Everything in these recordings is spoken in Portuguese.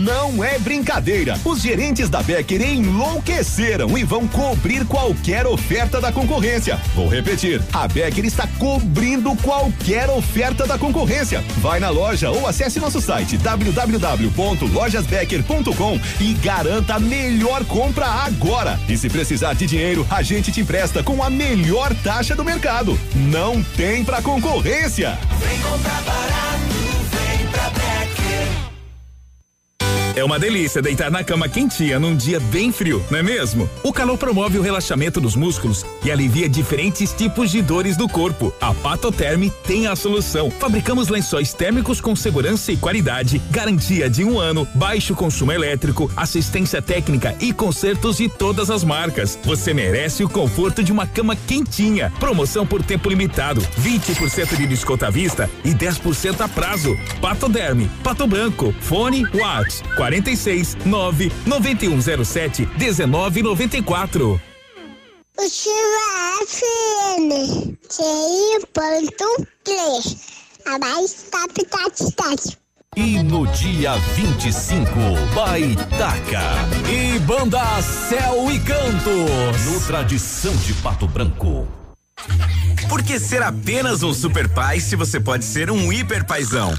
Não é brincadeira. Os gerentes da Becker enlouqueceram e vão cobrir qualquer oferta da concorrência. Vou repetir: a Becker está cobrindo qualquer oferta da concorrência. Vai na loja ou acesse nosso site www.lojasbecker.com e garanta a melhor compra agora. E se precisar de dinheiro, a gente te empresta com a melhor taxa do mercado. Não tem pra concorrência. Vem comprar barato, É uma delícia deitar na cama quentinha num dia bem frio, não é mesmo? O calor promove o relaxamento dos músculos e alivia diferentes tipos de dores do corpo. A Patoterm tem a solução. Fabricamos lençóis térmicos com segurança e qualidade, garantia de um ano, baixo consumo elétrico, assistência técnica e consertos de todas as marcas. Você merece o conforto de uma cama quentinha. Promoção por tempo limitado, 20% de desconto à vista e 10% a prazo. Patoderme, Pato Branco, fone Watts 46 9 9107 1994. Ativa FM, ponto play. A mais top top top. E no dia 25, Baitaca. E banda Céu e Cantos. No Tradição de Pato Branco. Por que ser apenas um super pai se você pode ser um hiper paizão?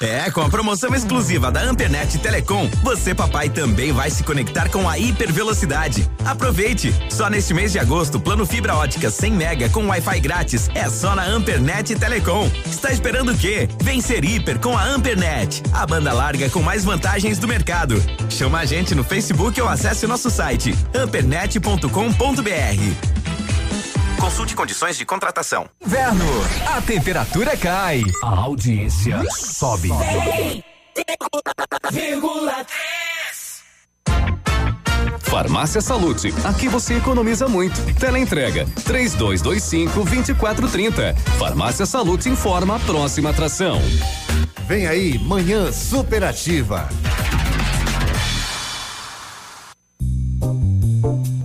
É, com a promoção exclusiva da Ampernet Telecom, você papai também vai se conectar com a hipervelocidade. Aproveite! Só neste mês de agosto, plano fibra ótica 100 mega com Wi-Fi grátis é só na Ampernet Telecom. Está esperando o quê? Vem ser hiper com a Ampernet, a banda larga com mais vantagens do mercado. Chama a gente no Facebook ou acesse nosso site ampernet.com.br. Consulte condições de contratação. Inverno, a temperatura cai. A audiência sobe. Farmácia Salute, aqui você economiza muito. Teleentrega, três dois, dois cinco, vinte e quatro, trinta. Farmácia Salute informa a próxima atração. Vem aí, manhã superativa.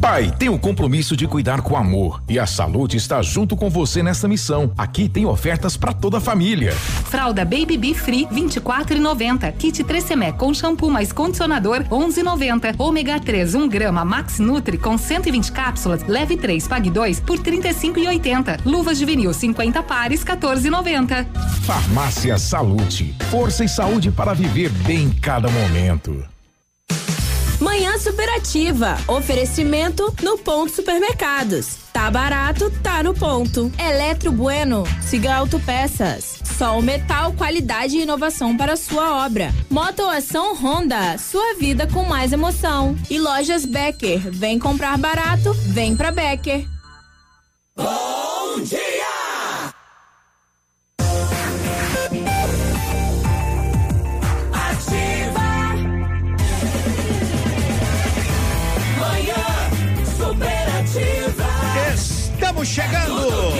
Pai tem o compromisso de cuidar com amor e a saúde está junto com você nessa missão. Aqui tem ofertas para toda a família. Fralda Baby Bee Free 24,90. Kit 3 com shampoo mais condicionador 11,90. Ômega 3 1 grama Max Nutri com 120 cápsulas. Leve 3 pague 2 por 35,80. Luvas de vinil 50 pares 14,90. Farmácia Salute. Força e saúde para viver bem cada momento. Manhã Superativa. Oferecimento no Ponto Supermercados. Tá barato, tá no ponto. Eletro Bueno. Siga Autopeças. Sol Metal, qualidade e inovação para sua obra. Motoação Honda. Sua vida com mais emoção. E Lojas Becker. Vem comprar barato, vem pra Becker. Bom dia! Estamos chegando.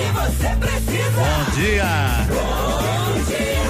Bom dia. Bom dia.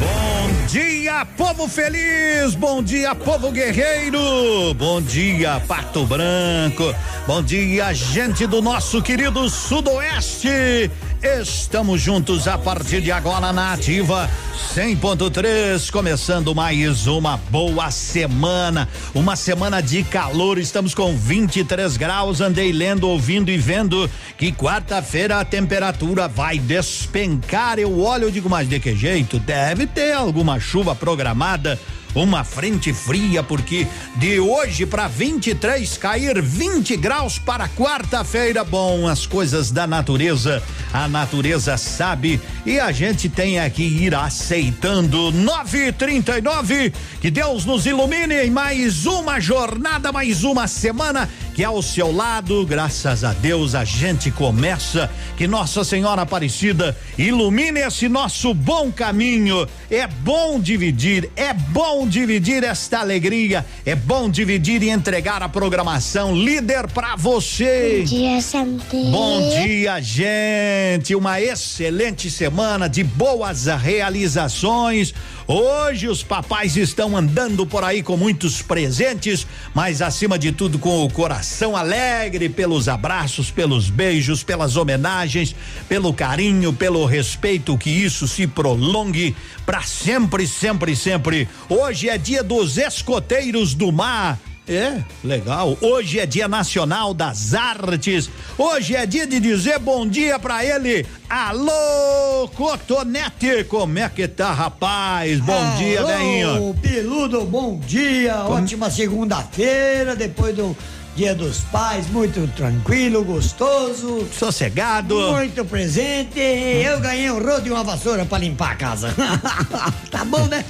Bom dia, povo feliz! Bom dia, povo guerreiro! Bom dia, Pato Branco! Bom dia, gente do nosso querido Sudoeste! Estamos juntos a partir de agora na Ativa 100.3, começando mais uma boa semana, uma semana de calor. Estamos com 23 graus. Andei lendo, ouvindo e vendo que quarta-feira a temperatura vai despencar. Eu olho e digo, mas de que jeito? Deve ter alguma chuva programada. Uma frente fria, porque de hoje para 23 cair 20 graus para quarta-feira. Bom, as coisas da natureza, a natureza sabe e a gente tem aqui ir aceitando. 9:39 que Deus nos ilumine em mais uma jornada, mais uma semana que ao seu lado, graças a Deus, a gente começa. Que Nossa Senhora Aparecida ilumine esse nosso bom caminho. É bom dividir, é bom dividir esta alegria, é bom dividir e entregar a programação líder para você. Bom dia, Sandy. Bom dia, gente. Uma excelente semana de boas realizações. Hoje os papais estão andando por aí com muitos presentes, mas acima de tudo com o coração alegre pelos abraços, pelos beijos, pelas homenagens, pelo carinho, pelo respeito que isso se prolongue para sempre, sempre, sempre. Hoje é dia dos escoteiros do mar. É, legal. Hoje é Dia Nacional das Artes. Hoje é dia de dizer bom dia pra ele. Alô, Cotonete, como é que tá, rapaz? Bom dia, velhinho. Peludo, bom dia. Ótima segunda-feira, depois do Dia dos Pais, muito tranquilo, gostoso. Sossegado. Muito presente. Eu ganhei um rodo e uma vassoura pra limpar a casa. tá bom, né?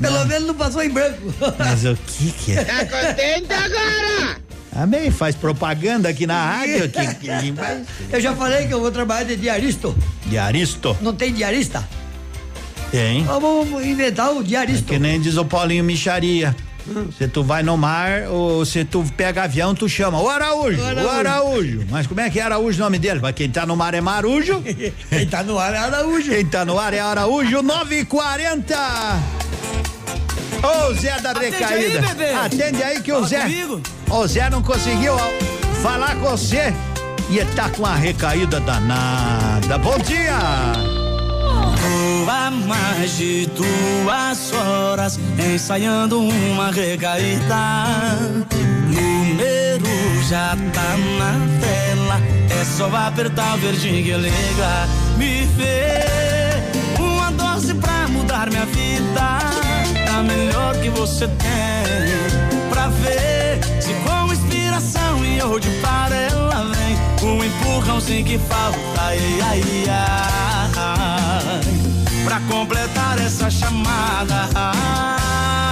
Pelo menos não passou em branco. Mas o que que é? Tá contente agora? Amém, faz propaganda aqui na rádio. que, que, Eu já falei que eu vou trabalhar de diaristo. Diaristo? Não tem diarista? Tem. Vamos inventar o diaristo. É que nem diz o Paulinho Micharia. Se tu vai no mar ou se tu pega avião, tu chama o Araújo, o Araújo. O Araújo. Mas como é que é Araújo o nome dele? Mas quem tá no mar é Marujo. quem tá no ar é Araújo. Quem tá no ar é Araújo, 940. Ô Zé da Atende recaída. aí, bebê. Atende aí que o Fala Zé. comigo. O Zé não conseguiu falar com você e tá com a recaída danada. Bom dia! Há mais de duas horas ensaiando uma recaída. Número já tá na tela, é só apertar o verdinho que liga. Me vê uma dose pra mudar minha vida. Melhor que você tem pra ver se com inspiração e hoje para ela vem um empurrãozinho que falta. Ai, ai, ai, pra completar essa chamada. Atende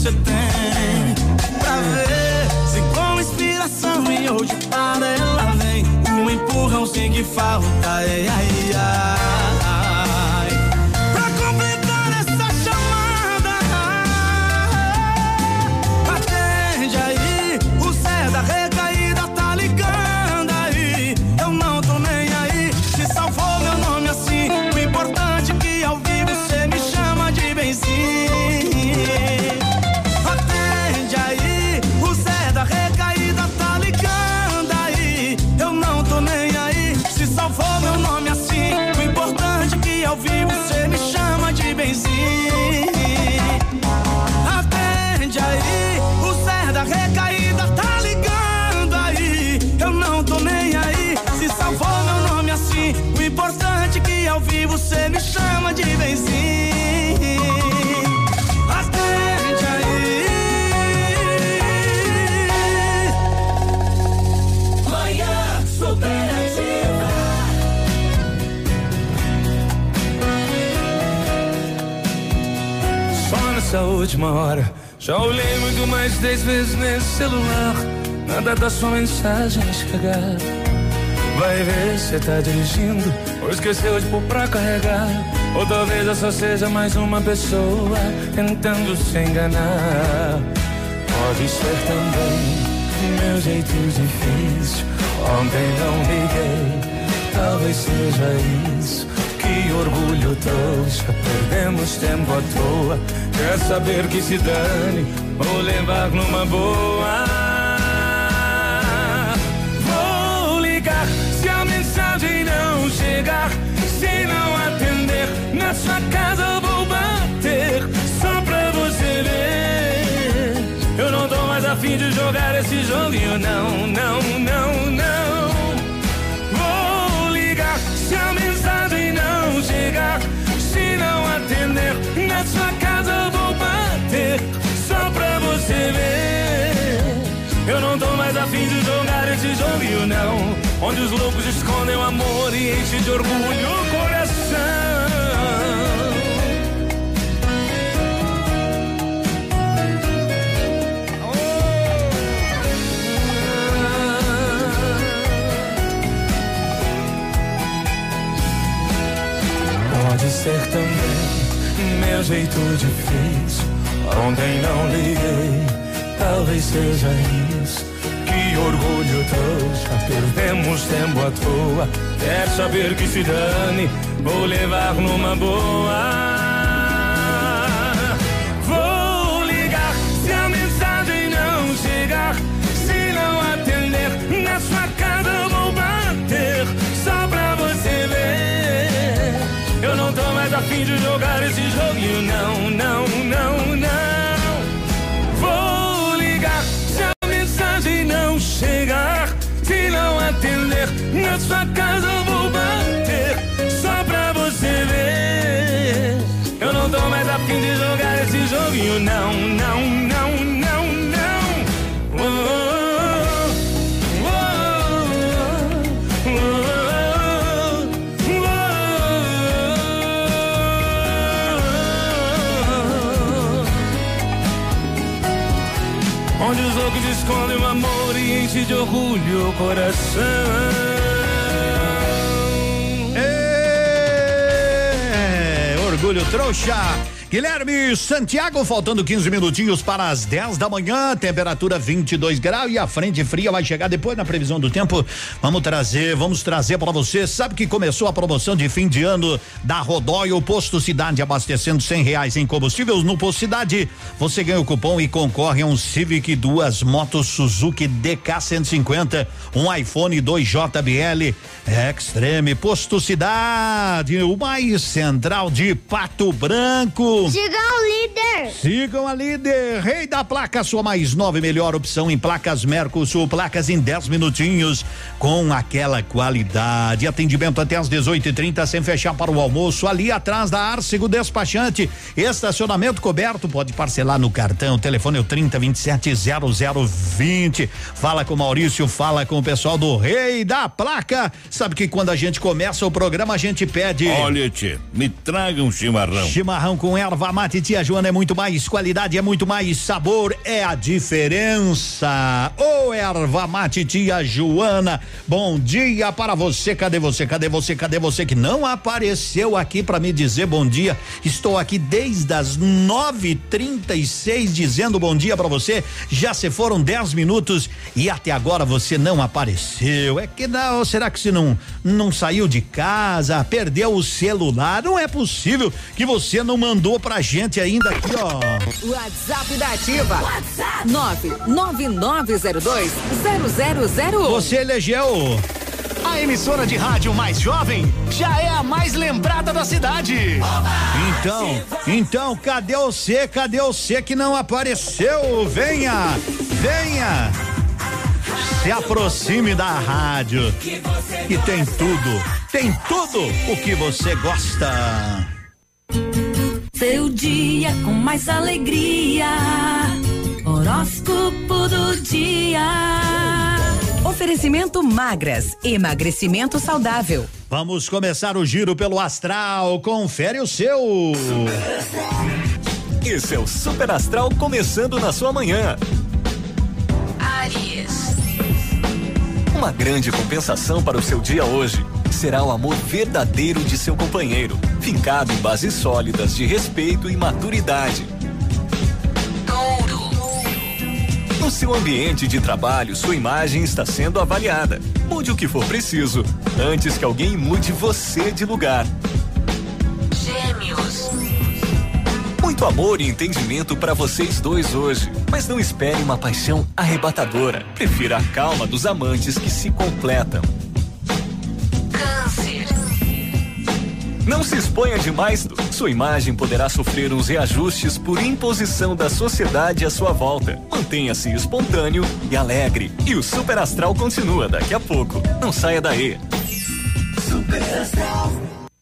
você tem. Pra ver se com inspiração e hoje para ela vem. Um empurrãozinho que falta. Ai, ai, última hora. Já olhei muito mais de dez vezes nesse celular. Nada da sua mensagem chegar. Vai ver se tá dirigindo. Ou esqueceu de pôr pra carregar. Ou talvez eu só seja mais uma pessoa tentando se enganar. Pode ser também meu jeito difícil. Ontem não liguei. Talvez seja isso. Que orgulho trouxa, perdemos tempo à toa. Quer saber que se dane, vou levar numa boa. Vou ligar se a mensagem não chegar. Se não atender, na sua casa eu vou bater. Só pra você ver. Eu não tô mais afim de jogar esse joguinho, não, joguinho, não. Onde os loucos escondem o amor e enchem de orgulho o coração. Pode ser também meu jeito difícil. Ontem não liguei, talvez seja isso. Que orgulho trouxa, perdemos tempo à toa. Quer saber que se dane, vou levar numa boa. Vou ligar se a mensagem não chegar. Se não atender, na sua casa vou bater. Só pra você ver. Eu não tô mais afim de jogar esse joguinho, não, não, não. Sua casa eu vou bater. Só pra você ver. Eu não tô mais afim de jogar esse joguinho, não, não, não, não, não. Onde os loucos escondem o amor e enche de orgulho o coração. Orgulho trouxa. Guilherme Santiago, faltando 15 minutinhos para as 10 da manhã, temperatura 22 graus e a frente fria vai chegar depois na previsão do tempo. Vamos trazer, vamos trazer para você. Sabe que começou a promoção de fim de ano da Rodóio Posto Cidade, abastecendo cem reais em combustíveis no Posto Cidade. Você ganha o cupom e concorre a um Civic, duas motos Suzuki DK 150, um iPhone 2 JBL Extreme Posto Cidade, o mais central de Pato Branco. Siga o líder. Sigam a líder, rei da placa, sua mais nova e melhor opção em placas Mercosul, placas em 10 minutinhos, com aquela qualidade. Atendimento até às 18h30, sem fechar para o almoço, ali atrás da Arcego Despachante. Estacionamento coberto, pode parcelar no cartão. Telefone é o 30 27 0020. Fala com o Maurício, fala com o pessoal do Rei da Placa. Sabe que quando a gente começa o programa, a gente pede. Olha, tchê, me traga um chimarrão. Chimarrão com erva mate, tia Joana, é muito mais qualidade, é muito mais sabor, é a diferença. Ô, erva mate, tia Joana, bom dia para você. Cadê você? Cadê você? Cadê você que não apareceu aqui para me dizer bom dia? Estou aqui desde as nove trinta e seis dizendo bom dia para você. Já se foram dez minutos e até agora você não apareceu. É que não, será que se não não saiu de casa, perdeu o celular? Não é possível que você não mandou pra gente ainda aqui, ó. WhatsApp da Ativa. WhatsApp 999020001. Você elegeu A emissora de rádio mais jovem já é a mais lembrada da cidade. Então, então, cadê você? Cadê você que não apareceu? Venha, venha. Se aproxime da rádio. E tem tudo, tem tudo o que você gosta. Seu dia com mais alegria. Horóscopo do dia. Oferecimento magras, emagrecimento saudável. Vamos começar o giro pelo astral. Confere o seu. Esse é o Super Astral começando na sua manhã. Aries. Uma grande compensação para o seu dia hoje será o amor verdadeiro de seu companheiro, fincado em bases sólidas de respeito e maturidade. No seu ambiente de trabalho, sua imagem está sendo avaliada. Mude o que for preciso, antes que alguém mude você de lugar. Gêmeos. Muito amor e entendimento para vocês dois hoje, mas não espere uma paixão arrebatadora. Prefira a calma dos amantes que se completam. Não se exponha demais, sua imagem poderá sofrer uns reajustes por imposição da sociedade à sua volta. Mantenha-se espontâneo e alegre. E o Super Astral continua daqui a pouco. Não saia daí. Super Astral.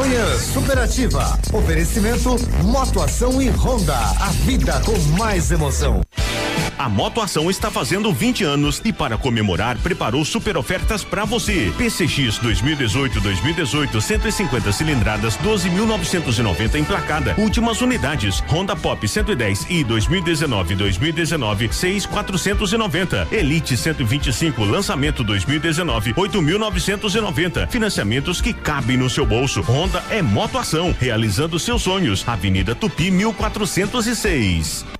Manhã Superativa. Oferecimento Motoação e Honda. A vida com mais emoção. A Motoação está fazendo 20 anos e para comemorar preparou super ofertas para você. PCX 2018-2018 150 cilindradas 12.990 emplacada. Últimas unidades. Honda Pop 110 e 2019-2019 6.490. Elite 125 lançamento 2019 8.990. Financiamentos que cabem no seu bolso. Honda é Motoação, realizando seus sonhos. Avenida Tupi 1406.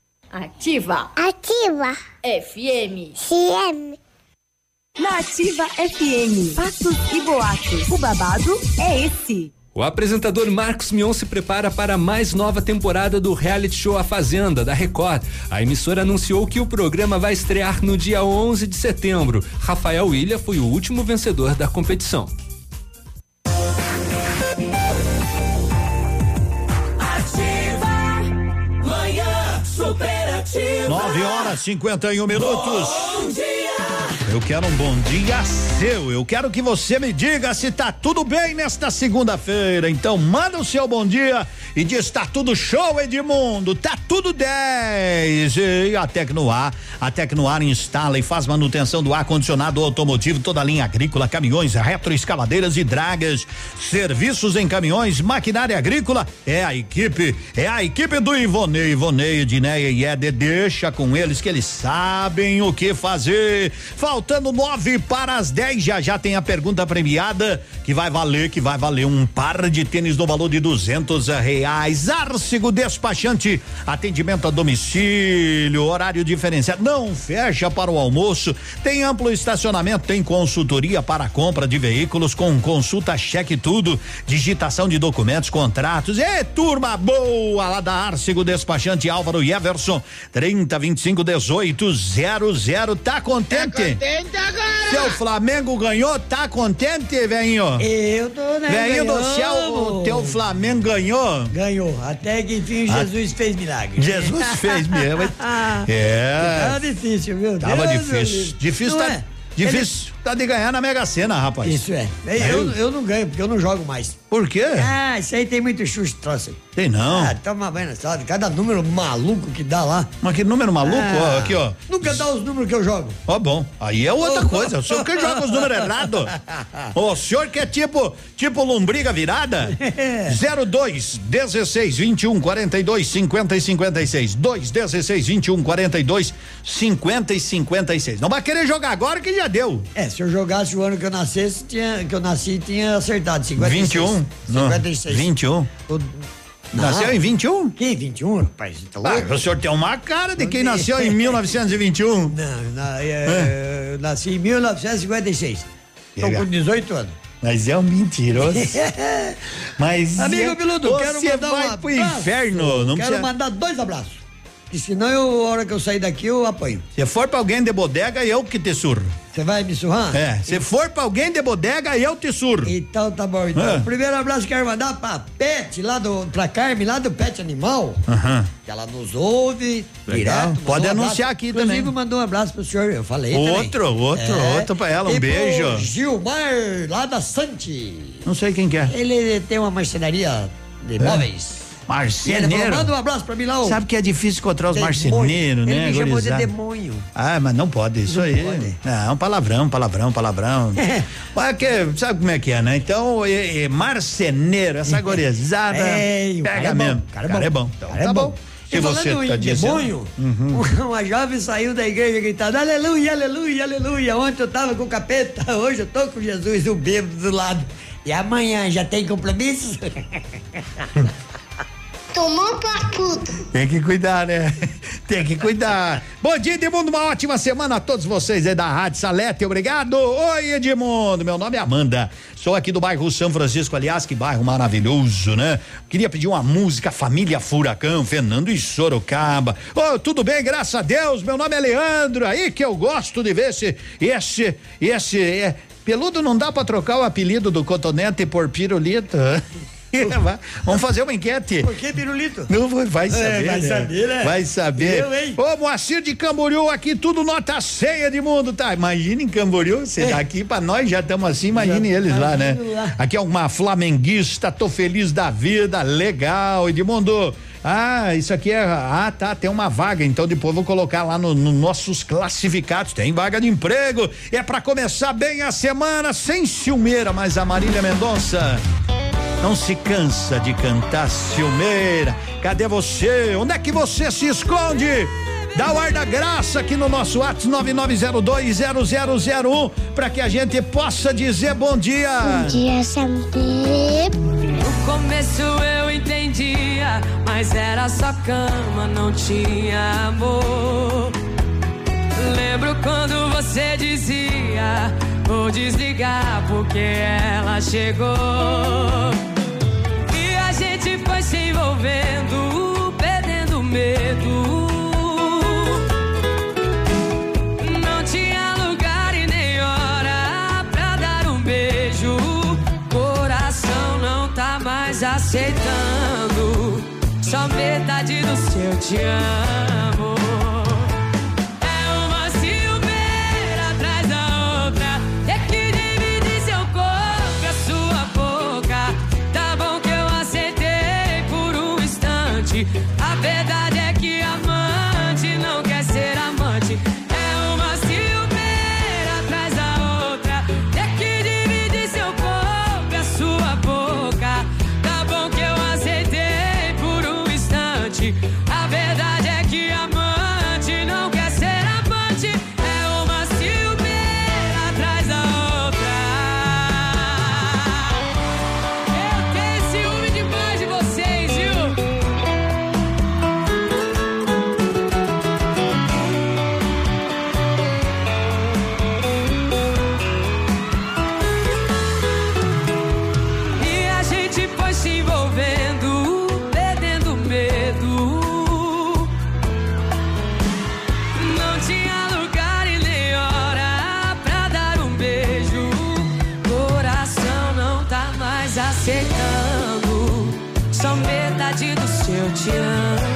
Ativa. Ativa. FM. CM. Na Ativa FM. Fatos e boatos. O babado é esse. O apresentador Marcos Mion se prepara para a mais nova temporada do reality show A Fazenda, da Record. A emissora anunciou que o programa vai estrear no dia 11 de setembro. Rafael William foi o último vencedor da competição. Manhã superativa. 9 horas 51 minutos. Bom dia. Eu quero um bom dia seu. Eu quero que você me diga se tá tudo bem nesta segunda-feira. Então manda o seu bom dia e diz tá tudo show, Edmundo. Tá tudo 10. E a Tecnoar, a Tecnoar instala e faz manutenção do ar condicionado automotivo, toda a linha agrícola, caminhões, retroescavadeiras e dragas, serviços em caminhões, maquinária agrícola. É a equipe, é a equipe do Ivonei, Ivonei, Dineia e Éder. Deixa com eles que eles sabem o que fazer. Faltando nove para as dez, já já tem a pergunta premiada que vai valer, que vai valer um par de tênis no valor de duzentos reais. Arcego Despachante, atendimento a domicílio, horário diferenciado, não fecha para o almoço, tem amplo estacionamento, tem consultoria para compra de veículos com consulta, cheque tudo, digitação de documentos, contratos. É turma boa lá da Arcego Despachante Álvaro e Everson, trinta vinte e cinco dezoito zero zero. Tá contente? Contente agora. Seu Flamengo ganhou, tá contente, velhinho? Eu tô, né? Velhinho do céu, o teu Flamengo ganhou? Ganhou. Até que enfim Ah. Jesus fez milagre. Jesus fez mesmo. É. Tava difícil, viu? Tava Deus difícil. livre. Difícil Não tá. é? Difícil tá de ganhar na Mega Sena, rapaz. Isso é. Eu, eu não ganho, porque eu não jogo mais. Por quê? Ah, isso aí tem muito xuxo troço aí. Tem não. Ah, toma banho na estrada. Cada número maluco que dá lá. Mas que número maluco? Ah, Ó, aqui, ó. Nunca dá os números que eu jogo. Ó, bom. Aí é outra Oh. coisa. O senhor que joga os números errados. O senhor que é tipo, tipo lombriga virada? 02 16 21 42 50 e 56. 2 16 21 42 50 e 56. Não vai querer jogar agora que já deu. É, se eu jogasse o ano que eu nascesse, tinha, que eu nasci, tinha acertado. 56. 21? Não, 56. 21. Nasceu em 21? Quem? 21, rapaz? Tá Ah, louco? o senhor tem uma cara de quem nasceu em 1921. Não, na- é, eu nasci em 1956. Tô Legal. com 18 anos. Mas é um mentiroso. Mas Amigo é- Biludo, quero mandar vai um pro inferno. Não quero precisa... mandar dois abraços. E senão, eu, a hora que eu sair daqui, eu apanho. Se for pra alguém de bodega, eu que te surro. Você vai me surrar? É, se for pra alguém de bodega, eu te surro. Então tá bom. Então, É. primeiro abraço que quero mandar pra Pet, lá do, pra Carmen, lá do Pet Animal. Aham. Que ela nos ouve Legal. direto. Pode um anunciar abraço. aqui Inclusive, também. mandou um abraço pro senhor, eu falei Outro, também. outro, outro pra ela, um E pro beijo. Gilmar, lá da Sante. Não sei quem que é. Ele tem uma marcenaria de É? móveis. Marceneiro. Manda um abraço pra mim lá. Sabe que é difícil encontrar os marceneiros, né? Ele me chamou de demônio. Ah, mas não pode, isso Não aí. pode. Não, palavrão, palavrão, palavrão. mas que, sabe como é que é, né? Então, e, e, marceneiro, essa gorizada. É, o pega cara é mesmo. bom, cara, é bom. Então, cara é tá bom. bom. E falando em demônio, Uhum. uma jovem saiu da igreja gritando aleluia, aleluia, aleluia. Ontem eu tava com o capeta, hoje eu tô com Jesus, o bêbado do lado. E amanhã já tem compromisso? Tomou pra puta. Tem que cuidar, né? Tem que cuidar. Bom dia, Edmundo. Uma ótima semana a todos vocês aí da Rádio Salete. Obrigado. Oi, Edmundo. Meu nome é Amanda. Sou aqui do bairro São Francisco. Aliás, que bairro maravilhoso, né? Queria pedir uma música Família Furacão, Fernando e Sorocaba. Oh, tudo bem, graças a Deus. Meu nome é Leandro. Aí que eu gosto de ver esse, esse, esse. É, peludo não dá pra trocar o apelido do cotonete por pirulito. Vamos fazer uma enquete. Por que pirulito? Não vai, vai É, saber. vai né? saber, né? Vai saber. Eu, hein? Ô, Moacir de Camboriú, aqui tudo nota ceia de mundo, tá? Imagina em Camboriú, você tá aqui pra nós, já estamos assim, imagine Já eles lá, né? lá. Aqui é uma flamenguista, tô feliz da vida, legal, Edmundo. Ah, isso aqui é. Ah, tá. Tem uma vaga. Então depois vou colocar lá nos no nossos classificados. Tem vaga de emprego. É pra começar bem a semana, sem ciumeira, mas a Marília Mendonça não se cansa de cantar ciumeira. Cadê você? Onde é que você se esconde? Dá o ar da graça aqui no nosso WhatsApp 99020001 para que a gente possa dizer bom dia. Bom dia, sempre. No começo eu entendia, mas era só cama, não tinha amor. Lembro quando você dizia: Vou desligar porque ela chegou. Se envolvendo, perdendo medo. Não tinha lugar e nem hora pra dar um beijo. Coração não tá mais aceitando. Só metade do seu te amo. Aceitando. Só metade do seu te amo.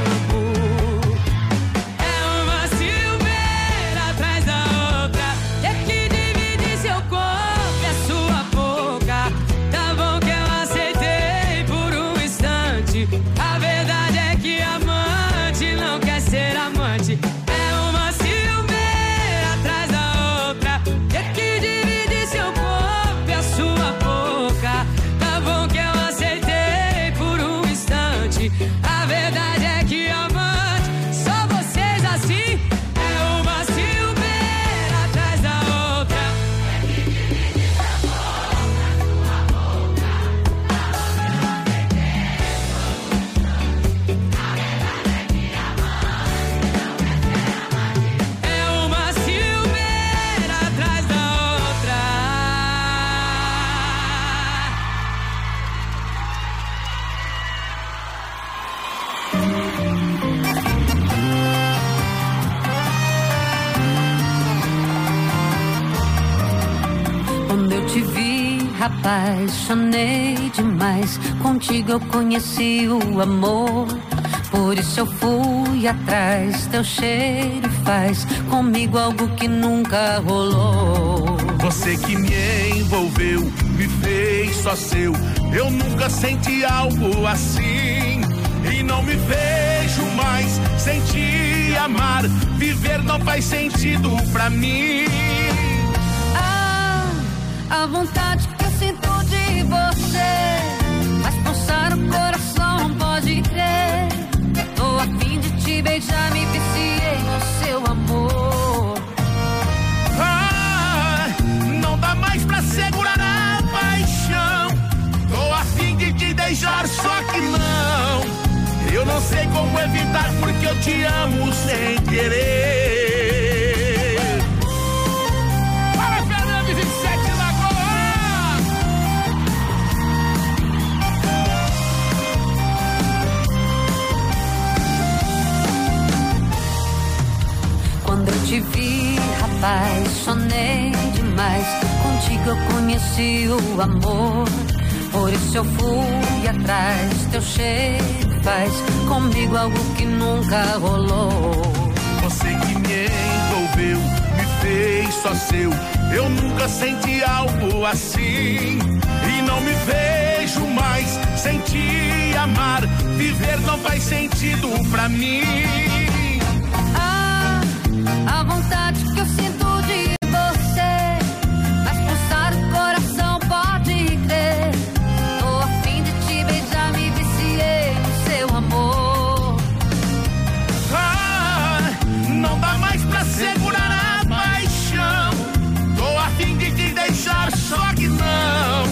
Apaixonei demais. Contigo eu conheci o amor. Por isso eu fui atrás. Teu cheiro faz comigo algo que nunca rolou. Você que me envolveu, me fez só seu. Eu nunca senti algo assim. e não me vejo mais sem te amar. Viver não faz sentido pra mim. Ah, a vontade beijar, me viciei no seu amor. Ah, não dá mais pra segurar a paixão. Tô a fim de te deixar, só que não. Eu não sei como evitar porque eu te amo sem querer. Te vi, sonhei demais. Contigo eu conheci o amor. Por isso eu fui atrás. Teu cheiro faz comigo algo que nunca rolou. Você que me envolveu, me fez só seu. Eu nunca senti algo assim. E não me vejo mais sem te amar. Viver não faz sentido pra mim. A vontade que eu sinto de você faz pulsar o coração, pode crer. Tô a fim de te beijar, me viciei no seu amor. Ah, não dá mais pra segurar a paixão. Tô a fim de te deixar, só que não.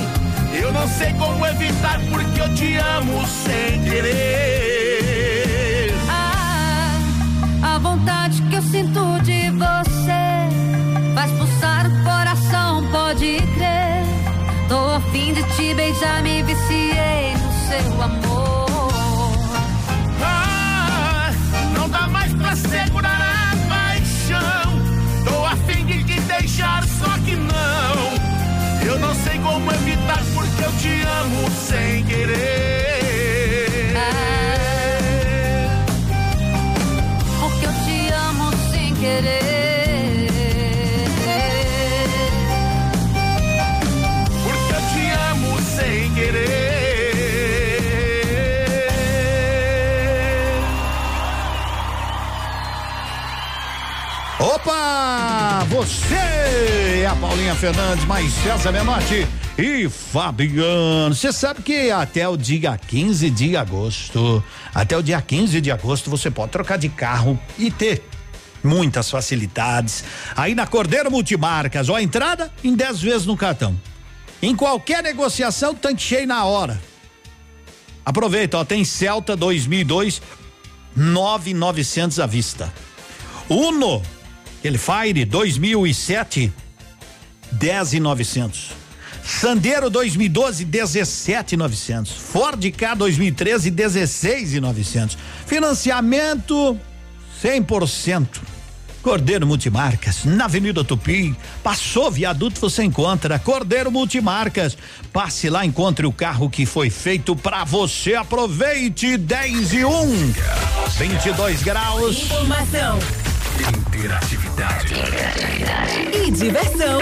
Eu não sei como evitar porque eu te amo sem querer. Sem querer. Porque eu te amo sem querer. Porque eu te amo sem querer. Opa! Você é a Paulinha Fernandes, mais César Menotti e Fabiano. Você sabe que até o dia 15 de agosto, até o dia 15 de agosto, você pode trocar de carro e ter muitas facilidades. Aí na Cordeiro Multimarcas, ó, entrada em 10 vezes no cartão. Em qualquer negociação, tanque cheio na hora. Aproveita, ó, tem Celta 2002 9900 à vista. Uno, aquele Fire 2007 10,900. Sandero 2012 17,900. Ford K 2013 16,900. Financiamento 100%. Cordeiro Multimarcas, na Avenida Tupi, passou viaduto, você encontra Cordeiro Multimarcas. Passe lá, encontre o carro que foi feito para você. Aproveite 10 e 1. 22 graus. Informação Interatividade. e diversão.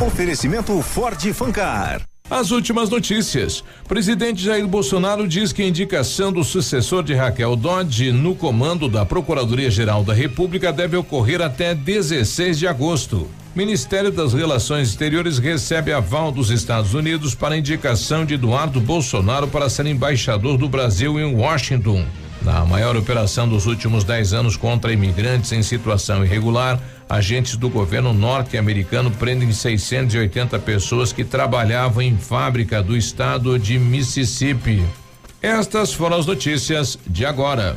Oferecimento Ford Fancar. As últimas notícias. Presidente Jair Bolsonaro diz que a indicação do sucessor de Raquel Dodge no comando da Procuradoria-Geral da República deve ocorrer até 16 de agosto. Ministério das Relações Exteriores recebe aval dos Estados Unidos para a indicação de Eduardo Bolsonaro para ser embaixador do Brasil em Washington. Na maior operação dos últimos 10 anos contra imigrantes em situação irregular, agentes do governo norte-americano prendem 680 pessoas que trabalhavam em fábrica do estado de Mississippi. Estas foram as notícias de agora.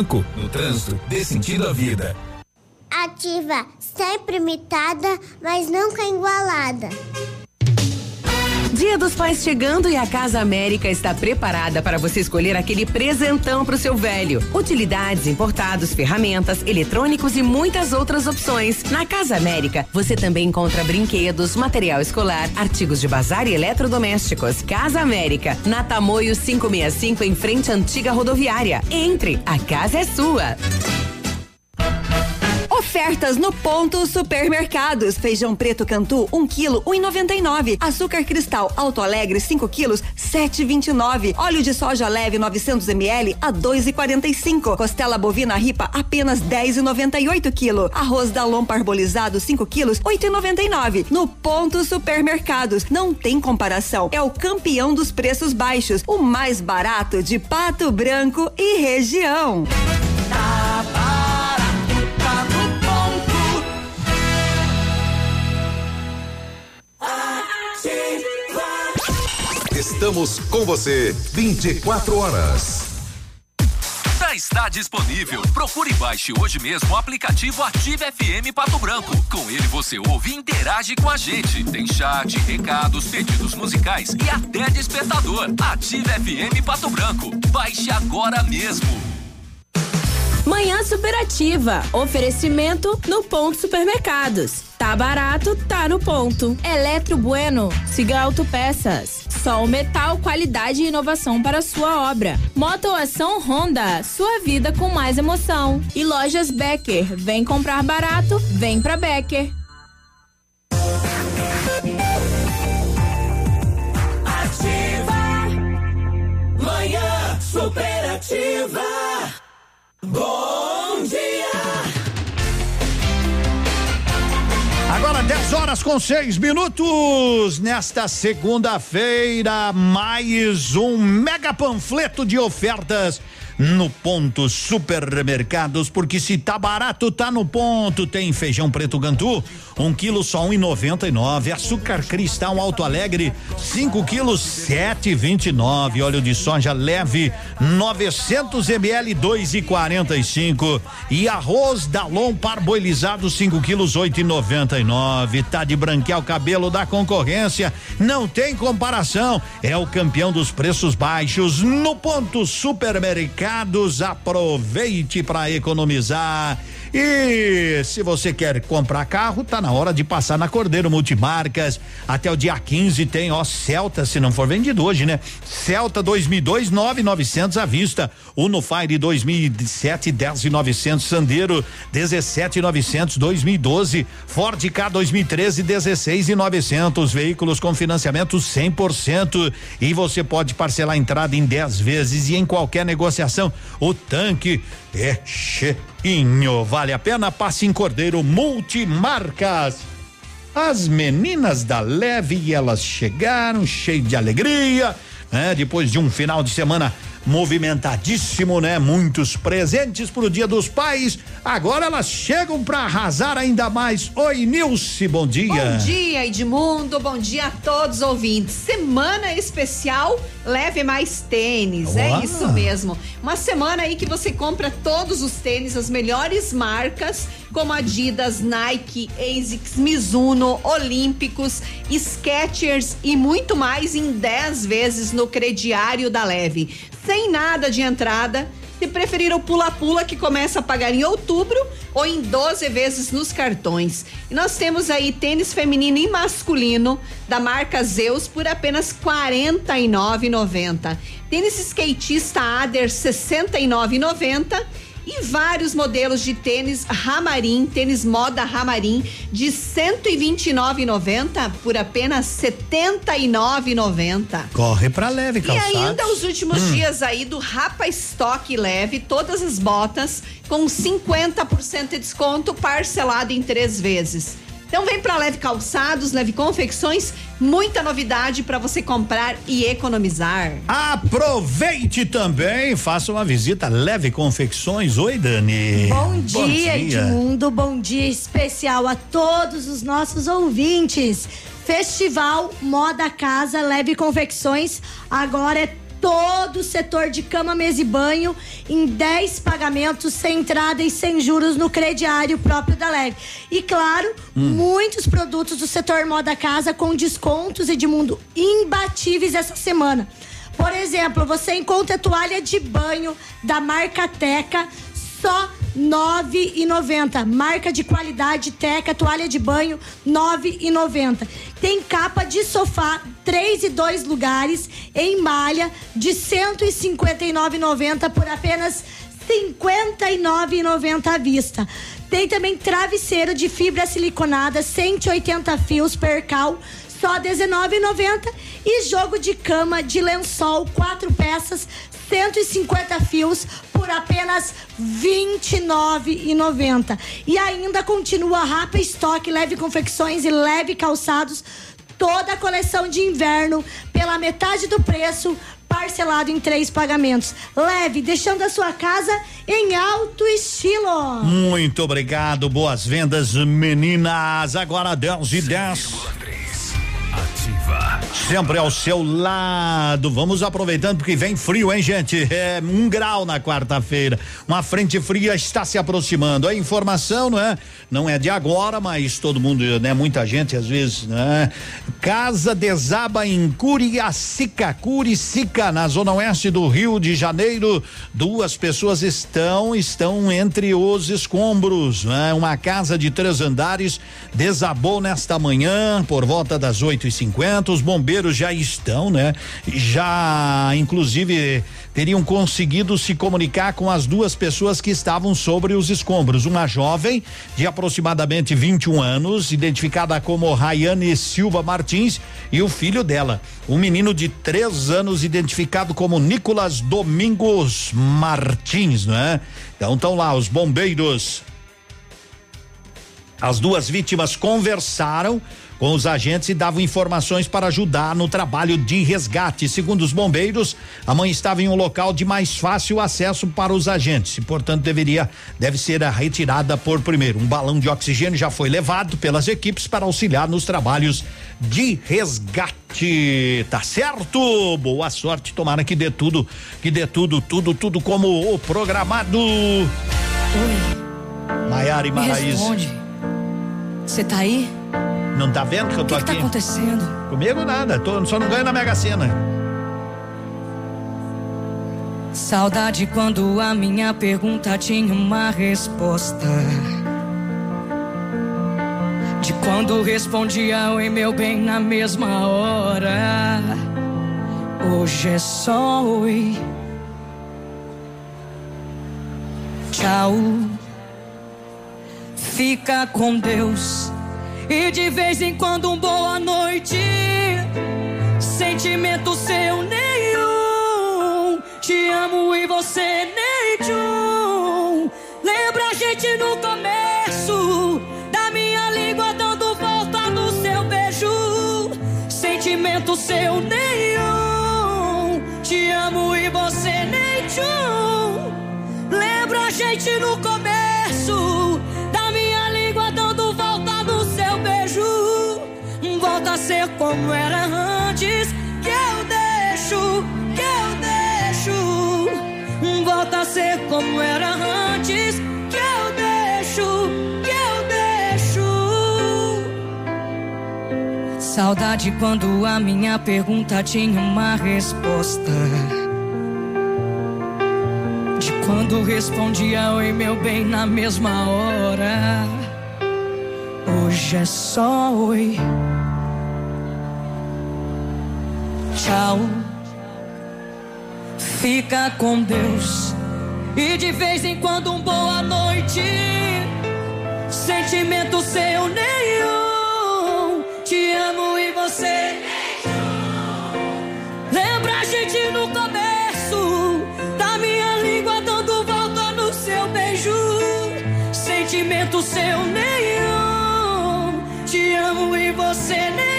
No trânsito, dê sentido à vida. Ativa, sempre imitada, mas nunca igualada. Dia dos Pais chegando e a Casa América está preparada para você escolher aquele presentão para o seu velho. Utilidades, importados, ferramentas, eletrônicos e muitas outras opções. Na Casa América, você também encontra brinquedos, material escolar, artigos de bazar e eletrodomésticos. Casa América, na Tamoio 565 em frente à antiga rodoviária. Entre, a casa é sua. Ofertas no ponto supermercados. Feijão preto Cantu, 1 quilo, 1,99. Açúcar cristal Alto Alegre, 5 quilos, 7,29. Óleo de soja leve 900 ml a 2,45. Costela bovina ripa apenas 10,98 quilo. Arroz Dalon parbolizado 5 quilos, 8,99. No ponto supermercados. Não tem comparação. É o campeão dos preços baixos. O mais barato de Pato Branco e região. Estamos com você 24 horas. Já está disponível. Procure e baixe hoje mesmo o aplicativo Ative FM Pato Branco. Com ele você ouve e interage com a gente. Tem chat, recados, pedidos musicais e até despertador. Ative FM Pato Branco. Baixe agora mesmo. Manhã Superativa. Oferecimento no Ponto Supermercados. Tá barato, tá no ponto. Eletro Bueno. Siga Autopeças. Sol Metal, qualidade e inovação para sua obra. Motoação Honda. Sua vida com mais emoção. E Lojas Becker. Vem comprar barato, vem pra Becker. Ativa. Manhã superativa. Bom dia. Agora 10 horas com seis minutos. Nesta segunda-feira, mais um mega panfleto de ofertas no ponto supermercados, porque se tá barato, tá no ponto. Tem feijão preto Gantu, um quilo só um e noventa e nove. Açúcar cristal Alto Alegre, cinco quilos sete vinte e nove. Óleo de soja leve, 900 ml, dois e quarenta e cinco. E arroz Dalon parboilizado, 5 quilos oito e noventa e nove. Tá de branquear o cabelo da concorrência, não tem comparação. É o campeão dos preços baixos no ponto supermercado aproveite para economizar. E se você quer comprar carro, tá na hora de passar na Cordeiro Multimarcas. Até o dia 15 tem, ó, Celta, se não for vendido hoje, né? Celta 2002 9900 à vista. Uno Fire 2007 10900 Sandero 17900 2012. Ford K 2013 16900 veículos com financiamento 100% e você pode parcelar a entrada em 10 vezes e em qualquer negociação. O tanque é cheinho. Vale a pena? Passe em Cordeiro Multimarcas. As meninas da Leve, elas chegaram cheio de alegria, né? Depois de um final de semana movimentadíssimo, né? Muitos presentes pro Dia dos Pais. Agora elas chegam para arrasar ainda mais. Oi, Nilce, bom dia. Bom dia, Edmundo. Bom dia a todos os ouvintes. Semana especial, leve mais tênis. É isso mesmo. Uma semana aí que você compra todos os tênis, as melhores marcas, como Adidas, Nike, ASICS, Mizuno, Olímpicos, Skechers e muito mais em 10 vezes no crediário da Leve. Sem nada de entrada. Se preferir o pula-pula que começa a pagar em outubro ou em 12 vezes nos cartões. E nós temos aí tênis feminino e masculino da marca Zeus por apenas R$ 49,90. Tênis skatista Ader R$ 69,90 e vários modelos de tênis Ramarim, tênis moda Ramarim de 129,90 por apenas 79,90. Corre pra leve, E calçados. ainda os últimos Hum. dias aí do Rapa Stock Leve, todas as botas com 50% de desconto parcelado em três vezes. Então vem pra Leve Calçados, Leve Confecções, muita novidade pra você comprar e economizar. Aproveite também, faça uma visita Leve Confecções. Oi, Dani. Bom dia, Edmundo. Bom dia especial a todos os nossos ouvintes. Festival Moda Casa Leve Confecções. Agora é todo o setor de cama, mesa e banho em 10 pagamentos sem entrada e sem juros no crediário próprio da Leve. E claro, muitos produtos do setor Moda Casa com descontos, Edmundo, imbatíveis essa semana. Por exemplo, você encontra toalha de banho da marca Teca só nove e noventa. Marca de qualidade Teca, toalha de banho nove e noventa. Tem capa de sofá três e dois lugares em malha de cento e cinquenta e nove e noventa por apenas e noventa à vista. Tem também travesseiro de fibra siliconada 180 fios percal só R$19,90 e jogo de cama de lençol quatro peças 150 fios por apenas R$29,90 e ainda continua Rapa Estoque, leve confecções e leve calçados toda a coleção de inverno pela metade do preço parcelado em três pagamentos leve deixando a sua casa em alto estilo Muito obrigado, boas vendas, meninas. Agora 10 e 10. Ativa. Sempre ao seu lado. Vamos aproveitando porque vem frio, hein, gente? É um grau na quarta-feira. Uma frente fria está se aproximando. A informação, não é? Não é de agora, mas todo mundo, né? Muita gente às vezes, né? Casa desaba em Curiacica, Curicica, na zona oeste do Rio de Janeiro. Duas pessoas estão estão entre os escombros, né? Uma casa de três andares desabou nesta manhã por volta das oito e cinquenta. Os bombeiros já estão, né? Já, inclusive, teriam conseguido se comunicar com as duas pessoas que estavam sobre os escombros. Uma jovem de aproximadamente 21 anos, identificada como Rayane Silva Martins, e o filho dela, um menino de três anos, identificado como Nicolas Domingos Martins, né? Então estão lá os bombeiros as duas vítimas conversaram com os agentes e davam informações para ajudar no trabalho de resgate. Segundo os bombeiros, a mãe estava em um local de mais fácil acesso para os agentes e, portanto, deveria deve ser retirada por primeiro. Um balão de oxigênio já foi levado pelas equipes para auxiliar nos trabalhos de resgate. Tá certo? Boa sorte, tomara que dê tudo, que dê tudo, tudo, tudo como o programado. Oi. Maiara e responde. Você tá aí? Não tá vendo que eu tô O que, que aqui? tá acontecendo? Comigo nada, tô, só não ganho na Mega Sena. Saudade quando a minha pergunta tinha uma resposta. De quando respondia oi meu bem na mesma hora. Hoje é só oi. Tchau. Fica com Deus. E de vez em quando um boa noite. Sentimento seu nenhum. Te amo e você nem tchum. Lembra a gente no começo. Da minha língua dando volta no seu beijo. Sentimento seu nenhum. Te amo e você nem tchum. Lembra a gente no começo. Ser como era antes. Que eu deixo, que eu deixo. Volta a ser como era antes. Que eu deixo, que eu deixo. Saudade quando a minha pergunta tinha uma resposta. De quando respondia oi meu bem na mesma hora. Hoje é só oi. Tchau. Fica com Deus. E de vez em quando um boa noite. Sentimento seu nenhum. Te amo e você. Lembra a gente no começo da minha língua dando volta no seu beijo. Sentimento seu nenhum. Te amo e você nem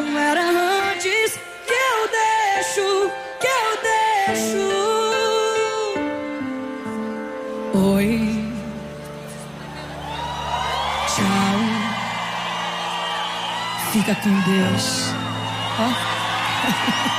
como era antes. Que eu deixo, que eu deixo. Oi. Tchau. Fica com Deus. Ó.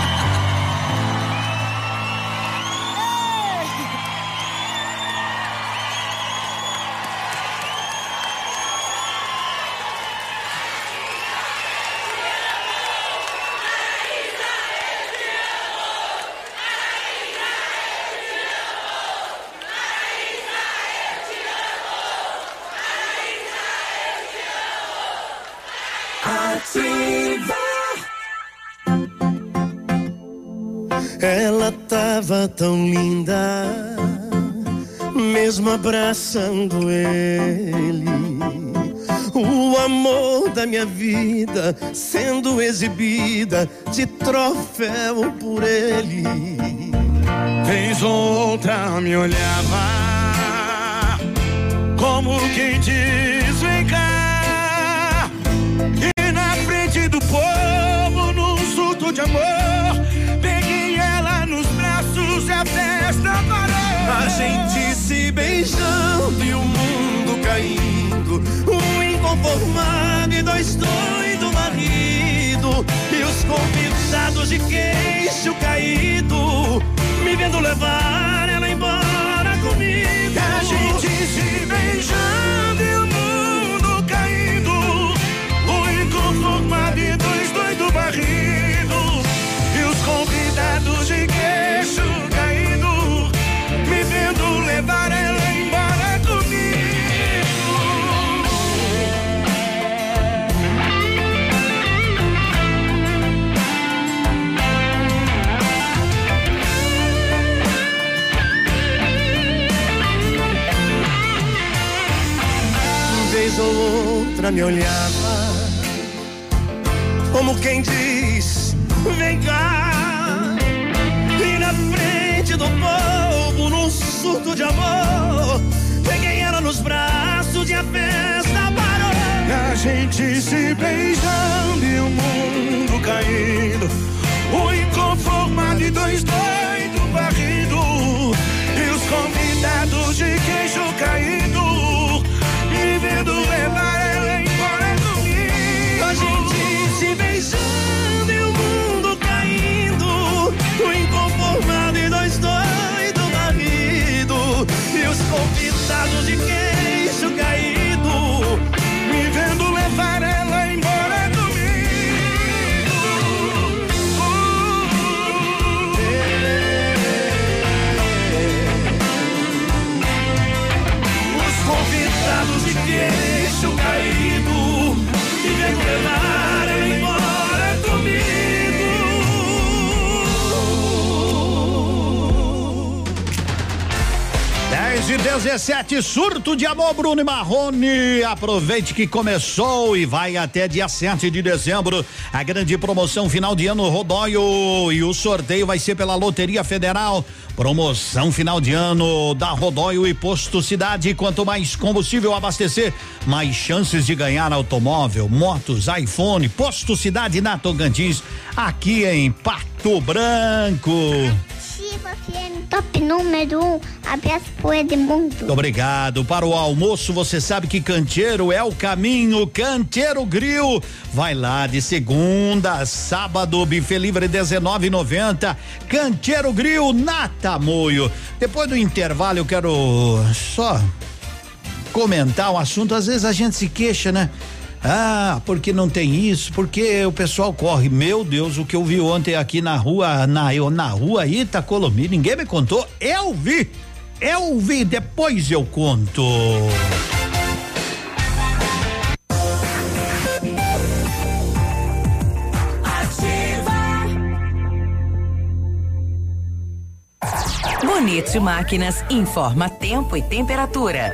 tão linda, mesmo abraçando ele. O amor da minha vida sendo exibida de troféu por ele. Vez ou outra me olhava como quem diz vem cá e na frente do povo num surto de amor gente se beijando e o mundo caindo. Um inconformado e dois doidos marido. E os convidados de queixo caído. Me vendo levar ela embora comigo. a gente se beijando me olhava como quem diz: Vem cá. E na frente do povo, num surto de amor, peguei ela nos braços e a festa parou. A gente se beijando e o mundo caindo. O inconformado e dois doidos barrido. E os convidados de queijo caído. 17, surto de amor, Bruno e Marrone. Aproveite que começou e vai até dia 7 de dezembro. A grande promoção final de ano Rodóio. E o sorteio vai ser pela Loteria Federal. Promoção final de ano da Rodóio e Posto Cidade. Quanto mais combustível abastecer, mais chances de ganhar automóvel, motos, iPhone. Posto Cidade na Tocantins, aqui em Pato Branco. Ativa FM Top número 1. Um. Abraço pro Edmundo. Muito obrigado. Para o almoço, você sabe que Canteiro é o caminho. Canteiro Grill. Vai lá de segunda a sábado, buffet livre 19,90. Canteiro Grill na Tamoio. Depois do intervalo, eu quero só comentar um assunto. Às vezes a gente se queixa, né? Ah, porque não tem isso, porque o pessoal corre. Meu Deus, o que eu vi ontem aqui na rua, na, eu, na rua Itacolomi, ninguém me contou. Eu vi, eu vi, depois eu conto. Bonito Máquinas informa tempo e temperatura.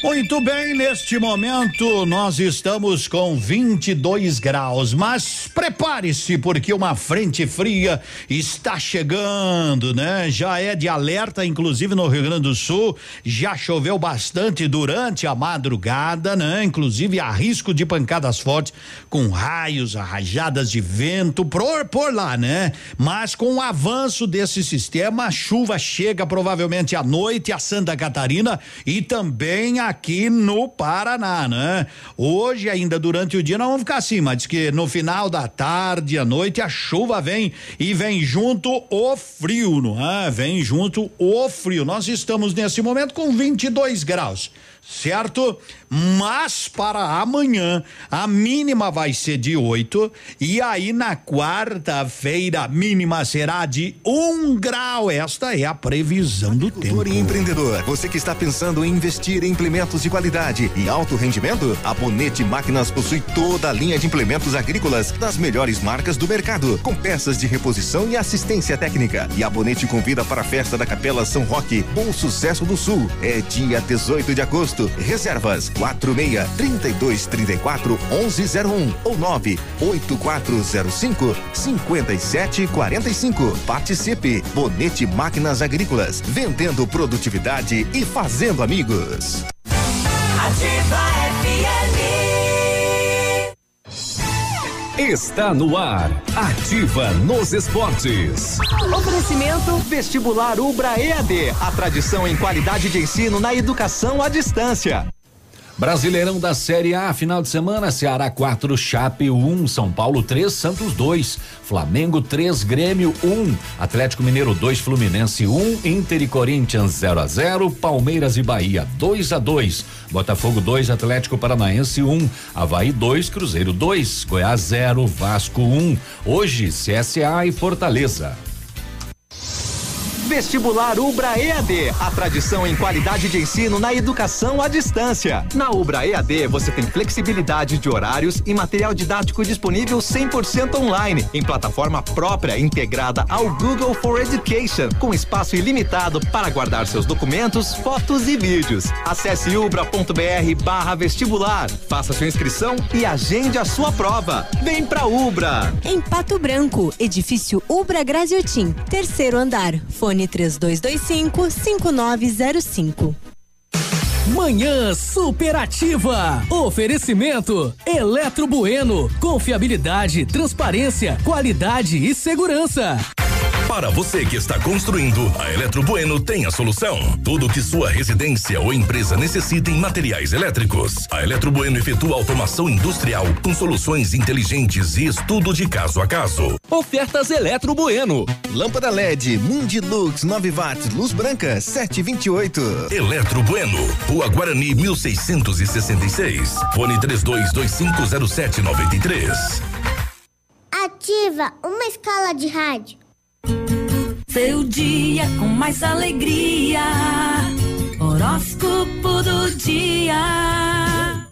Muito bem, neste momento nós estamos com 22 graus, mas prepare-se porque uma frente fria está chegando, né? Já é de alerta, inclusive no Rio Grande do Sul, já choveu bastante durante a madrugada, né? Inclusive há risco de pancadas fortes com raios, rajadas de vento por, por lá, né? Mas com o avanço desse sistema, a chuva chega provavelmente à noite a Santa Catarina e também a aqui no Paraná, né? Hoje, ainda durante o dia, nós vamos ficar assim, mas diz que no final da tarde, à noite, a chuva vem e vem junto o frio, não é? Vem junto o frio. Nós estamos nesse momento com 22 graus certo? Mas para amanhã a mínima vai ser de 8 e aí na quarta-feira a mínima será de um grau. Esta é a previsão do tempo. e empreendedor, você que está pensando em investir em implementos de qualidade e alto rendimento, a Bonete Máquinas possui toda a linha de implementos agrícolas das melhores marcas do mercado, com peças de reposição e assistência técnica. E a Bonete convida para a festa da Capela São Roque, Bom Sucesso do Sul. É dia 18 de agosto Reservas 46 32 34 1101 ou 98405 5745. Participe. Bonete Máquinas Agrícolas. Vendendo produtividade e fazendo amigos. Ativa FM. Está no ar. Ativa nos esportes. Oferecimento Vestibular Ubra EAD. A tradição em qualidade de ensino na educação à distância. Brasileirão da Série A, final de semana, Ceará 4, Chape 1, um, São Paulo 3, Santos 2, Flamengo 3, Grêmio 1, um, Atlético Mineiro 2, Fluminense 1, um, Inter e Corinthians 0 a 0, Palmeiras e Bahia 2 a 2, Botafogo 2, Atlético Paranaense 1, um, Havaí 2, Cruzeiro 2, Goiás 0, Vasco 1. Um. Hoje, CSA e Fortaleza. Vestibular Ubra EAD, a tradição em qualidade de ensino na educação à distância. Na Ubra EAD você tem flexibilidade de horários e material didático disponível 100% online, em plataforma própria integrada ao Google for Education, com espaço ilimitado para guardar seus documentos, fotos e vídeos. Acesse ubra.br/barra vestibular, faça sua inscrição e agende a sua prova. Vem pra Ubra. Em Pato Branco, edifício Ubra Graziotin, terceiro andar. Fone Fone 3225 5905. Manhã superativa. Oferecimento Eletro Bueno. Confiabilidade, transparência, qualidade e segurança. Para você que está construindo, a Eletro Bueno tem a solução. Tudo que sua residência ou empresa necessita em materiais elétricos. A Eletro Bueno efetua automação industrial com soluções inteligentes e estudo de caso a caso. Ofertas Eletro Bueno. Lâmpada LED Mundilux 9 watts, luz branca 728. Eletro Bueno, Rua Guarani 1666. Fone 32250793. Ativa uma escala de rádio. Seu dia com mais alegria. Horóscopo do dia.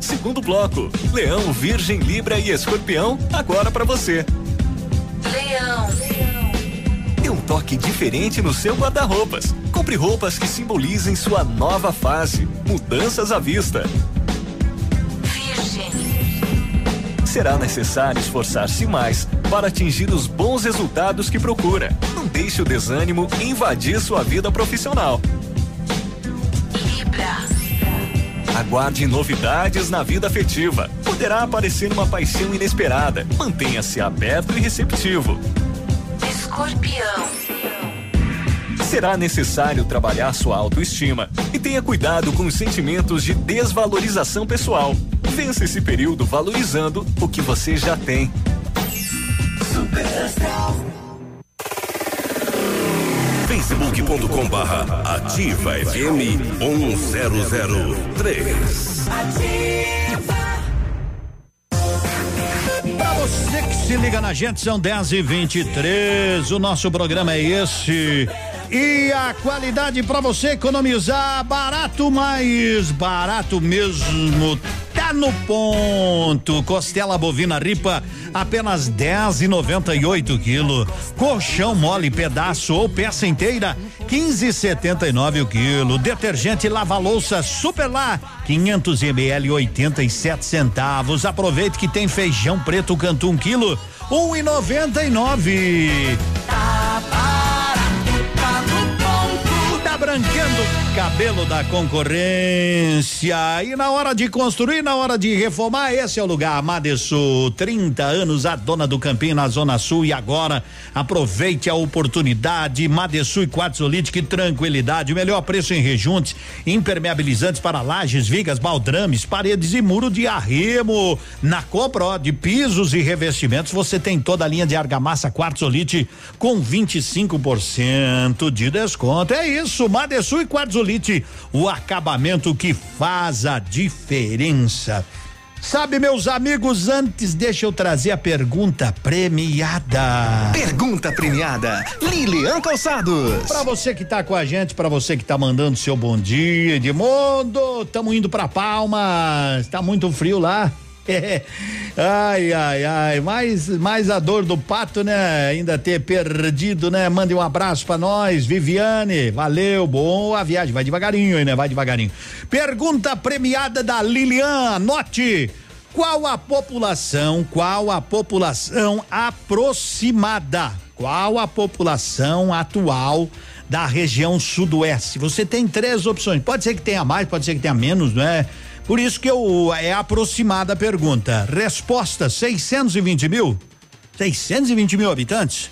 Segundo bloco: Leão, Virgem, Libra e Escorpião, agora para você. Toque diferente no seu guarda-roupas. Compre roupas que simbolizem sua nova fase. Mudanças à vista. Será necessário esforçar-se mais para atingir os bons resultados que procura. Não deixe o desânimo invadir sua vida profissional. Aguarde novidades na vida afetiva. Poderá aparecer uma paixão inesperada. Mantenha-se aberto e receptivo. Escorpião. Será necessário trabalhar sua autoestima e tenha cuidado com os sentimentos de desvalorização pessoal. Vença esse período valorizando o que você já tem. facebook.com barra ativa FM 1003. Pra você que se liga na gente, são 10 e 23 O nosso programa é esse. E a qualidade para você economizar barato, mais barato mesmo. Tá no ponto. Costela bovina ripa apenas 10,98 quilo. Colchão mole pedaço ou peça inteira 15,79 o quilo. Detergente lava louça Super lá 500 ml 87 centavos. Aproveite que tem feijão preto canto um quilo 1,99. Tá barato, cabelo da concorrência. E na hora de construir, na hora de reformar, esse é o lugar. Madesul, 30 anos, a dona do Campinho na Zona Sul. E agora, aproveite a oportunidade. Madesul e Quartzolite, que tranquilidade. Melhor preço em rejuntes, impermeabilizantes para lajes, vigas, baldrames, paredes e muro de arremo. Na compra ó, de pisos e revestimentos, você tem toda a linha de argamassa Quartzolite com 25% de desconto. É isso, Madesul e Quartzolite o acabamento que faz a diferença. Sabe, meus amigos, antes deixa eu trazer a pergunta premiada. Pergunta premiada, Lilian Calçados. Pra você que tá com a gente, pra você que tá mandando seu bom dia, de mundo, tamo indo pra Palmas, tá muito frio lá. Ai, ai, ai, mais, mais a dor do pato, né? Ainda ter perdido, né? Mande um abraço pra nós, Viviane, valeu, boa viagem, vai devagarinho aí, né? Vai devagarinho. Pergunta premiada da Lilian, anote. Qual a população, qual a população aproximada? Qual a população atual da região sudoeste? Você tem três opções. Pode ser que tenha mais, pode ser que tenha menos, não é? Por isso que eu é aproximada a pergunta. Resposta: 620 mil? 620 mil habitantes?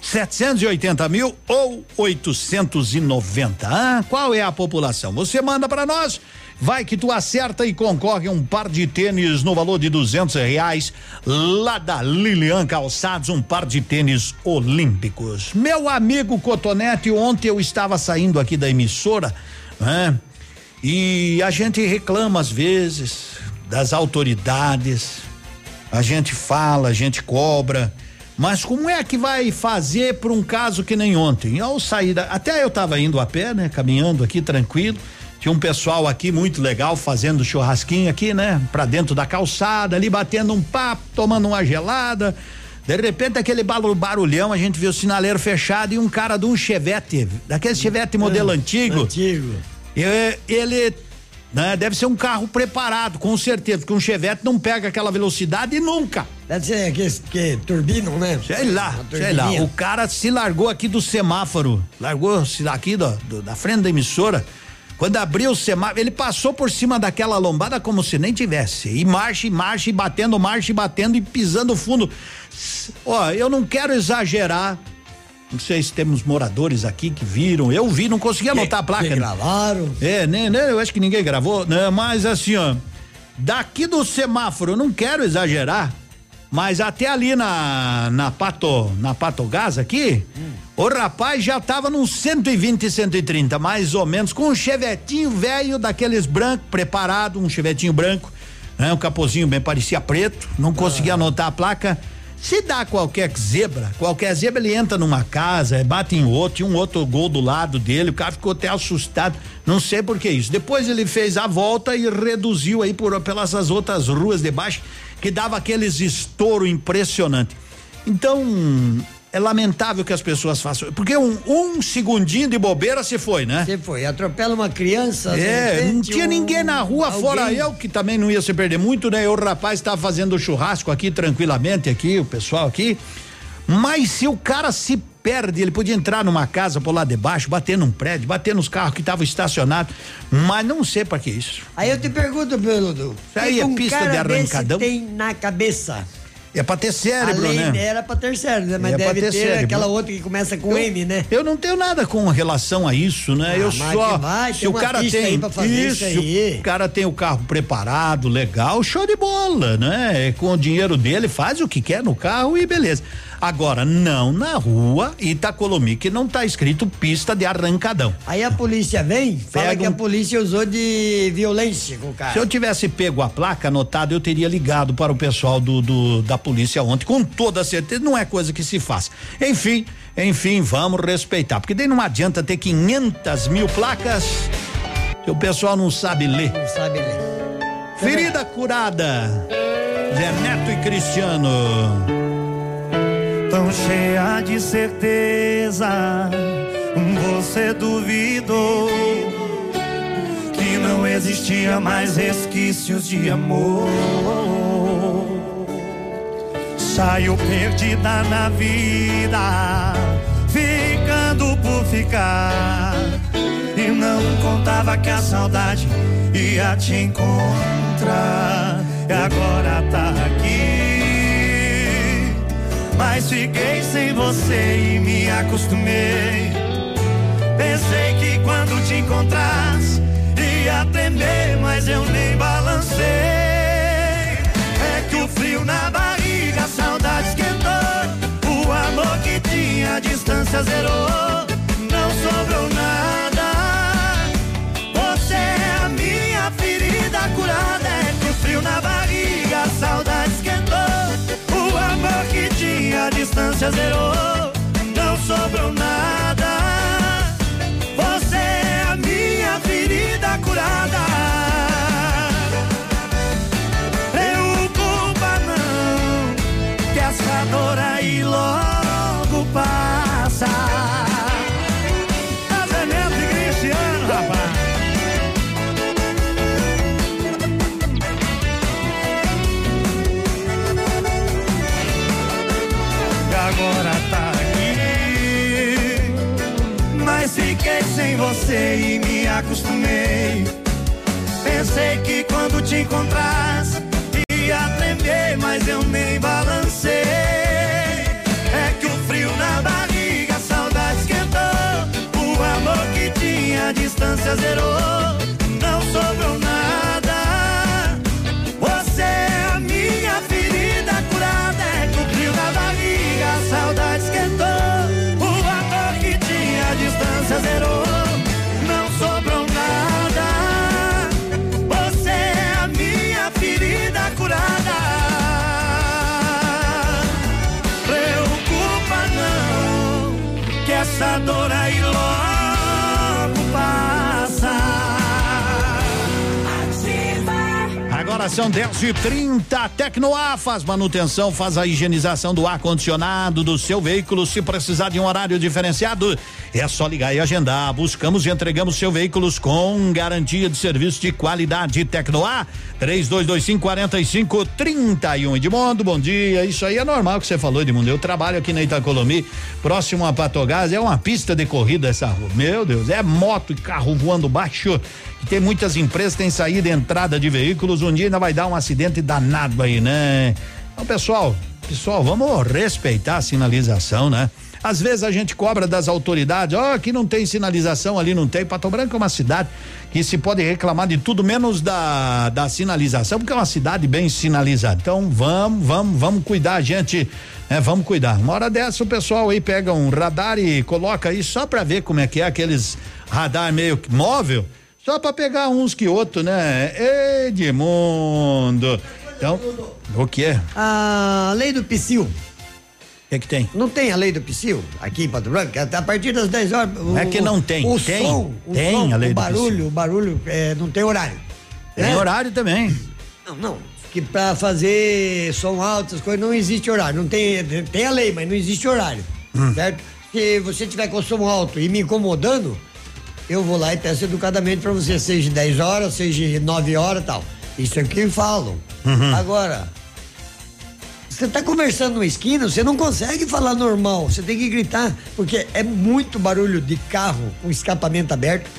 780 mil ou 890? Ah, qual é a população? Você manda para nós. Vai que tu acerta e concorre um par de tênis no valor de duzentos reais lá da Lilian Calçados, um par de tênis olímpicos. Meu amigo Cotonete, ontem eu estava saindo aqui da emissora, né? E a gente reclama às vezes das autoridades, a gente fala, a gente cobra, mas como é que vai fazer para um caso que nem ontem? Ao sair da, até eu estava indo a pé, né, caminhando aqui tranquilo. Tinha um pessoal aqui muito legal fazendo churrasquinho aqui, né, para dentro da calçada, ali batendo um papo, tomando uma gelada. De repente, aquele barulhão, a gente viu o sinaleiro fechado e um cara de um chevette, daquele chevette modelo Ah, antigo. Antigo. E, ele né, deve ser um carro preparado, com certeza, porque um Chevette não pega aquela velocidade nunca. Deve ser aqueles que turbinam, né? Sei lá, sei lá. O cara se largou aqui do semáforo, largou-se aqui do, do- da frente da emissora. Quando abriu o semáforo, ele passou por cima daquela lombada como se nem tivesse. E marcha, e marcha, e batendo, marcha, e batendo, e pisando fundo. Ó, eu não quero exagerar. Não sei se temos moradores aqui que viram. Eu vi, não consegui anotar a placa. gravaram. É, né, né? Eu acho que ninguém gravou, né? Mas assim, ó. Daqui do semáforo, eu não quero exagerar, mas até ali na na Pato, na Pato Gás aqui, o rapaz já tava num 120 130, mais ou menos, com um chevetinho velho daqueles branco preparado, um chevetinho branco, né? Um capozinho bem parecia preto, não conseguia anotar a placa. Se dá qualquer zebra, qualquer zebra, ele entra numa casa, bate em outro, tinha um outro gol do lado dele, o cara ficou até assustado. Não sei por que isso. Depois ele fez a volta e reduziu aí por pelas essas outras ruas de baixo, que dava aqueles estouro impressionante. Então, é lamentável que as pessoas façam. Porque um, um segundinho de bobeira se foi, né? Você foi, atropela uma criança. É, não tinha um- ninguém na rua, alguém- fora eu, que também não ia se perder muito, né? O rapaz estava fazendo churrasco aqui tranquilamente, aqui, o pessoal aqui. Mas se o cara se perde, ele podia entrar numa casa por lá de baixo, bater num prédio, bater nos carros que estavam estacionados, mas não sei pra que isso. Aí eu te pergunto. Isso aí é um pista de arrancadão? tem na cabeça. É pra ter cérebro, Além né? era pra ter cérebro, né? Mas É deve ter ter, aquela outra que começa com Eu- M, né? Eu não tenho nada com relação a isso, né? Ah, eu só. vai, se o cara tem isso aí. o cara tem o carro preparado, legal, show de bola, né? É Com o dinheiro dele, faz o que quer no carro e beleza. Agora, não na rua Itacolomi, que não tá escrito pista de arrancadão. Aí a polícia vem, fala Pega que a polícia usou de violência com o cara. Se eu tivesse pego a placa anotada, eu teria ligado para o pessoal do, do- da polícia ontem, com toda certeza, não é coisa que se faz. Enfim, enfim, vamos respeitar, porque daí não adianta ter 500 mil placas se o pessoal não sabe ler. Não sabe ler. Ferida curada. Zé Neto e Cristiano. Tão cheia de certeza, você duvidou que não existia mais resquícios de amor. Saiu perdida na vida, ficando por ficar. E não contava que a saudade ia te encontrar. E agora tá aqui. Mas fiquei sem você e me acostumei. Pensei que quando te encontrasse ia tremer, mas eu nem balancei. É que o frio na barriga, a saudade esquentou. O amor que tinha, a distância zerou. Tinha, a Que quando te encontrasse ia tremer, mas eu nem balancei. É que o frio na barriga, a saudade esquentou. O amor que tinha, a distância zerou. Agora são 10 e 30 Tecnoar faz manutenção, faz a higienização do ar-condicionado do seu veículo. Se precisar de um horário diferenciado, é só ligar e agendar. Buscamos e entregamos seu veículos com garantia de serviço de qualidade. Tecnoar 3225 4531. Edmundo, bom dia. Isso aí é normal que você falou, Edmundo. Eu trabalho aqui na Itacolomi, próximo a Patogás. É uma pista de corrida essa rua. Meu Deus, é moto e carro voando baixo. Tem muitas empresas, tem saída e entrada de veículos. Um dia ainda vai dar um acidente danado aí, né? Então, pessoal, pessoal, vamos respeitar a sinalização, né? Às vezes a gente cobra das autoridades, ó, aqui não tem sinalização, ali não tem. Pato Branco é uma cidade que se pode reclamar de tudo menos da, da sinalização, porque é uma cidade bem sinalizada. Então vamos, vamos, vamos cuidar, gente. né? vamos cuidar. Uma hora dessa o pessoal aí pega um radar e coloca aí só pra ver como é que é aqueles radar meio móvel, só pra pegar uns que outros, né? Edmundo. Então, o que é? A lei do psil. O que, que tem? Não tem a lei do psil aqui em Pato Branco? A partir das 10 horas. Não é que não tem, O tem, som, o tem som, a lei o do barulho, o barulho é, não tem horário. Tem né? horário também. Não, não. Que pra fazer som alto, essas coisas, não existe horário. Não tem, tem a lei, mas não existe horário. Hum. Certo? Se você tiver com som alto e me incomodando, eu vou lá e peço educadamente pra você, seja 10 horas, seja 9 horas e tal. Isso é o que falam. Uhum. Agora, você tá conversando numa esquina, você não consegue falar normal, você tem que gritar, porque é muito barulho de carro com escapamento aberto.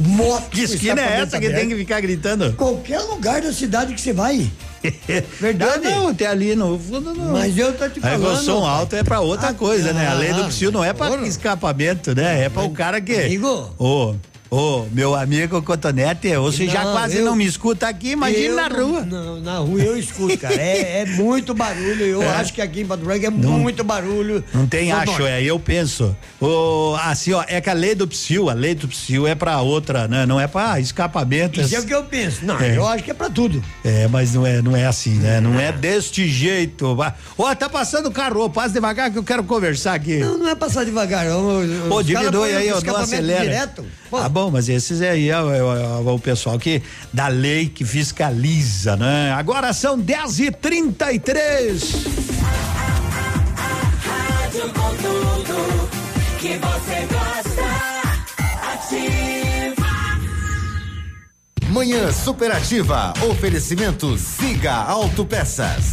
Moto. Que esquina é essa que tem que ficar gritando? Qualquer lugar da cidade que você vai. Verdade? Não, até ali no fundo não. Mas eu tô te Aí falando. o som alto é pra outra Ah, coisa, né? A lei do ah, psil não é pra escapamento, né? É pra o cara que. Amigo. Ô, ô, meu amigo Cotonete, você já Não, quase eu- não me escuta aqui, imagina na não- rua. Não, na rua eu escuto, cara. É, é muito barulho. Eu É. acho que aqui em Pato Branco é muito barulho. Não tem acho, é, eu penso. O, assim, ó, é que a lei do psil, a lei do psil é pra outra, né? Não é pra escapamento. Isso é o que eu penso. Não, É. eu acho que é pra tudo. É, mas não é, não é assim, né? Não é deste jeito. Ó, tá passando o carro, ô, passa devagar que eu quero conversar aqui. Não, não é passar devagar. Não. Pô, Os caras diminui aí, ó, não acelera. Direto. Ah, bom, mas esses aí é, é o- é o pessoal que da lei que fiscaliza, né? Agora são 10 e 33 Rádio com tudo que você gosta. Ativa. Manhã superativa. Oferecimento Siga Autopeças.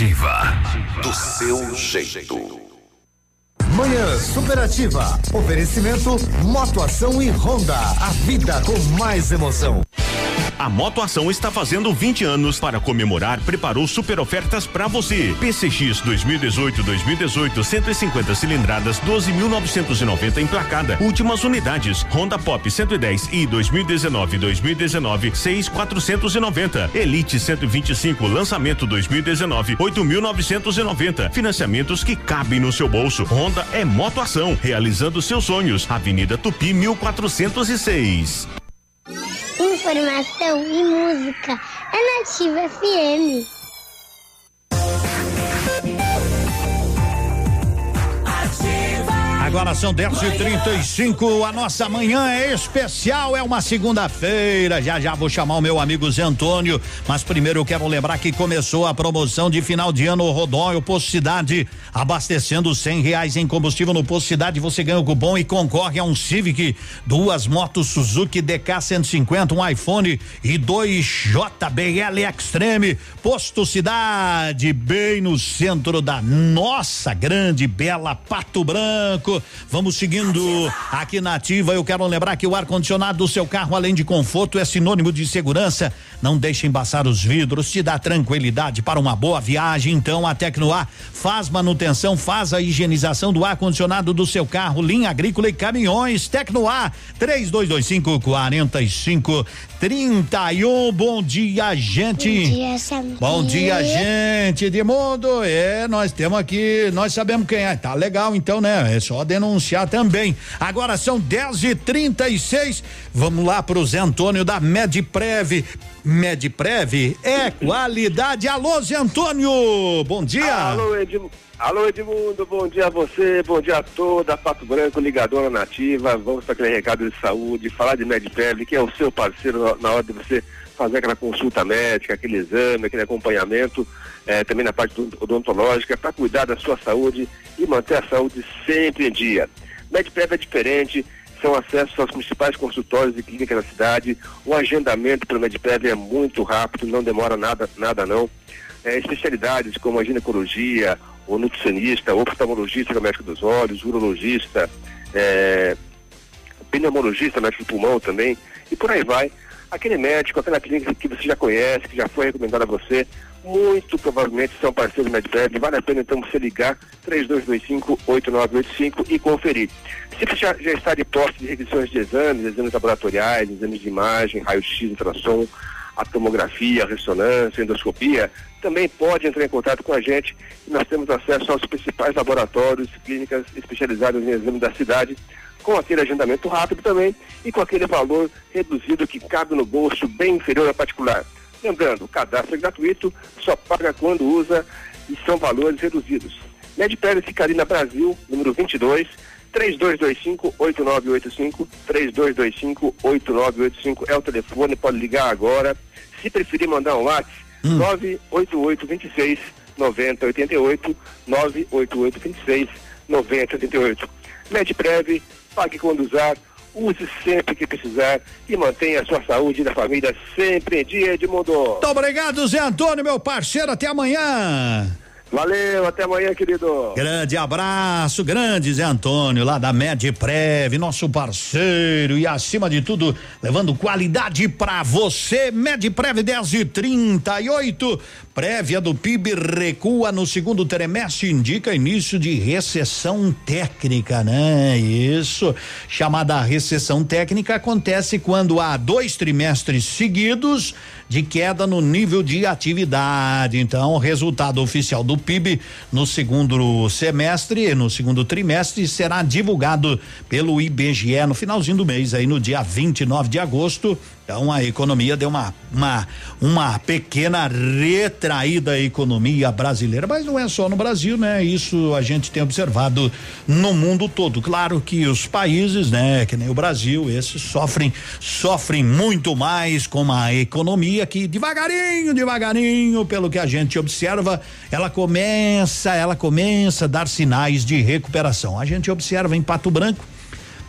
Ativa. Do seu jeito. Manhã superativa. Oferecimento Motoação e Honda. A vida com mais emoção. A Motoação está fazendo 20 anos para comemorar, preparou super ofertas para você. PCX 2018-2018, 150 cilindradas, 12.990 emplacada. Últimas unidades. Honda Pop 110 e 2019-2019, 6.490. Elite 125, lançamento 2019, 8.990. Financiamentos que cabem no seu bolso. Honda é Motoação, realizando seus sonhos. Avenida Tupi 1406. Informação e música é Nativa FM. Agora são 10 e 35 A nossa manhã é especial, é uma segunda-feira. Já já vou chamar o meu amigo Zé Antônio. Mas primeiro eu quero lembrar que começou a promoção de final de ano Rodóio Posto Cidade. Abastecendo cem reais em combustível no Posto Cidade, você ganha o cupom e concorre a um Civic, duas motos Suzuki DK 150, um iPhone e dois JBL Extreme. Posto Cidade, bem no centro da nossa grande bela Pato Branco. Vamos seguindo aqui na ativa. Eu quero lembrar que o ar-condicionado do seu carro, além de conforto, é sinônimo de segurança. Não deixe embaçar os vidros, te dá tranquilidade para uma boa viagem. Então, a Tecnoar faz manutenção, faz a higienização do ar-condicionado do seu carro, linha agrícola e caminhões. Tecnoar 3225 45 31. Bom dia, gente. Bom dia, Samir. Bom dia, gente de mundo. É, nós temos aqui, nós sabemos quem é. Tá legal, então, né? É só denunciar também. Agora são 10 e 36 Vamos lá pro Zé Antônio da Medprev. Medprev é qualidade. Alô, Zé Antônio. Bom dia. Alô, Edmundo. Alô, Edmundo, bom dia a você, bom dia a toda, Pato Branco, ligadora nativa, vamos para aquele recado de saúde, falar de Medprev, que é o seu parceiro na hora de você fazer aquela consulta médica, aquele exame, aquele acompanhamento, eh, também na parte do- odontológica, para cuidar da sua saúde e manter a saúde sempre em dia. Medprev é diferente, são acessos aos principais consultórios e clínicas da cidade, o agendamento pelo Medprev é muito rápido, não demora nada, nada não. É, especialidades como a ginecologia, o nutricionista, o oftalmologista, é o médico dos olhos, urologista, é, pneumologista, médico do pulmão também, e por aí vai. Aquele médico, aquela clínica que você já conhece, que já foi recomendada a você, muito provavelmente são parceiros Medprev. Vale a pena então você ligar 3225-8985 e conferir. Se você já, já está de posse de requisições de exames, exames laboratoriais, exames de imagem, raio-x, ultrassom, a tomografia, a ressonância, a endoscopia, também pode entrar em contato com a gente. Nós temos acesso aos principais laboratórios, clínicas especializadas em exame da cidade, com aquele agendamento rápido também e com aquele valor reduzido que cabe no bolso, bem inferior ao particular. Lembrando, o cadastro é gratuito, só paga quando usa e são valores reduzidos. Fica na Brasil, número 22, 3225-8985, 3225-8985 é o telefone, pode ligar agora. Se preferir mandar um WhatsApp, hum. 98826 9088, 98826 9088. Medprev, pague quando usar, use sempre que precisar e mantenha a sua saúde e da família sempre em dia, Edmundo. Muito obrigado, Zé Antônio, meu parceiro, até amanhã. Valeu, até amanhã, querido. Grande abraço, grande Zé Antônio, lá da Medprev, nosso parceiro e acima de tudo, levando qualidade para você. Medprev 10 e 38. Prévia do PIB recua no segundo trimestre, indica início de recessão técnica, né? Isso. Chamada recessão técnica acontece quando há dois trimestres seguidos de queda no nível de atividade. Então, o resultado oficial do PIB no segundo semestre, no segundo trimestre, será divulgado pelo IBGE no finalzinho do mês, aí no dia 29 de agosto. Então a economia deu uma uma uma pequena retraída a economia brasileira, mas não é só no Brasil, né? Isso a gente tem observado no mundo todo. Claro que os países, né, que nem o Brasil, esses sofrem sofrem muito mais com a economia que devagarinho, devagarinho, pelo que a gente observa, ela começa, ela começa a dar sinais de recuperação. A gente observa em Pato Branco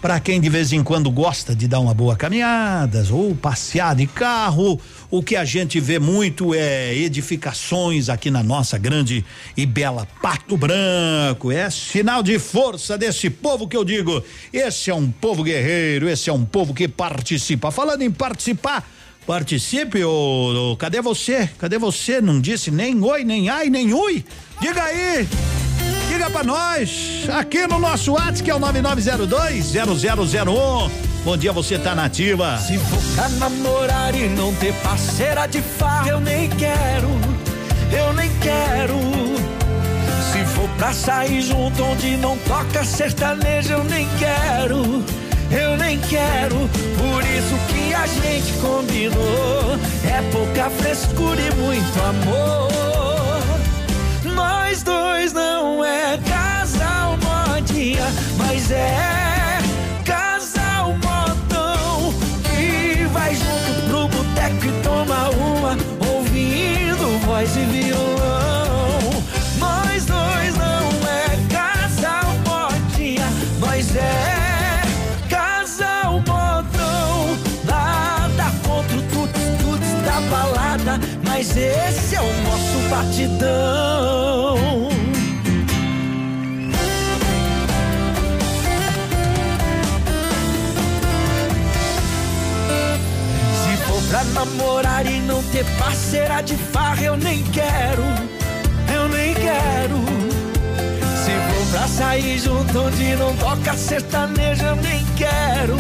para quem de vez em quando gosta de dar uma boa caminhada ou passear de carro, o que a gente vê muito é edificações aqui na nossa grande e bela Pato Branco. É sinal de força desse povo que eu digo. Esse é um povo guerreiro, esse é um povo que participa. Falando em participar, participe, ô, ô, cadê você? Cadê você? Não disse nem oi, nem ai, nem ui. Diga aí. Liga pra nós, aqui no nosso WhatsApp, que é o 9902-0001. Bom dia, você tá nativa. Se for pra namorar e não ter parceira de farra, eu nem quero, eu nem quero. Se for pra sair junto onde não toca sertanejo, eu nem quero, eu nem quero. Por isso que a gente combinou, é pouca frescura e muito amor. Nós dois não é casal modinha, mas é casal modão que vai junto pro boteco e toma uma, ouvindo voz e violão. Nós dois não é casal modinha, mas é casal modão. Nada contra o tudo, tudo da balada, mas esse é o nosso batidão. Namorar e não ter parceira de farra, eu nem quero, eu nem quero. Se for pra sair junto onde não toca sertanejo, eu nem quero,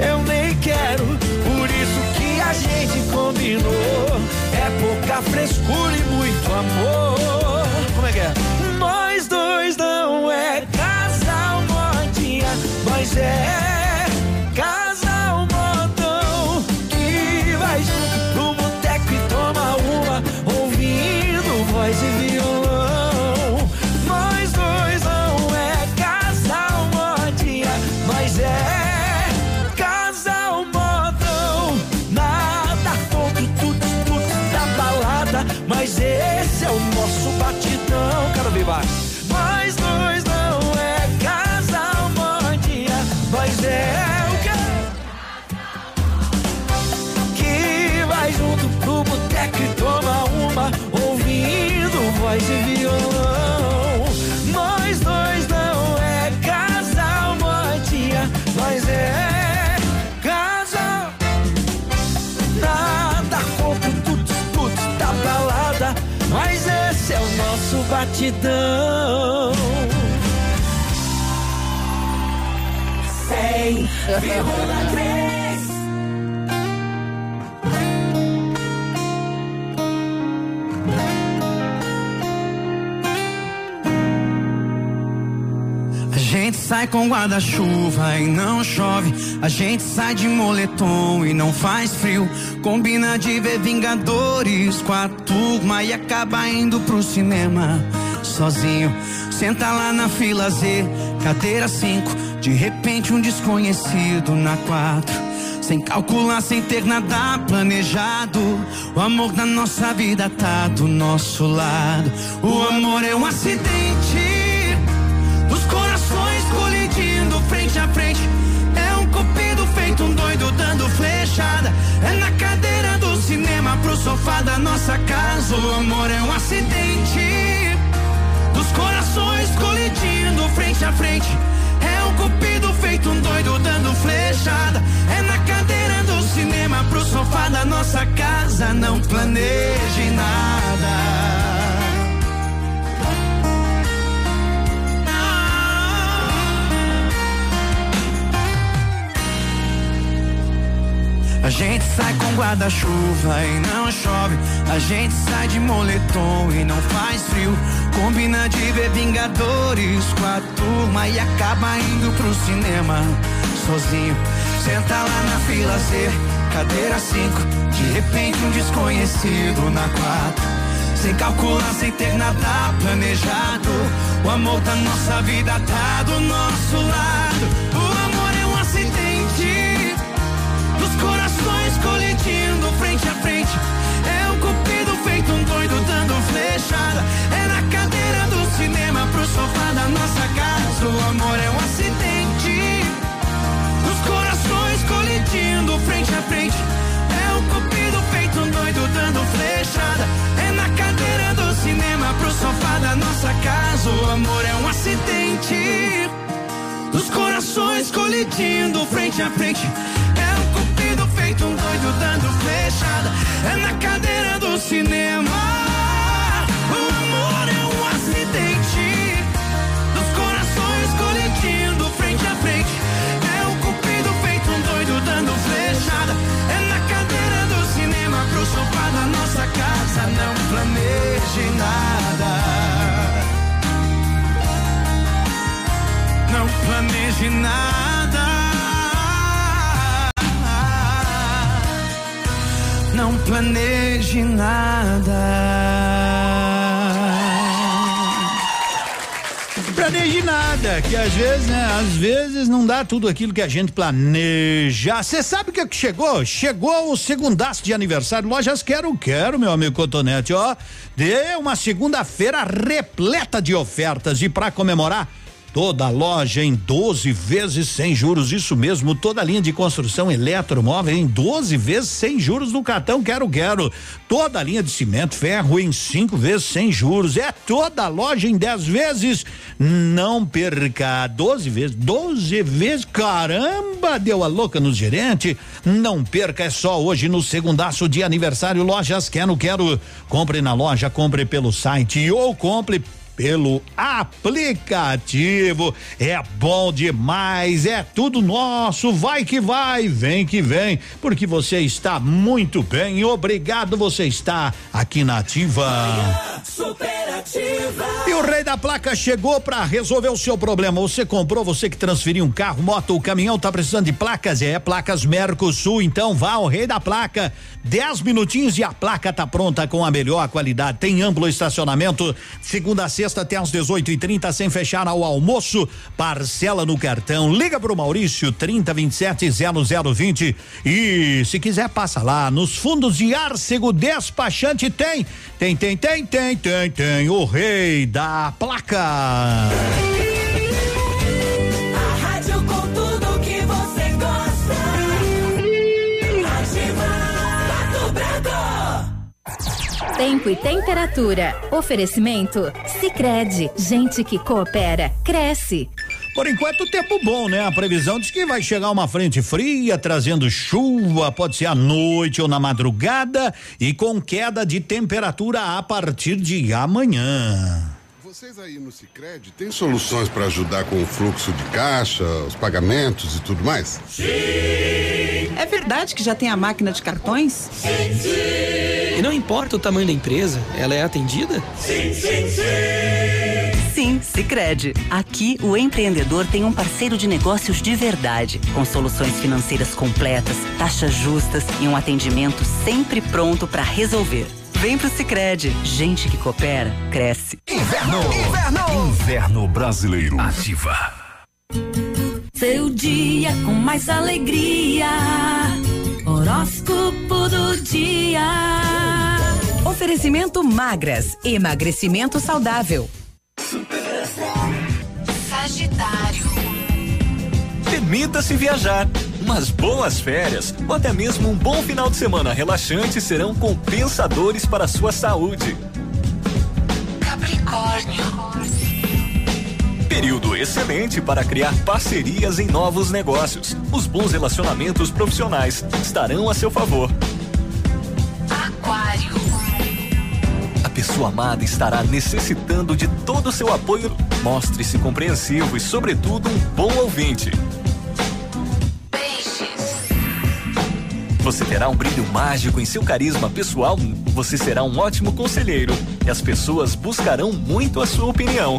eu nem quero. Por isso que a gente combinou, é pouca frescura e muito amor. Como é que é? Nós dois não é casal modinha, mas é nosso batidão. Sai com guarda-chuva e não chove. A gente sai de moletom e não faz frio. Combina de ver Vingadores com a turma e acaba indo pro cinema sozinho. Senta lá na fila Z, cadeira 5. De repente, um desconhecido na 4. Sem calcular, sem ter nada planejado. O amor da nossa vida tá do nosso lado. O amor é um acidente. A frente. É um cupido feito um doido dando flechada. É na cadeira do cinema pro sofá da nossa casa. O amor é um acidente. Dos corações colidindo frente a frente. É um cupido feito um doido dando flechada. É na cadeira do cinema pro sofá da nossa casa. Não planeje nada. Gente sai com guarda-chuva e não chove. A gente sai de moletom e não faz frio. Combina de ver Vingadores com a turma e acaba indo pro cinema sozinho. Senta lá na fila C, cadeira 5. De repente um desconhecido na 4. Sem calcular, sem ter nada planejado. O amor da nossa vida tá do nosso lado. Frente a frente. É um cupido feito um doido dando flechada. É na cadeira do cinema pro sofá da nossa casa. O amor é um acidente. Dos corações colidindo frente a frente. É um cupido feito um doido dando flechada. É na cadeira do cinema pro sofá da nossa casa. O amor é um acidente. Dos corações colidindo frente a frente. Feito um doido dando flechada. É na cadeira do cinema. O amor é um acidente. Dos corações colidindo frente a frente. É um cupido feito um doido dando flechada. É na cadeira do cinema pro sofá da nossa casa. Não planeje nada. Não planeje nada. Não planeje nada. Planeje nada, que às vezes, né? Às vezes não dá tudo aquilo que a gente planeja. Você sabe o que, é que chegou? Chegou o segundaço de aniversário. Lojas Quero Quero, meu amigo Cotonete, ó. Dê uma segunda-feira repleta de ofertas e para comemorar. Toda loja em 12 vezes sem juros, isso mesmo, toda linha de construção eletromóvel em 12 vezes sem juros no cartão Quero Quero. Toda linha de cimento, ferro em cinco vezes sem juros. É toda loja em 10 vezes. Não perca 12 vezes, 12 vezes. Caramba, deu a louca no gerente. Não perca, é só hoje no segundaço de aniversário Lojas Quero Quero. Compre na loja, compre pelo site ou compre pelo aplicativo. É bom demais, é tudo nosso. Vai que vai, vem que vem, porque você está muito bem. Obrigado, você está aqui na Ativa. Superativa. E o rei da placa chegou para resolver o seu problema. Você comprou, você que transferiu um carro, moto ou caminhão, tá precisando de placas? É, placas Mercosul. Então vá ao rei da placa. Dez minutinhos e a placa tá pronta com a melhor qualidade. Tem amplo estacionamento. Segunda a sexta até às 18 e 30 sem fechar ao almoço. Parcela no cartão. Liga pro Maurício 30 27 0020 e se quiser passa lá nos fundos de Arcego Despachante tem. Tem, tem, tem, tem, tem, tem. O rei da placa. Tempo e temperatura. Oferecimento? Sicredi Gente que coopera, cresce. Por enquanto, tempo bom, né? A previsão diz que vai chegar uma frente fria, trazendo chuva, pode ser à noite ou na madrugada, e com queda de temperatura a partir de amanhã. Vocês aí no Cicred têm soluções para ajudar com o fluxo de caixa, os pagamentos e tudo mais? É verdade que já tem a máquina de cartões? E não importa o tamanho da empresa, ela é atendida? Sim, sim, sim. Sim, Sicredi. Aqui o empreendedor tem um parceiro de negócios de verdade, com soluções financeiras completas, taxas justas e um atendimento sempre pronto para resolver. Vem pro Sicredi. Gente que coopera cresce. Inverno. Inverno. Inverno brasileiro. Ativa. Seu dia com mais alegria. Horóscopo do dia. Oferecimento magras, emagrecimento saudável. Sagitário. Permita-se viajar. Umas boas férias ou até mesmo um bom final de semana relaxante serão compensadores para a sua saúde. Capricórnio. Período excelente para criar parcerias em novos negócios. Os bons relacionamentos profissionais estarão a seu favor. Aquário. A pessoa amada estará necessitando de todo o seu apoio. Mostre-se compreensivo e, sobretudo, um bom ouvinte. Você terá um brilho mágico em seu carisma pessoal. Você será um ótimo conselheiro e as pessoas buscarão muito a sua opinião.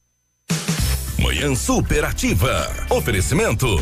Manhã superativa. Oferecimento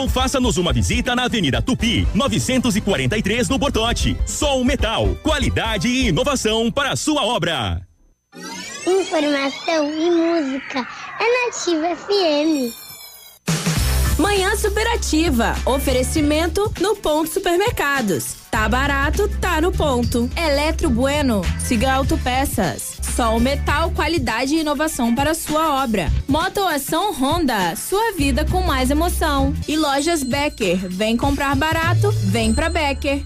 ou faça-nos uma visita na Avenida Tupi, 943 no Bortote. Sol Metal, qualidade e inovação para a sua obra. Informação e música é Nativa FM. Manhã Superativa. Oferecimento no Ponto Supermercados. Tá barato, tá no ponto. Eletro Bueno. Siga Autopeças. Sol Metal, qualidade e inovação para sua obra. Motoação Honda. Sua vida com mais emoção. E Lojas Becker. Vem comprar barato, vem pra Becker.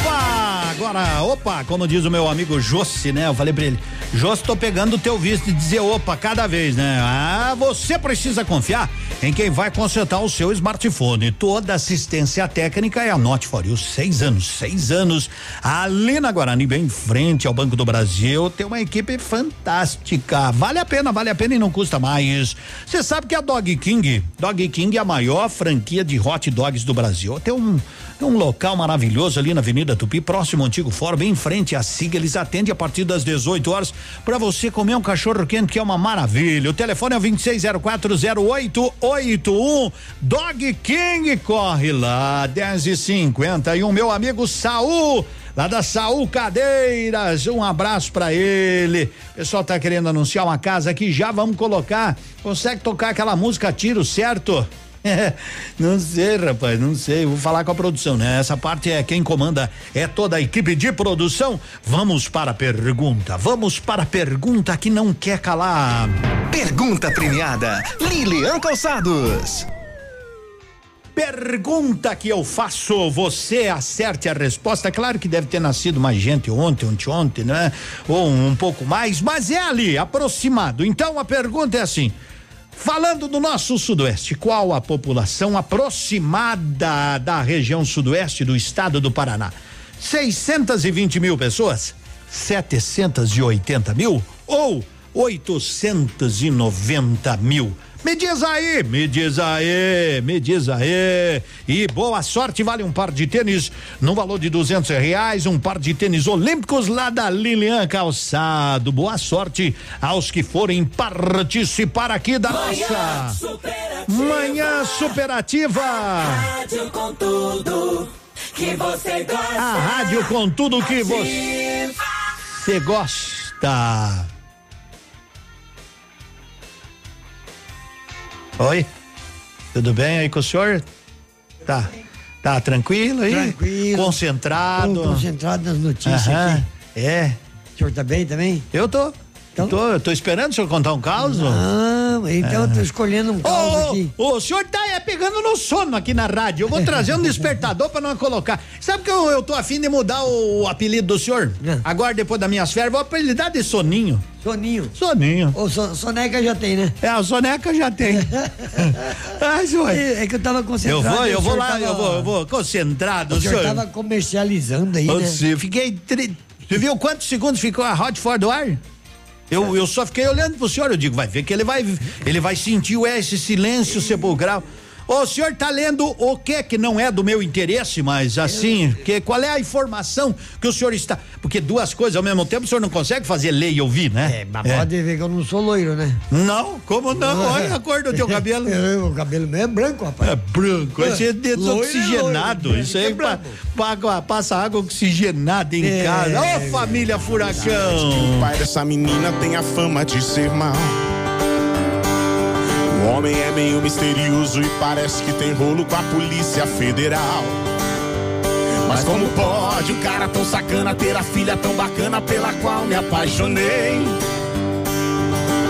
Opa! Agora, opa, como diz o meu amigo Jossi, né? Eu falei pra ele, Jossi, tô pegando o teu visto e dizer opa cada vez, né? Ah, você precisa confiar em quem vai consertar o seu smartphone. Toda assistência técnica é a Note for You, seis anos, seis anos. Ali na Guarani, bem em frente ao Banco do Brasil, tem uma equipe fantástica. Vale a pena, vale a pena e não custa mais. Você sabe que a Dog King, Dog King é a maior franquia de hot dogs do Brasil. Tem um, tem um local maravilhoso ali na Avenida Tupi, próximo ao antigo fórum, bem em frente à SIGA. Eles atendem a partir das 18 horas para você comer um cachorro quente que é uma maravilha. O telefone é o 26040881. Dog King corre lá, 10 e 50 e o meu amigo Saul lá da Saul Cadeiras. Um abraço para ele. O pessoal tá querendo anunciar uma casa aqui, já vamos colocar. Consegue tocar aquela música Tiro, certo? não sei, rapaz, não sei. Vou falar com a produção, né? Essa parte é quem comanda, é toda a equipe de produção. Vamos para a pergunta. Vamos para a pergunta que não quer calar. Pergunta premiada. Lilian Calçados. Pergunta que eu faço, você acerte a resposta. Claro que deve ter nascido mais gente ontem, ontem, ontem, né? Ou um pouco mais, mas é ali, aproximado. Então a pergunta é assim: Falando do nosso sudoeste, qual a população aproximada da região sudoeste do estado do Paraná? 620 mil pessoas? 780 mil? Ou 890 mil. Me diz aí, me diz aí, me diz aí. E boa sorte, vale um par de tênis no valor de duzentos reais, um par de tênis olímpicos lá da Lilian Calçado. Boa sorte aos que forem participar aqui da nossa Manhã Superativa. Rádio com tudo que você gosta. A rádio com tudo que você gosta. Oi? Tudo bem aí com o senhor? Tá. Tá tranquilo aí? Tranquilo. Concentrado. Tô concentrado nas notícias Aham. aqui. É. O senhor tá bem também? Eu tô. Eu tô, eu tô esperando o senhor contar um caos. Não, então eu tô escolhendo um caos Ô, aqui. ô, o senhor tá é, pegando no sono aqui na rádio. Eu vou trazer um despertador pra não colocar. Sabe que eu, eu tô afim de mudar o, o apelido do senhor? Agora, depois das minhas férias, vou apelidar de Soninho. Soninho. Soninho. Ô, so, soneca já tem, né? É, a soneca já tem. Ai, senhor. É, é que eu tava Eu concentrado. vou, e o eu vou senhor lá, tava- eu vou, eu vou, concentrado. O senhor tava comercializando aí, né? Você, eu fiquei. tri- Você viu quantos segundos ficou a Hot fora do ar? Eu, eu só fiquei olhando pro senhor, eu digo, vai ver que ele vai, ele vai sentir o- esse silêncio sepulcral. Ô, o senhor tá lendo o que que não é do meu interesse, mas assim, que, qual é a informação que o senhor está. Porque duas coisas ao mesmo tempo o senhor não consegue fazer ler e ouvir, né? É, mas pode ver que eu não sou loiro, né? Não, como não? Olha a cor do teu cabelo. o cabelo meu é branco, rapaz. É branco, esse é é desoxigenado. loiro, Isso aí é pa- passa água oxigenada em É. casa. Ô, família Furacão! O pai dessa menina tem a fama de ser mal. O homem é meio misterioso e parece que tem rolo com a Polícia Federal. Mas como pode um cara tão sacana ter a filha tão bacana pela qual me apaixonei?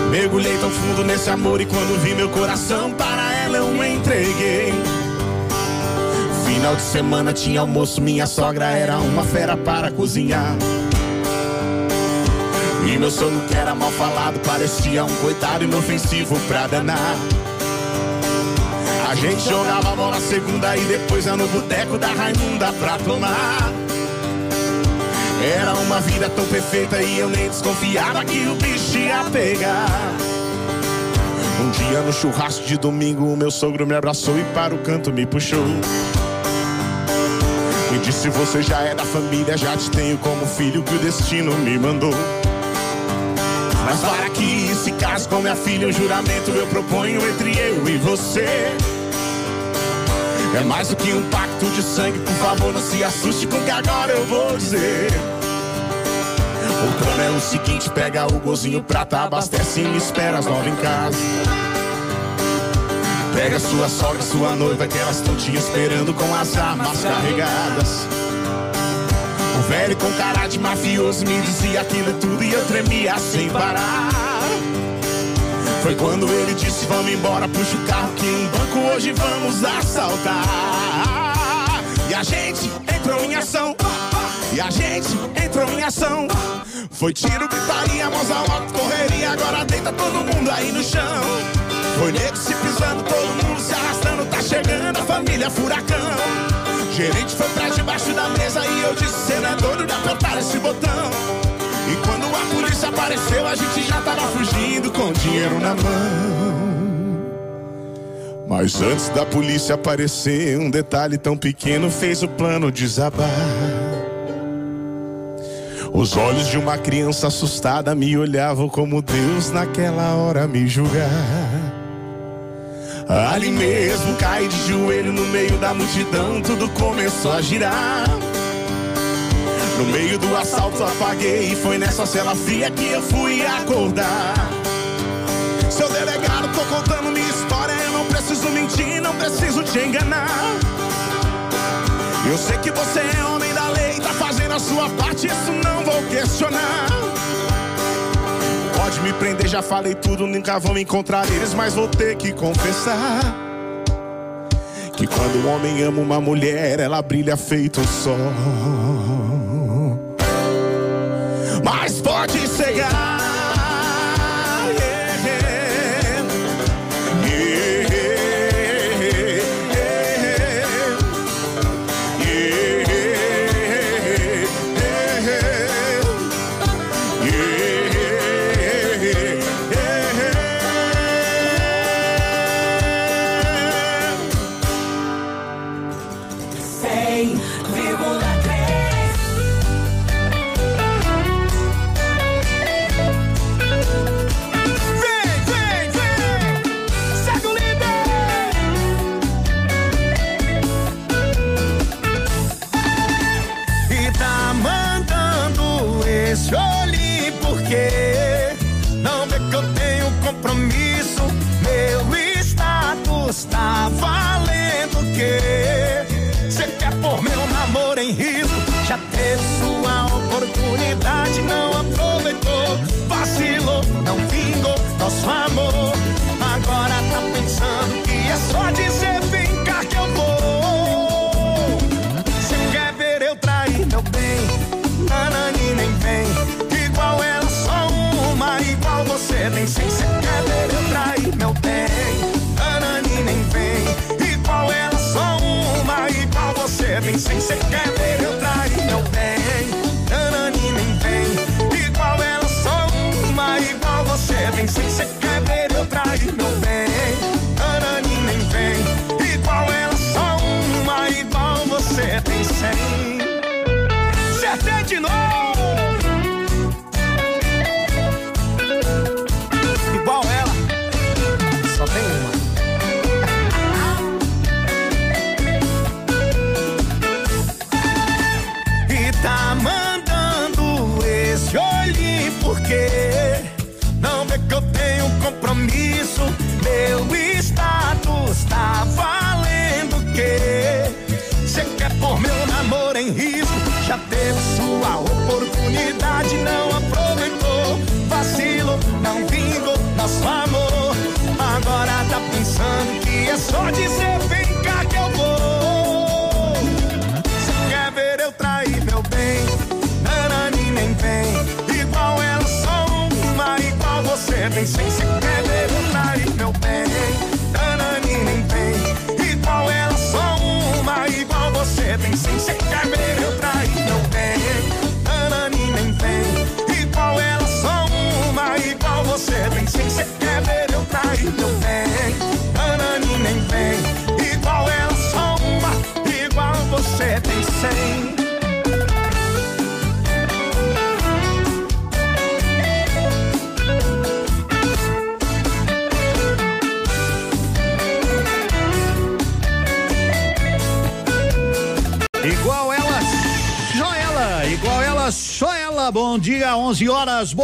Mergulhei tão fundo nesse amor e quando vi meu coração para ela eu me entreguei. Final de semana tinha almoço, minha sogra era uma fera para cozinhar. E meu sono que era mal falado parecia um coitado inofensivo pra danar. A gente jogava bola segunda e depois ia no boteco da Raimunda pra tomar. Era uma vida tão perfeita e eu nem desconfiava que o bicho ia pegar. Um dia no churrasco de domingo, o meu sogro me abraçou e para o canto me puxou. Me disse: Você já é da família, já te tenho como filho que o destino me mandou. Mas para que se case com minha filha, um juramento eu proponho entre eu e você. É mais do que um pacto de sangue, por favor, não se assuste com o que agora eu vou dizer. O plano é o seguinte: pega o golzinho prata, abastece e me espera às nove em casa. Pega sua sogra, sua noiva, que elas estão te esperando com as armas carregadas. O velho com cara de mafioso me dizia aquilo tudo e eu tremia sem parar. Foi quando ele disse: Vamos embora, puxa o carro que um banco hoje vamos assaltar. E a gente entrou em ação. E a gente entrou em ação. Foi tiro, gritaria, mãos ao alto, correria. Agora deita todo mundo aí no chão. Foi nego se pisando, todo mundo se arrastando. Tá chegando a família Furacão. Gerente foi pra debaixo da mesa e eu disse: Cê não é doido de apertar esse botão. E quando a polícia apareceu, a gente já tava fugindo com dinheiro na mão. Mas antes da polícia aparecer, um detalhe tão pequeno fez o plano desabar. Os olhos de uma criança assustada me olhavam como Deus naquela hora me julgar. Ali mesmo caí de joelho no meio da multidão, tudo começou a girar. No meio do assalto apaguei e foi nessa cela fria que eu fui acordar. Seu delegado, tô contando minha história, eu não preciso mentir, não preciso te enganar. Eu sei que você é homem da lei, tá fazendo a sua parte, isso não vou questionar. Pode me prender, já falei tudo, nunca vão encontrar eles, mas vou ter que confessar. Que quando o homem ama uma mulher, ela brilha feito um sol. Mas pode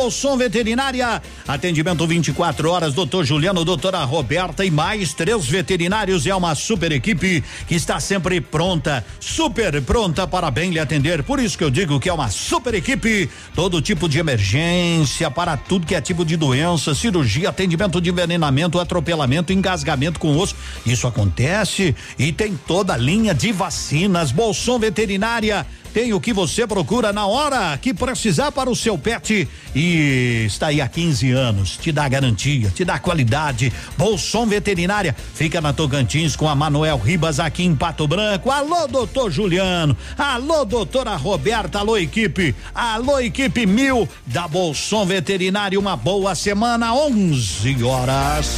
Bolson Veterinária. Atendimento 24 horas. Doutor Juliano, doutora Roberta e mais três veterinários. É uma super equipe que está sempre pronta, super pronta para bem lhe atender. Por isso que eu digo que é uma super equipe. Todo tipo de emergência, para tudo que é tipo de doença, cirurgia, atendimento de envenenamento, atropelamento, engasgamento com osso. Isso acontece e tem toda a linha de vacinas. Bolson Veterinária tem o que você procura na hora que precisar para o seu pet e está aí há 15 anos. Te dá garantia, te dá qualidade. Bolson Veterinária fica na Tocantins com a Manuel Ribas aqui em Pato Branco. Alô, doutor Juliano. Alô, doutora Roberta. Alô, equipe. Alô, equipe mil da Bolson Veterinária. Uma boa semana, 11 horas.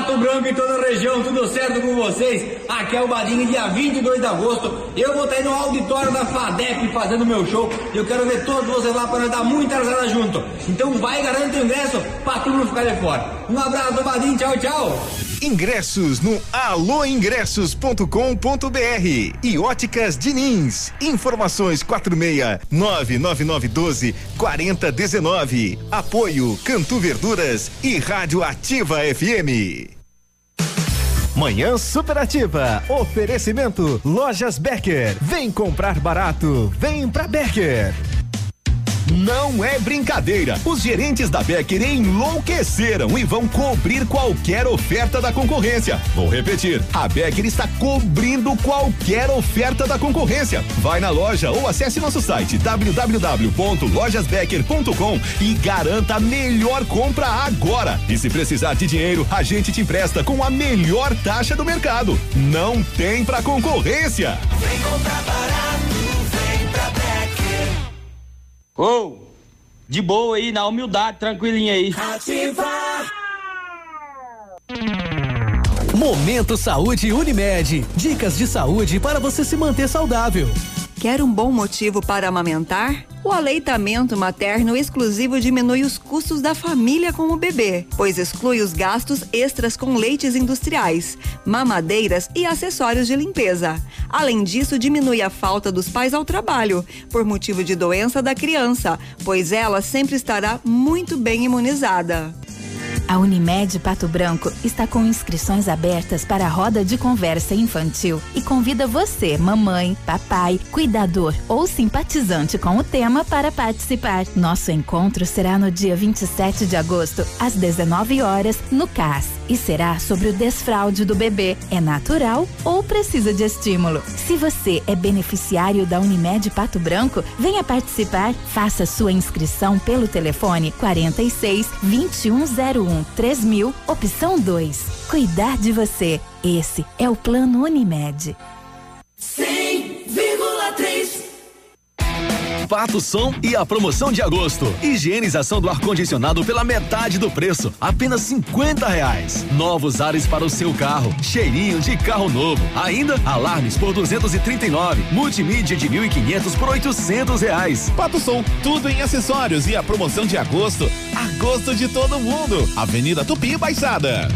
Pato Branco e toda a região, tudo certo com vocês? Aqui é o Badinho, dia 22 de agosto. Eu vou estar no auditório da FADEP fazendo meu show. E eu quero ver todos vocês lá para nós dar muita risada junto. Então vai, garante o ingresso pra tu não ficar de fora. Um abraço Badinho, tchau, tchau. Ingressos no alôingressos.com.br e Óticas Diniz. Informações 46 99912 4019. Apoio Cantu Verduras e Rádio Ativa FM. Manhã Superativa. Oferecimento Lojas Becker. Vem comprar barato. Vem pra Becker. Não é brincadeira. Os gerentes da Becker enlouqueceram e vão cobrir qualquer oferta da concorrência. Vou repetir, a Becker está cobrindo qualquer oferta da concorrência. Vai na loja ou acesse nosso site www.lojasbecker.com e garanta a melhor compra agora. E se precisar de dinheiro, a gente te empresta com a melhor taxa do mercado. Não tem pra concorrência. Vem comprar barato. Ô, de boa aí, na humildade, tranquilinho aí. Ativa. Momento Saúde Unimed. Dicas de saúde para você se manter saudável. Quer um bom motivo para amamentar? O aleitamento materno exclusivo diminui os custos da família com o bebê, pois exclui os gastos extras com leites industriais, mamadeiras e acessórios de limpeza. Além disso, diminui a falta dos pais ao trabalho, por motivo de doença da criança, pois ela sempre estará muito bem imunizada. A Unimed Pato Branco está com inscrições abertas para a roda de conversa infantil e convida você, mamãe, papai, cuidador ou simpatizante com o tema para participar. Nosso encontro será no dia 27 de agosto, às 19 horas, no CAS, e será sobre o desfraude do bebê. É natural ou precisa de estímulo? Se você é beneficiário da Unimed Pato Branco, venha participar. Faça sua inscrição pelo telefone 46 2101 3000, opção 2. Cuidar de você. Esse é o Plano Unimed. 100,3 Pato Som e a promoção de agosto. Higienização do ar-condicionado pela metade do preço, apenas 50 reais. Novos ares para o seu carro, cheirinho de carro novo. Ainda alarmes por 239, multimídia de 1.500 por 800 reais. Pato Som, tudo em acessórios e a promoção de agosto, agosto de todo mundo. Avenida Tupi Baixada.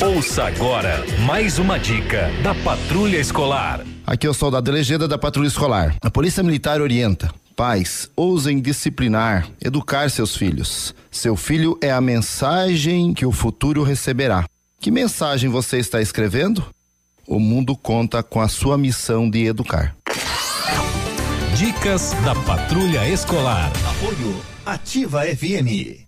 Ouça agora mais uma dica da Patrulha Escolar. Aqui é o soldado Legenda da Patrulha Escolar. A Polícia Militar orienta. Pais, ousem disciplinar, educar seus filhos. Seu filho é a mensagem que o futuro receberá. Que mensagem você está escrevendo? O mundo conta com a sua missão de educar. Dicas da Patrulha Escolar. Apoio Ativa FM.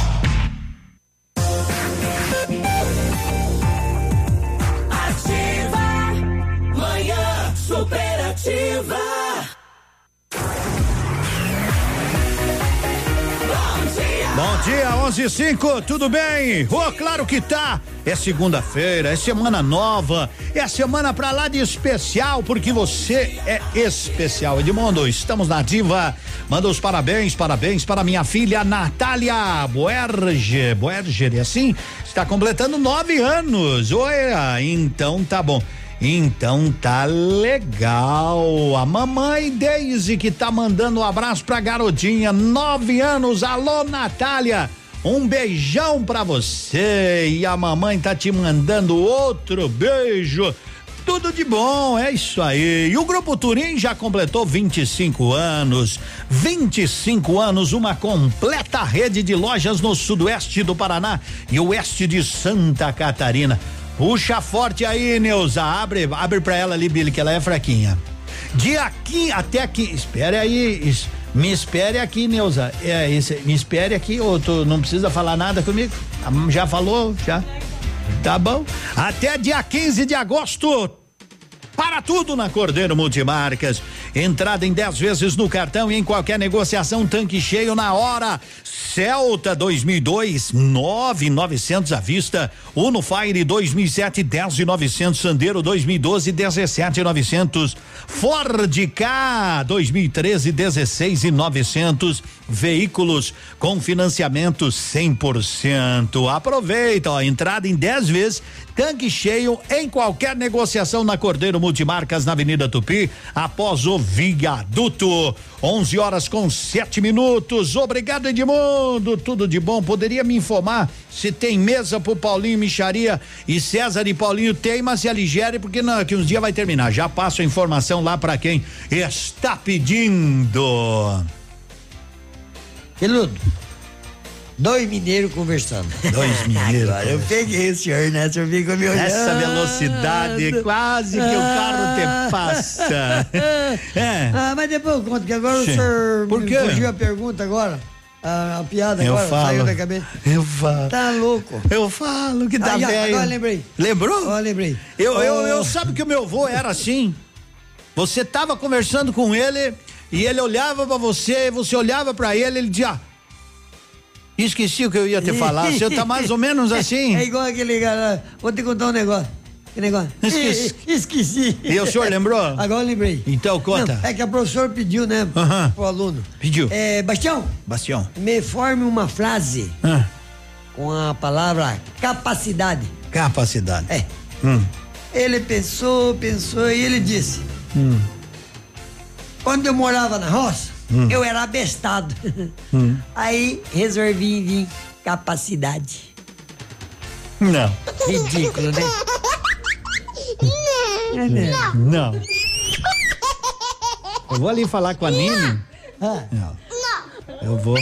Superativa. Bom dia, 11 e 5, tudo bem? Oh, claro que tá. É segunda-feira, é semana nova, é a semana pra lá de especial, porque você é especial. Edmundo, estamos na ativa. Manda os parabéns, parabéns para minha filha Natália Boerge. Boerger, é assim? Está completando nove anos. Oi, então tá bom. Então tá legal. A mamãe Daisy que tá mandando um abraço pra garotinha, nove anos. Alô, Natália. Um beijão pra você. E a mamãe tá te mandando outro beijo. Tudo de bom, é isso aí. E o Grupo Turim já completou 25 anos. 25 anos, uma completa rede de lojas no sudoeste do Paraná e oeste de Santa Catarina. Puxa forte aí, Neuza. Abre, abre pra ela ali, Billy, que ela é fraquinha. De aqui até aqui. Espere aí. Me espere aqui, Neuza. É, esse, me espere aqui, ou tu não precisa falar nada comigo? Ah, Já falou? Já? Tá bom. Até dia 15 de agosto. Para tudo na Cordeiro Multimarcas. Entrada em 10 vezes no cartão e em qualquer negociação, tanque cheio na hora. Celta 2002, 9,900 à vista. Uno Fire 2007, 10,900. Sandero 2012, 17,900. Ford K 2013, 16,900. Veículos com financiamento 100%. Aproveita, ó, entrada em 10 vezes, tanque cheio em qualquer negociação na Cordeiro Multimarcas na Avenida Tupi, após o viaduto. 11 horas com sete minutos. Obrigado, Edmundo. Tudo de bom. Poderia me informar se tem mesa pro Paulinho Micharia e César e Paulinho tem, mas se aligere porque não, que uns dias vai terminar. Já passo a informação lá para quem está pedindo. Peludo. Dois mineiros conversando. Dois mineiros. Agora eu peguei o senhor, né? O senhor fica me olhando. Essa velocidade, quase que o carro te passa. É. Ah, mas depois eu conto que agora Sim. o senhor Por me quê? fugiu a pergunta agora. A, a piada Eu agora falo. saiu da cabeça. Eu falo. Tá louco. Eu falo que tá velho. Agora lembrei. Lembrou? Agora lembrei. Eu, eu, Oh. eu sabe que o meu avô era assim. Você tava conversando com ele e ele olhava pra você, você olhava pra ele, ele dizia: "Ah, Esqueci o que eu ia te falar. O senhor tá mais ou menos assim. É igual aquele cara. Vou te contar um negócio. Que negócio? Esqueci. Esqueci. E o senhor lembrou? Agora eu lembrei. Então conta. Não, é que a professora pediu, né? Aham. Pro aluno. Pediu. É, Bastião, Bastião. me forme uma frase Ah, com a palavra capacidade. capacidade. É. Hum, Ele pensou, pensou e ele disse: hum, Quando eu morava na roça, Hum. eu era abestado. hum. Aí resolvi vir capacidade. Não. Ridículo, né? Não. Não. Não. Eu vou ali falar com a Nini. Ah, Não. Eu vou.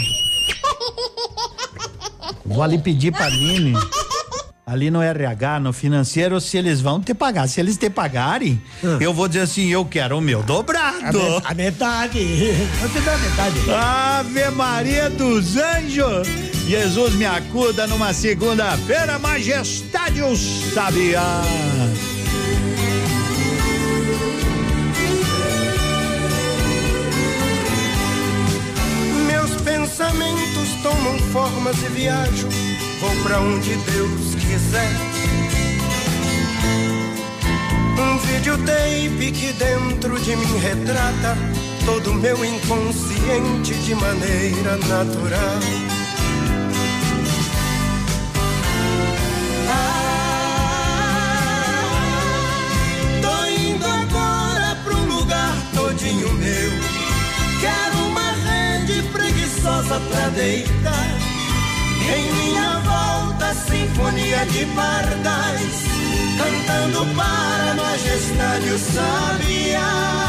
Vou ali pedir pra Nini. Ali no RH, no financeiro, se eles vão te pagar. Se eles te pagarem, eu vou dizer assim: eu quero o meu dobrado. a metade. Vou te a metade. Ave Maria dos Anjos! Jesus me acuda numa segunda-feira, majestade o sabiá. Meus pensamentos tomam formas e viajo, vou pra onde Deus quiser. Um videotape que dentro de mim retrata todo o meu inconsciente de maneira natural. Tô indo agora pra um lugar todinho meu. Quero uma rede preguiçosa pra deitar. Em minha volta, sinfonia de pardais, cantando para a majestade o sabiá.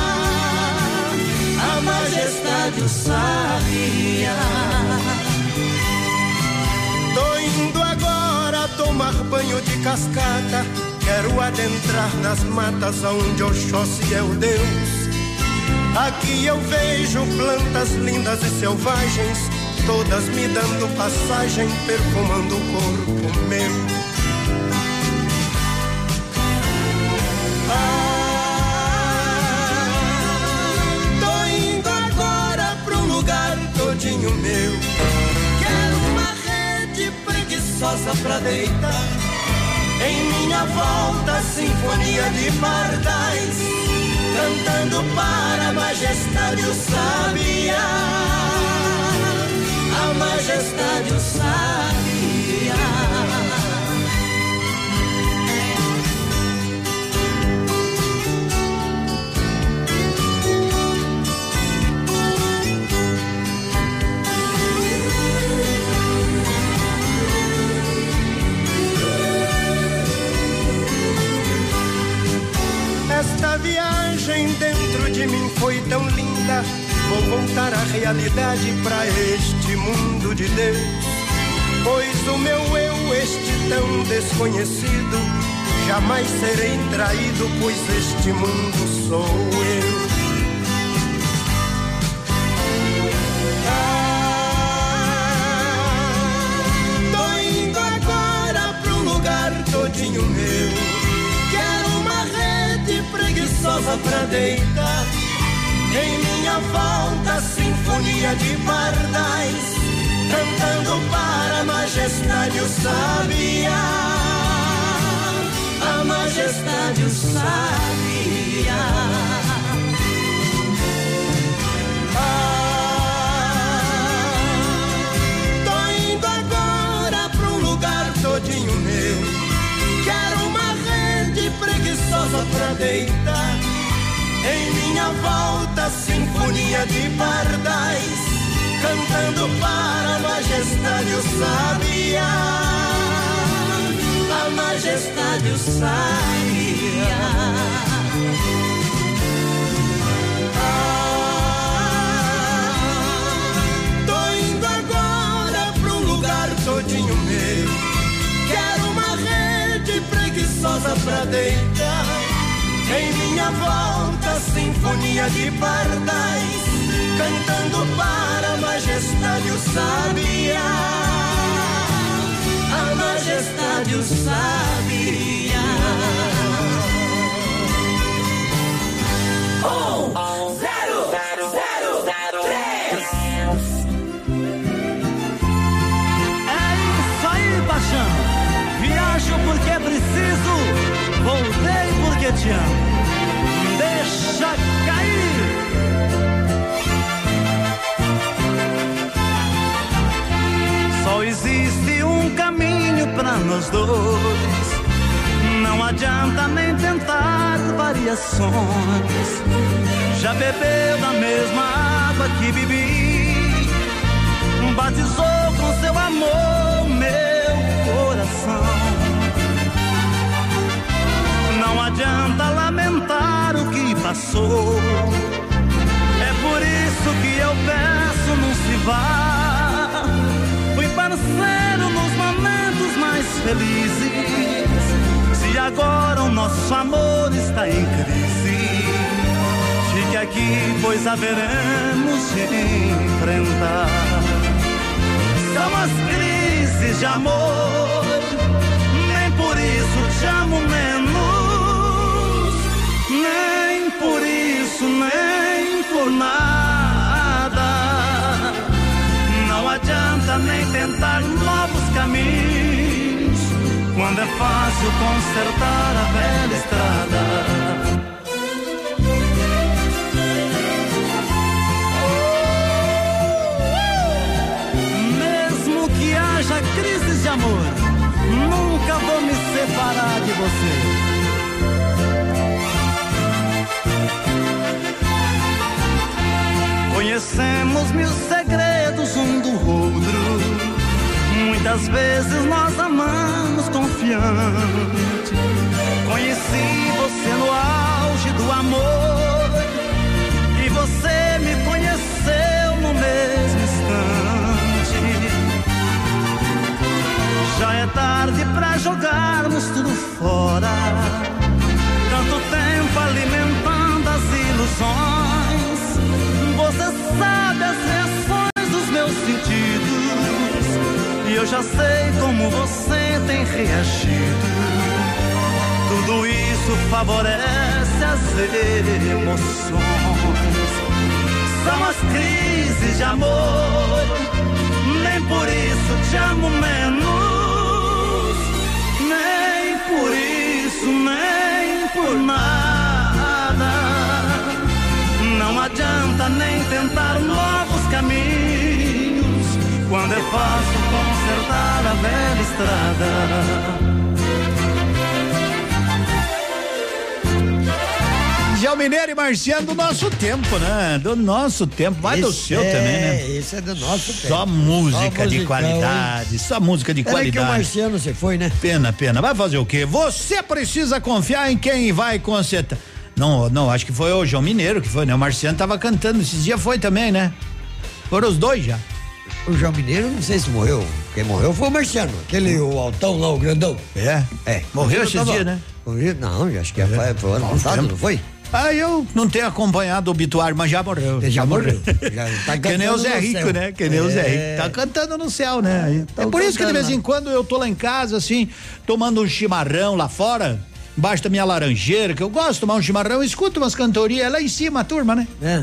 A majestade o sabiá. Tô indo agora tomar banho de cascata. Quero adentrar nas matas onde Oxóssi é o Deus. Aqui eu vejo plantas lindas e selvagens, todas me dando passagem, perfumando o corpo meu. Ah, tô indo agora um lugar todinho meu. Quero uma rede preguiçosa pra deitar. Em minha volta, sinfonia de pardais, cantando para a majestade o sabiá. A majestade o sabiá. Esta viagem dentro de mim foi tão linda. Vou voltar à realidade para este mundo de Deus. Pois o meu eu, este tão desconhecido, jamais serei traído, pois este mundo sou eu. Ah, Tô indo agora pra um lugar todinho meu. Quero uma rede preguiçosa pra deitar. Em minha volta, sinfonia de pardais, cantando para a majestade o sabiá. A majestade o. Ah, lugar todinho meu. Quero uma rede preguiçosa pra deitar. Em minha volta, sinfonia de pardais, cantando para a majestade o sabiá. A majestade o. Ah, lugar todinho meu. Quero uma rede preguiçosa pra deitar. Em minha volta, sinfonia de pardais, cantando para a majestade o sabiá. A majestade o sabiá. Um, zero, zero, três. É isso aí, paixão. Viajo porque preciso, voltei amo. Deixa cair. Só existe um caminho para nós dois. Não adianta nem tentar variações. Já bebeu da mesma água que bebi batizou com seu amor meu coração. Adianta lamentar o que passou. É por isso que eu peço, não se vá. Fui parceiro nos momentos mais felizes. Se agora o nosso amor está em crise, fique aqui, pois haveremos de enfrentar. São as crises de amor, nem por isso te amo menos, por isso, nem por nada. Não adianta nem tentar novos caminhos, quando é fácil consertar a velha estrada. Mesmo que haja crises de amor, nunca vou me separar de você. Conhecemos mil segredos um do outro. Muitas vezes nós amamos confiante. Conheci você no auge do amor. E você me conheceu no mesmo instante. Já é tarde pra jogarmos tudo fora. Tanto tempo alimentando as ilusões. Sabe as reações dos meus sentidos. E eu já sei como você tem reagido. Tudo isso favorece as emoções. São as crises de amor. Nem por isso te amo menos. Nem por isso, nem É fácil consertar a velha estrada. Gel Mineiro e Marciano do nosso tempo, né? Do nosso tempo. Vai do Esse seu é, também, né? Esse é do nosso tempo. Só música Só de musicão, qualidade, só música de Pena que o qualidade. Marciano você foi, né? Pena, pena. Vai fazer o quê? Você precisa confiar em quem vai consertar. Não, não, acho que foi o João Mineiro que foi, né? O Marciano tava cantando esses dias, foi também, né? Foram os dois já. O João Mineiro, não sei se morreu. Quem morreu foi o Marciano, aquele o altão lá, o grandão. É? É. Morreu Eu esses dias, né? Morreu? Não, acho que foi, foi ano passado, não foi? Ah, eu não tenho acompanhado o obituário, mas já morreu. Já morreu. Já tá que nem o Zé Rico, céu. né? Que nem o Zé É. Rico. Tá cantando no céu, né? É Tão por isso que de vez em quando eu tô lá em casa, assim, tomando um chimarrão lá fora, embaixo da minha laranjeira, que eu gosto de tomar um chimarrão, escuto umas cantorias lá em cima, a turma, né? É.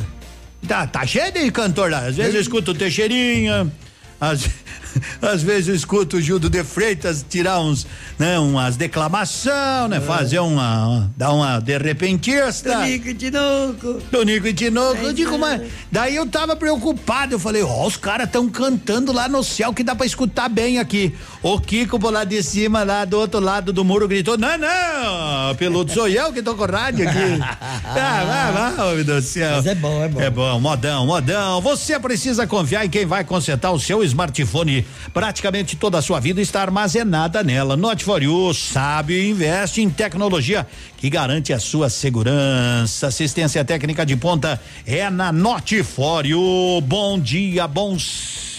Tá, tá cheio de cantor lá. Às vezes eu escuto Teixeirinha, às, às vezes eu escuto o Gildo de Freitas tirar uns, né, umas declamação, né, fazer uma, dar uma de repentista. Tonico e Tinoco. Tonico e Tinoco. Eu digo, mas daí eu tava preocupado, eu falei, ó, os caras tão cantando lá no céu que dá pra escutar bem aqui. O Kiko por lá de cima, lá do outro lado do muro gritou, não, não, piloto sou eu que tô com rádio aqui. ah, vai, vai, do céu. Mas é bom, é bom. É bom, modão, modão. Você precisa confiar em quem vai consertar o seu smartphone. Praticamente toda a sua vida está armazenada nela. Note for you sabe investe em tecnologia que garante a sua segurança. Assistência técnica de ponta é na Note for you. Bom dia, bom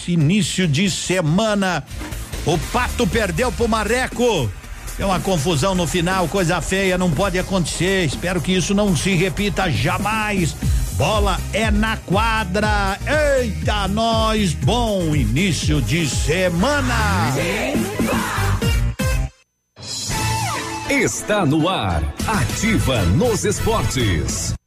início de semana. O Pato perdeu pro Marreco. É uma confusão no final, coisa feia, não pode acontecer. Espero que isso não se repita jamais. Bola é na quadra. Eita, nós, bom início de semana. Está no ar. Ativa nos esportes.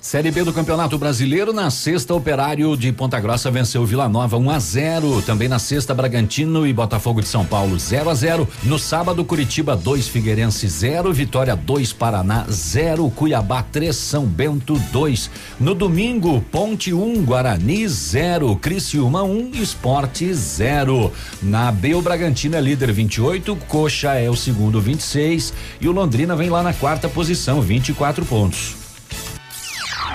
Série B do Campeonato Brasileiro, na sexta, Operário de Ponta Grossa venceu Vila Nova 1 a 0. Também na sexta, Bragantino e Botafogo de São Paulo 0 a 0. No sábado, Curitiba 2, Figueirense 0, Vitória 2, Paraná 0, Cuiabá 3, São Bento 2. No domingo, Ponte 1, Guarani 0, Criciúma 1, Esporte 0. Na B, o Bragantino é líder 28, Coxa é o segundo 26 e o Londrina vem lá na quarta posição, 24 pontos.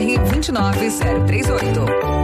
29038.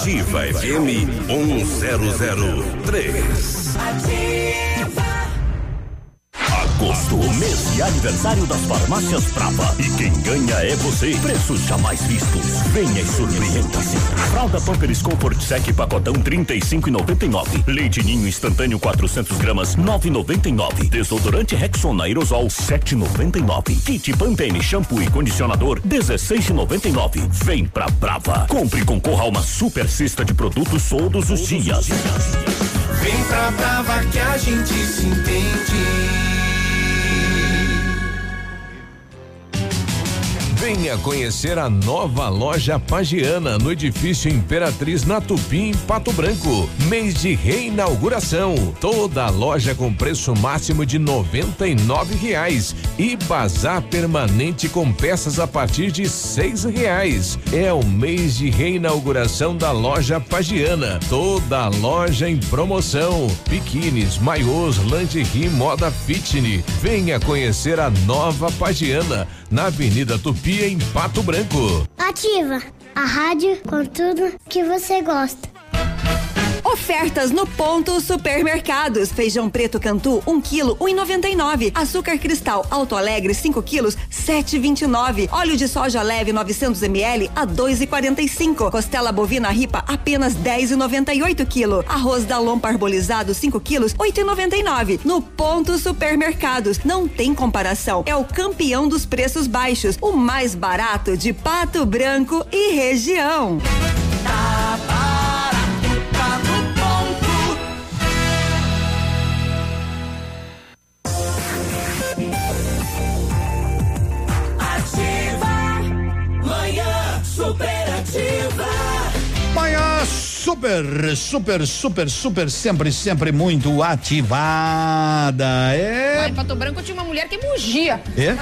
Ativa FM 1003. Agosto, mês de aniversário das farmácias Brava. E quem ganha é você. Preços jamais vistos. Venha e surpreenda-se. Fralda Pampers Comfort Sec pacotão 35,99. Leite Ninho instantâneo 400 gramas 9,99. Desodorante Rexona aerosol 7,99. Kit Pantene shampoo e condicionador 16,99. Vem pra Brava. Compre e concorra a uma super cesta de produtos todos os dias. Vem pra Brava que a gente se entende. Venha conhecer a nova loja Pagiana no edifício Imperatriz na Tupim, Pato Branco. Mês de reinauguração. Toda loja com preço máximo de noventa e reais e bazar permanente com peças a partir de seis reais. É o mês de reinauguração da loja Pagiana. Toda loja em promoção. Biquínis, maiôs, lingerie, moda fitness. Venha conhecer a nova Pagiana na Avenida Tupi em Pato Branco. Ativa a rádio com tudo que você gosta. Ofertas no ponto supermercados. Feijão preto Cantu, 1 quilo, 1,99. Açúcar cristal Alto Alegre, 5 quilos, 7,29. Óleo de soja leve 900 ml a 2,45. Costela bovina ripa apenas 10,98 quilo. Arroz Dalon parbolizado 5 quilos, 8,99. No ponto supermercados. Não tem comparação. É o campeão dos preços baixos. O mais barato de Pato Branco e região. Ativa, super, super, super, super, sempre, sempre muito ativada. É. Lá em Pato Branco tinha uma mulher que mugia. É?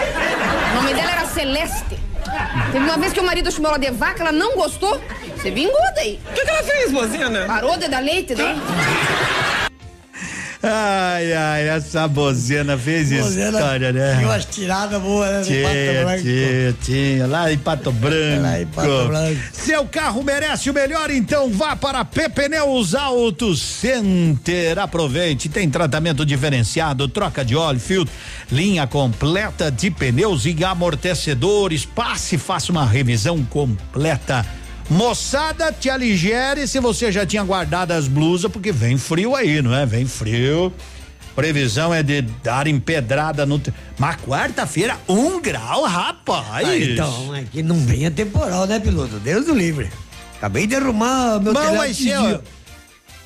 O nome dela era Celeste. Teve uma vez que o marido chamou ela de vaca, ela não gostou. Você vingou daí. O que, que ela fez, mozinha? Parou de dar leite daí. Ai, ai, essa bozena fez Bozena história, né? Tinha umas tiradas boas, né? Tinha, tinha, tinha, lá em Pato Branco. Lá em Pato Branco. Seu carro merece o melhor, então vá para P Pneus Auto Center. Aproveite, tem tratamento diferenciado, troca de óleo, filtro, linha completa de pneus e amortecedores. Passe faça uma revisão completa. Moçada, te aligere se você já tinha guardado as blusas, porque vem frio aí, não é? Vem frio. Previsão é de dar empedrada no. Mas quarta-feira, um grau, rapaz. Ah, então, é que não venha temporal, né, piloto? Deus do livre. Acabei de arrumar meu telhado vai ser, ó,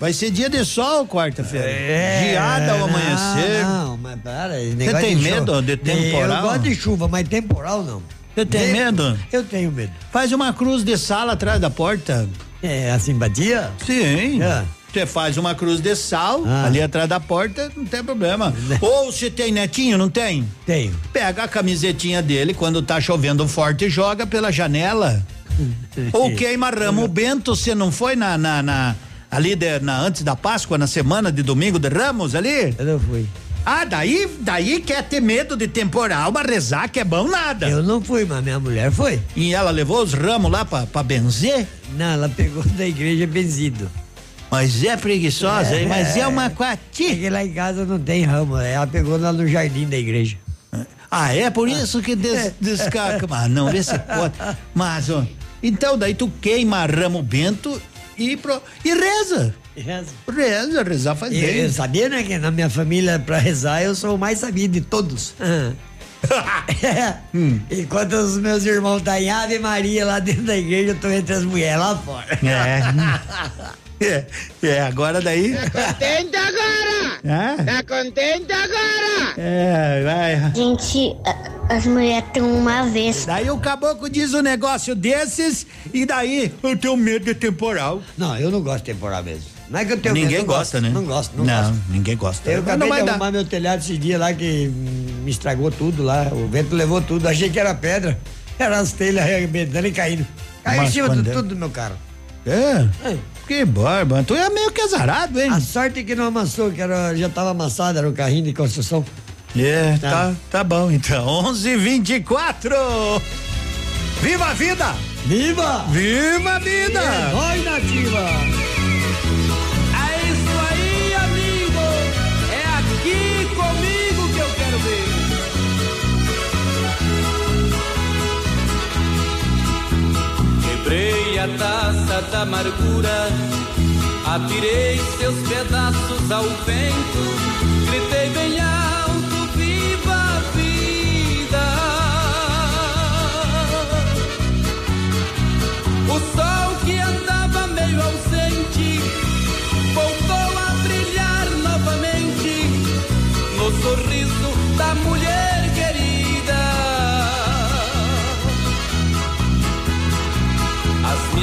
vai ser dia de sol quarta-feira. É, Geada ao amanhecer. Não, mas para. Você tem de medo de temporal? Eu gosto de chuva, mas temporal não. Você tem De- medo? Eu tenho medo. Faz uma cruz de sala atrás da porta. É, a simpatia? Sim. É. Você faz uma cruz de sal Ah. ali atrás da porta, não tem problema. Ou se tem netinho, não tem? Tenho. Pega a camisetinha dele quando tá chovendo forte e joga pela janela. Ou queima ramo. O Bento, você não foi na, na, na- ali de- na, antes da Páscoa, na semana de domingo de Ramos ali? Eu não fui. Ah, daí, daí quer ter medo de temporal, mas rezar que é bom nada. Eu não fui, mas minha mulher foi. E ela levou os ramos lá pra, pra benzer? Não, ela pegou da igreja benzido. Mas é preguiçosa, hein? Mas é uma quati. É que lá em casa não tem ramo, né? ela pegou lá no jardim da igreja. Ah, é por isso que des, descaca. Mas não, vê se pode. Mas, ó, então daí tu queima ramo bento e, pro, e reza. Reza. Reza, rezar faz Eu, bem. eu sabia, né, que na minha família, pra rezar, eu sou o mais sabido de todos. Hum. Enquanto os meus irmãos tá em Ave Maria lá dentro da igreja, eu tô entre as mulheres lá fora. É. é, é, agora daí. Contente agora? É? Tá contente agora? É, vai. Gente, a- as mulheres têm uma vez. Daí o caboclo diz um negócio desses e daí eu tenho medo de temporal. Não, eu não gosto de temporal mesmo. Não é que eu tenho Ninguém medo, gosta, gosto. né? Não gosto, não, Não, gosto. ninguém gosta. Eu acabei de arrumar meu telhado esse dia lá que me estragou tudo lá. O vento levou tudo. Achei que era pedra. Era as telhas arrebentando e caindo. Caiu em Mas cima de é? tudo do meu carro. É? Que barba. Tu é meio que azarado, hein? A sorte é que não amassou, que era, já tava amassado, era o carrinho de construção. É, tá, tá bom então. 11:24. Viva a vida! Viva! Viva a vida! Oi, nativa! A taça da amargura, atirei seus pedaços ao vento, gritei bem alto: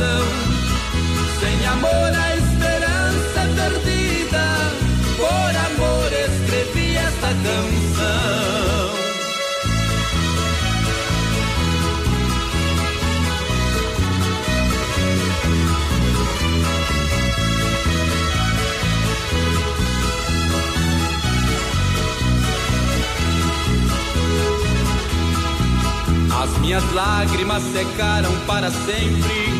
coração. Sem amor, a esperança é perdida. Por amor, escrevi esta canção. As minhas lágrimas secaram para sempre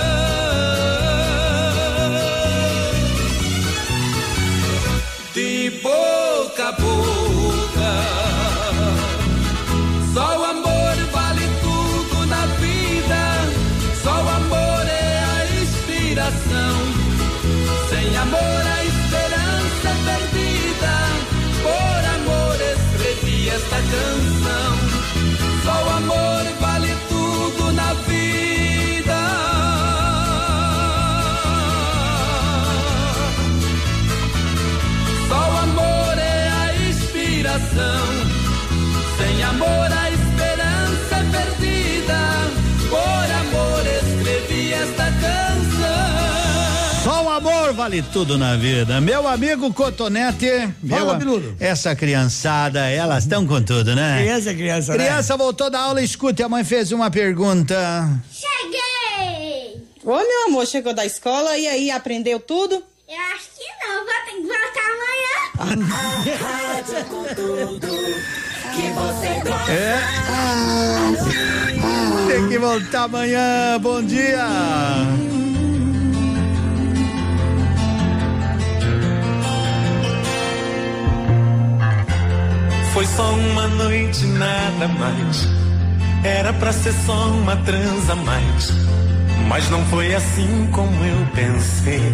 Escrevi vale tudo na vida. Meu amigo Cotonete, meu, Fala, Biludo. essa criançada, elas estão com tudo, né? Criança é criança, né? Criança voltou da aula, escute, a mãe fez uma pergunta. Cheguei! Ô, meu amor, chegou da escola e aí, aprendeu tudo? Eu acho que não, vou ter que voltar amanhã. Rádio com tudo que você gosta. É. Tem que voltar amanhã. Bom dia. Foi só uma noite, nada mais. Era pra ser só uma transa mais. Mas não foi assim como eu pensei.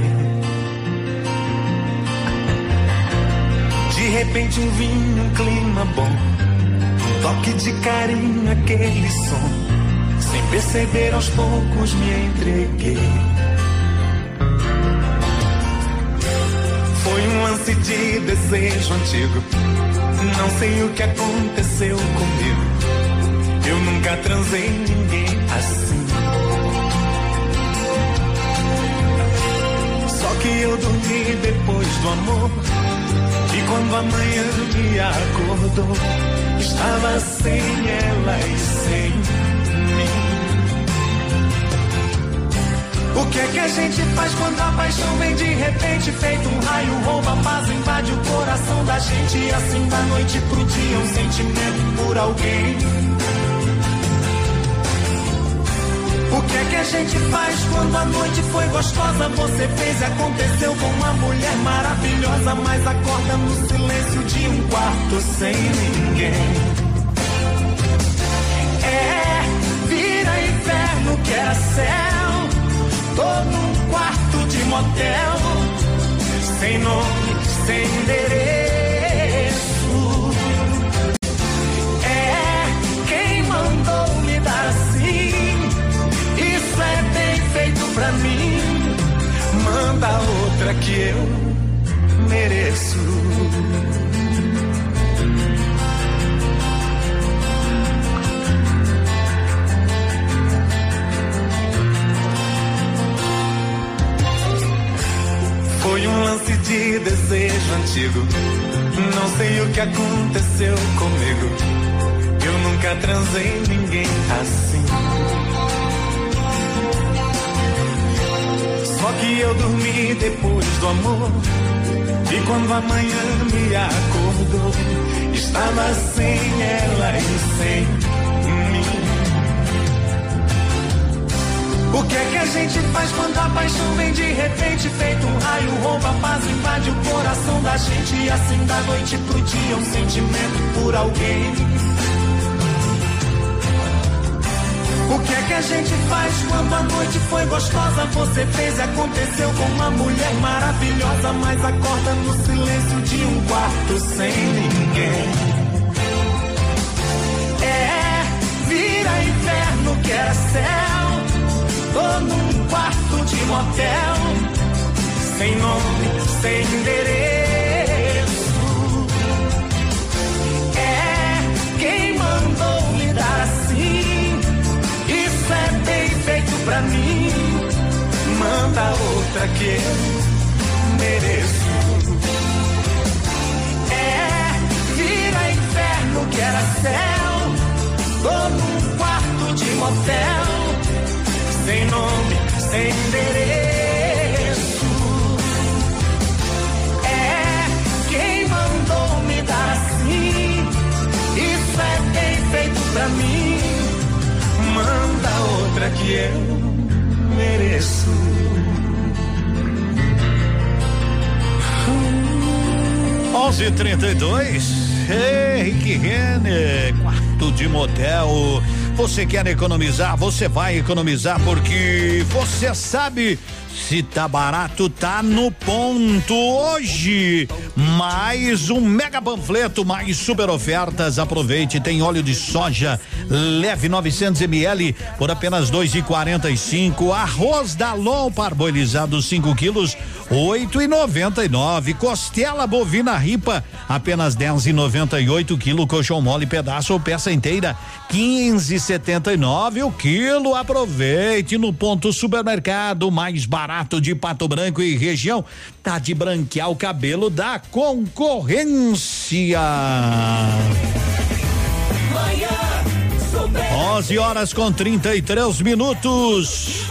De repente um vinho, um clima bom. Um toque de carinho, aquele som. Sem perceber aos poucos me entreguei. Foi um lance de desejo antigo. Não sei o que aconteceu comigo. Eu nunca transei ninguém assim. Só que eu dormi depois do amor. E quando a manhã me acordou, estava sem ela e sem O que é que a gente faz quando a paixão vem de repente? Feito um raio, rouba a paz, invade o coração da gente. E assim da noite pro dia, um sentimento por alguém. O que é que a gente faz quando a noite foi gostosa? Você fez e aconteceu com uma mulher maravilhosa, mas acorda no silêncio de um quarto sem ninguém. É, vira inferno que era céu. Tô num quarto de motel, sem nome, sem endereço. É, quem mandou me dar assim? Isso é bem feito pra mim. Manda outra que eu mereço. Foi um lance de desejo antigo. Não sei o que aconteceu comigo. Eu nunca transei ninguém assim. Só que eu dormi depois do amor. E quando a manhã me acordou, estava sem ela e sem O que é que a gente faz quando a paixão vem de repente? Feito um raio, rouba a paz, invade o coração da gente. E assim da noite pro dia, um sentimento por alguém. O que é que a gente faz quando a noite foi gostosa? Você fez e aconteceu com uma mulher maravilhosa, mas acorda no silêncio de um quarto sem ninguém. É, vira inferno que era céu. Tô num quarto de motel, sem nome, sem endereço. É quem mandou me dar assim. Isso é bem feito pra mim. Manda outra que eu mereço. É, vira inferno que era céu. Tô num quarto de motel sem nome, sem endereço. É quem mandou me dar assim. Isso é bem feito pra mim. Manda outra que eu mereço. 11:32. Henrique Renner, quarto de motel. Você quer economizar? Você vai economizar porque você sabe se tá barato, tá no ponto. Hoje, mais um mega panfleto, mais super ofertas. Aproveite, tem óleo de soja leve 900 ml por apenas dois e quarenta e cinco. Arroz Dalon parboilizado 5 quilos, oito e noventa e nove. Costela bovina ripa apenas dez e noventa e oito quilo. Colchão mole pedaço ou peça inteira quinze e setenta e nove o quilo. Aproveite no ponto supermercado mais barato de Pato Branco e região. Tá de branquear o cabelo da concorrência. Manhã 11 horas com 33 minutos.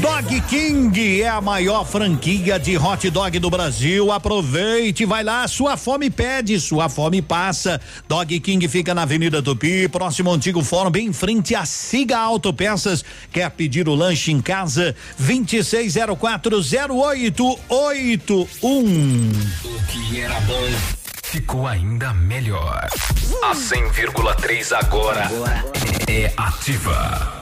Dog King é a maior franquia de hot dog do Brasil. Aproveite, vai lá, sua fome pede, sua fome passa. Dog King fica na Avenida Tupi, próximo ao antigo fórum, bem em frente a Siga Autopeças. Quer pedir o lanche em casa? 26040881. O que era bom ficou ainda melhor. A 100,3 agora é ativa.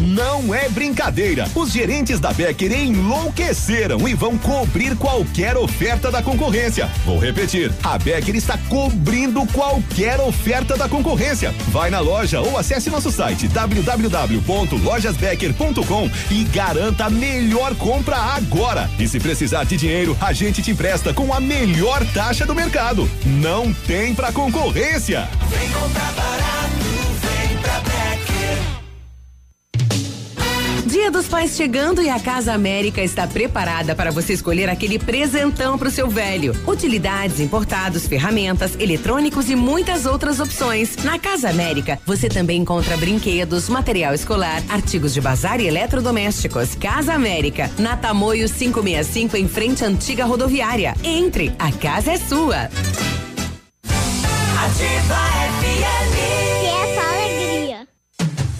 Não é brincadeira. Os gerentes da Becker enlouqueceram e vão cobrir qualquer oferta da concorrência. Vou repetir: a Becker está cobrindo qualquer oferta da concorrência. Vai na loja ou acesse nosso site www.lojasbecker.com e garanta a melhor compra agora. E se precisar de dinheiro, a gente te empresta com a melhor taxa do mercado. Não tem pra concorrência. Vem comprar barato, Dia dos Pais chegando e a Casa América está preparada para você escolher aquele presentão para o seu velho. Utilidades, importados, ferramentas, eletrônicos e muitas outras opções. Na Casa América, você também encontra brinquedos, material escolar, artigos de bazar e eletrodomésticos. Casa América, na Tamoio 565 em frente à antiga rodoviária. Entre, a casa é sua. Ativa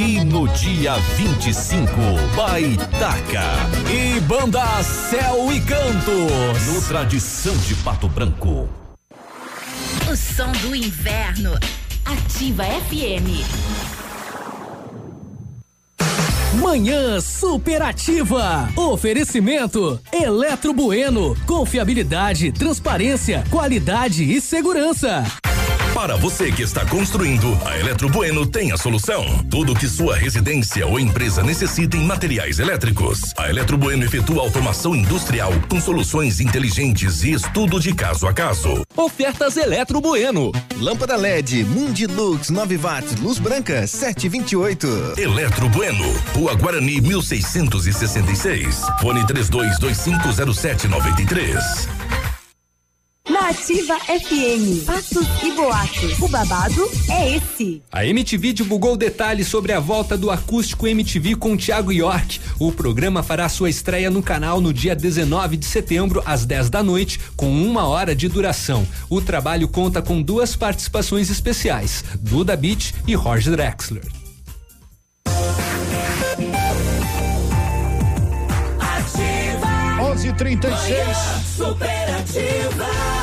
E no dia 25, Baitaca e Banda Céu e Cantos. No Tradição de Pato Branco. O som do inverno. Ativa FM. Manhã superativa. Oferecimento Eletro Bueno. Confiabilidade, transparência, qualidade e segurança. Para você que está construindo, a Eletro Bueno tem a solução. Tudo que sua residência ou empresa necessita em materiais elétricos. A Eletro Bueno efetua automação industrial com soluções inteligentes e estudo de caso a caso. Ofertas Eletro Bueno. Lâmpada LED Mundilux 9 watts, luz branca 728. Eletro Bueno, Rua Guarani 1666. Fone 32250793. Na Ativa FM, fatos e boatos. O babado é esse. A MTV divulgou detalhes sobre a volta do acústico MTV com Thiago York. O programa fará sua estreia no canal no dia 19 de setembro, às 10 da noite, com uma hora de duração. O trabalho conta com duas participações especiais: Duda Beat e Jorge Drexler. Ativa. 11:36. Manhã Superativa.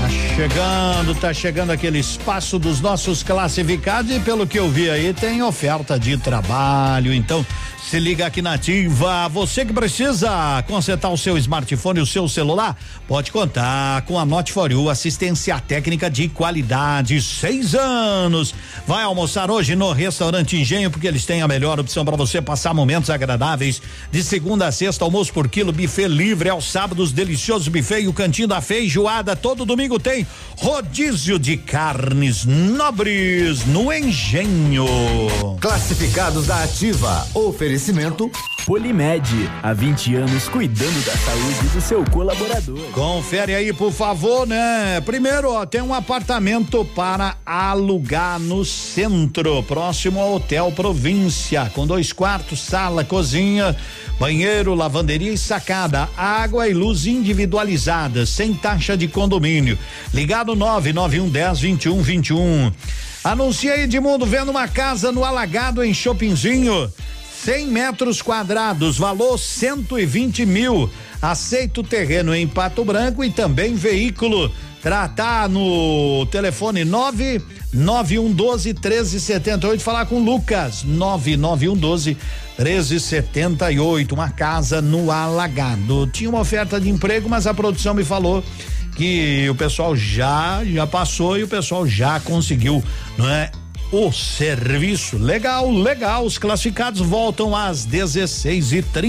Tá chegando, tá chegando aquele espaço dos nossos classificados e pelo que eu vi aí tem oferta de trabalho, então se liga aqui na Ativa. Você que precisa consertar o seu smartphone, o seu celular, pode contar com a Note for You, assistência técnica de qualidade, seis anos. Vai almoçar hoje no restaurante Engenho, porque eles têm a melhor opção para você passar momentos agradáveis. De segunda a sexta, almoço por quilo, buffet livre, aos sábados, delicioso buffet e o cantinho da feijoada. Todo domingo tem rodízio de carnes nobres no Engenho. Classificados da Ativa. Oferecimento Polimed. Há 20 anos cuidando da saúde do seu colaborador. Confere aí, por favor, né? Primeiro, ó, tem um apartamento para alugar no centro, próximo ao Hotel Província, com dois quartos, sala, cozinha, banheiro, lavanderia e sacada, água e luz individualizadas, sem taxa de condomínio. Ligado 99110 2121. Anuncia aí, Edmundo, vendo uma casa no Alagado em Chopinzinho. 100 metros quadrados, valor 120 mil. Aceita o terreno em Pato Branco e também veículo. Tratar no telefone 99112 1378. Falar com Lucas 99112 1378. Uma casa no Alagado. Tinha uma oferta de emprego, mas a produção me falou que o pessoal já já passou e o pessoal já conseguiu, não é? O serviço. Legal, legal. Os classificados voltam às 16 e 30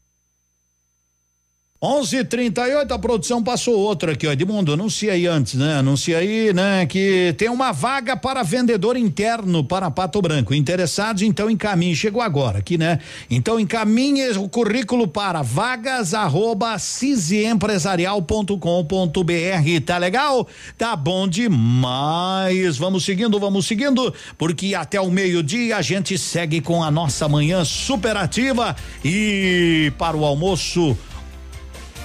11:38 a produção passou outra aqui, ó. Edmundo, anuncia aí antes, né? Anuncia aí, né? Que tem uma vaga para vendedor interno para Pato Branco. Interessados, então encaminhe. Chegou agora aqui, né? Então encaminhe o currículo para vagas arroba cisempresarial.com.br. Tá legal? Tá bom demais. Vamos seguindo, vamos seguindo, porque até o meio-dia a gente segue com a nossa manhã superativa e para o almoço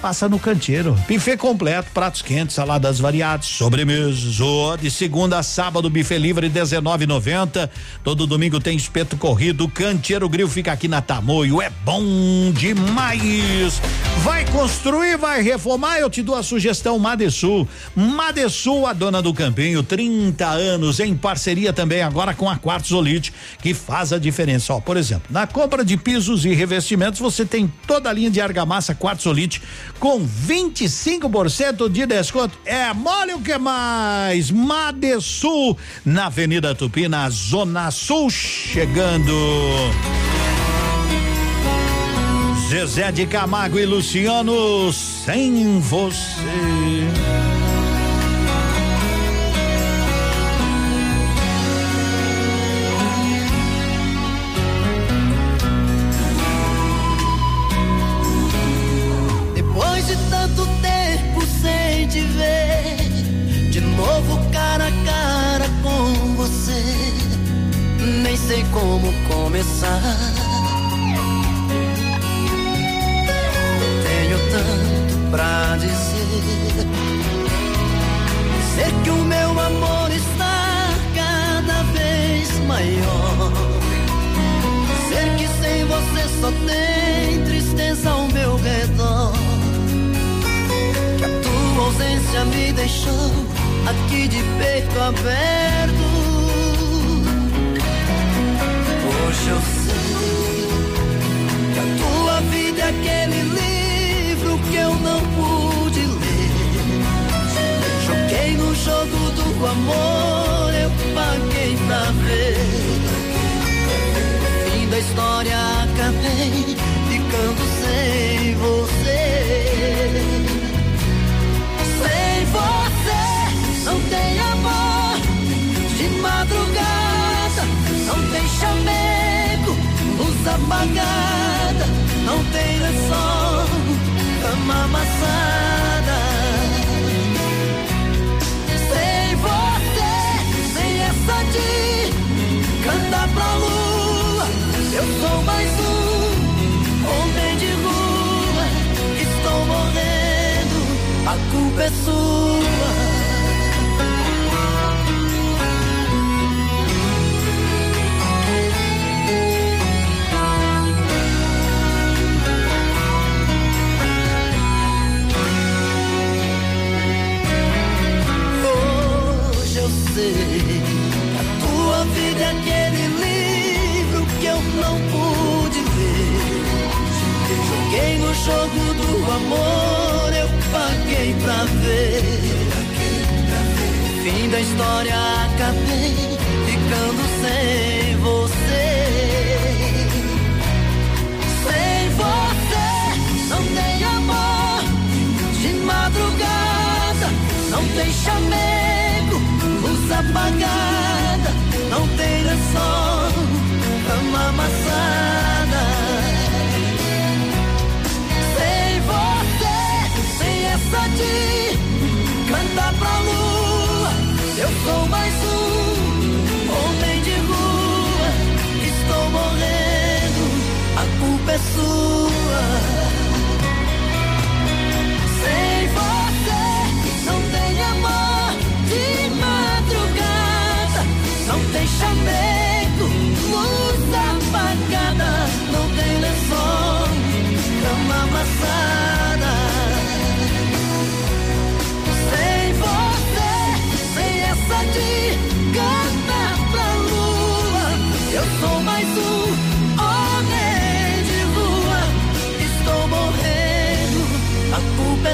passa no canteiro. Buffet completo, pratos quentes, saladas variadas, sobremesas. Oh, de segunda a sábado, buffet livre 19,90. Todo domingo tem espeto corrido. Canteiro Grill fica aqui na Tamoio. É bom demais. Vai construir, vai reformar? Eu te dou a sugestão Madesul. Madesul, a dona do campinho, 30 anos em parceria também agora com a Quartzolite, que faz a diferença. Ó, por exemplo, na compra de pisos e revestimentos, você tem toda a linha de argamassa Quartzolite com 25% de desconto. É mole o que mais? Madesul, na Avenida Tupi, na Zona Sul, chegando. Zezé de Camargo e Luciano, sem você. Sei como começar. Tenho tanto pra dizer. Sei que o meu amor está cada vez maior. Sei que sem você só tem tristeza ao meu redor. Que a tua ausência me deixou aqui de peito aberto. Hoje eu sei que a tua vida é aquele livro que eu não pude ler. Joguei no jogo do amor, eu paguei pra ver. Fim da história acabei ficando sem você. pagada, não tem lençol, cama amassada. Sem você, sem essa de cantar pra lua, eu sou mais um homem de rua. Estou morrendo, a culpa é sua. Jogo do amor, eu paguei pra ver. Fim da história, acabei ficando sem você. Sem você, não tem amor. De madrugada, não tem chamego. Luz apagada, não tem lençol. Cama amassada. Essa de cantar pra lua, eu sou mais um homem de rua. Estou morrendo, a culpa é sua.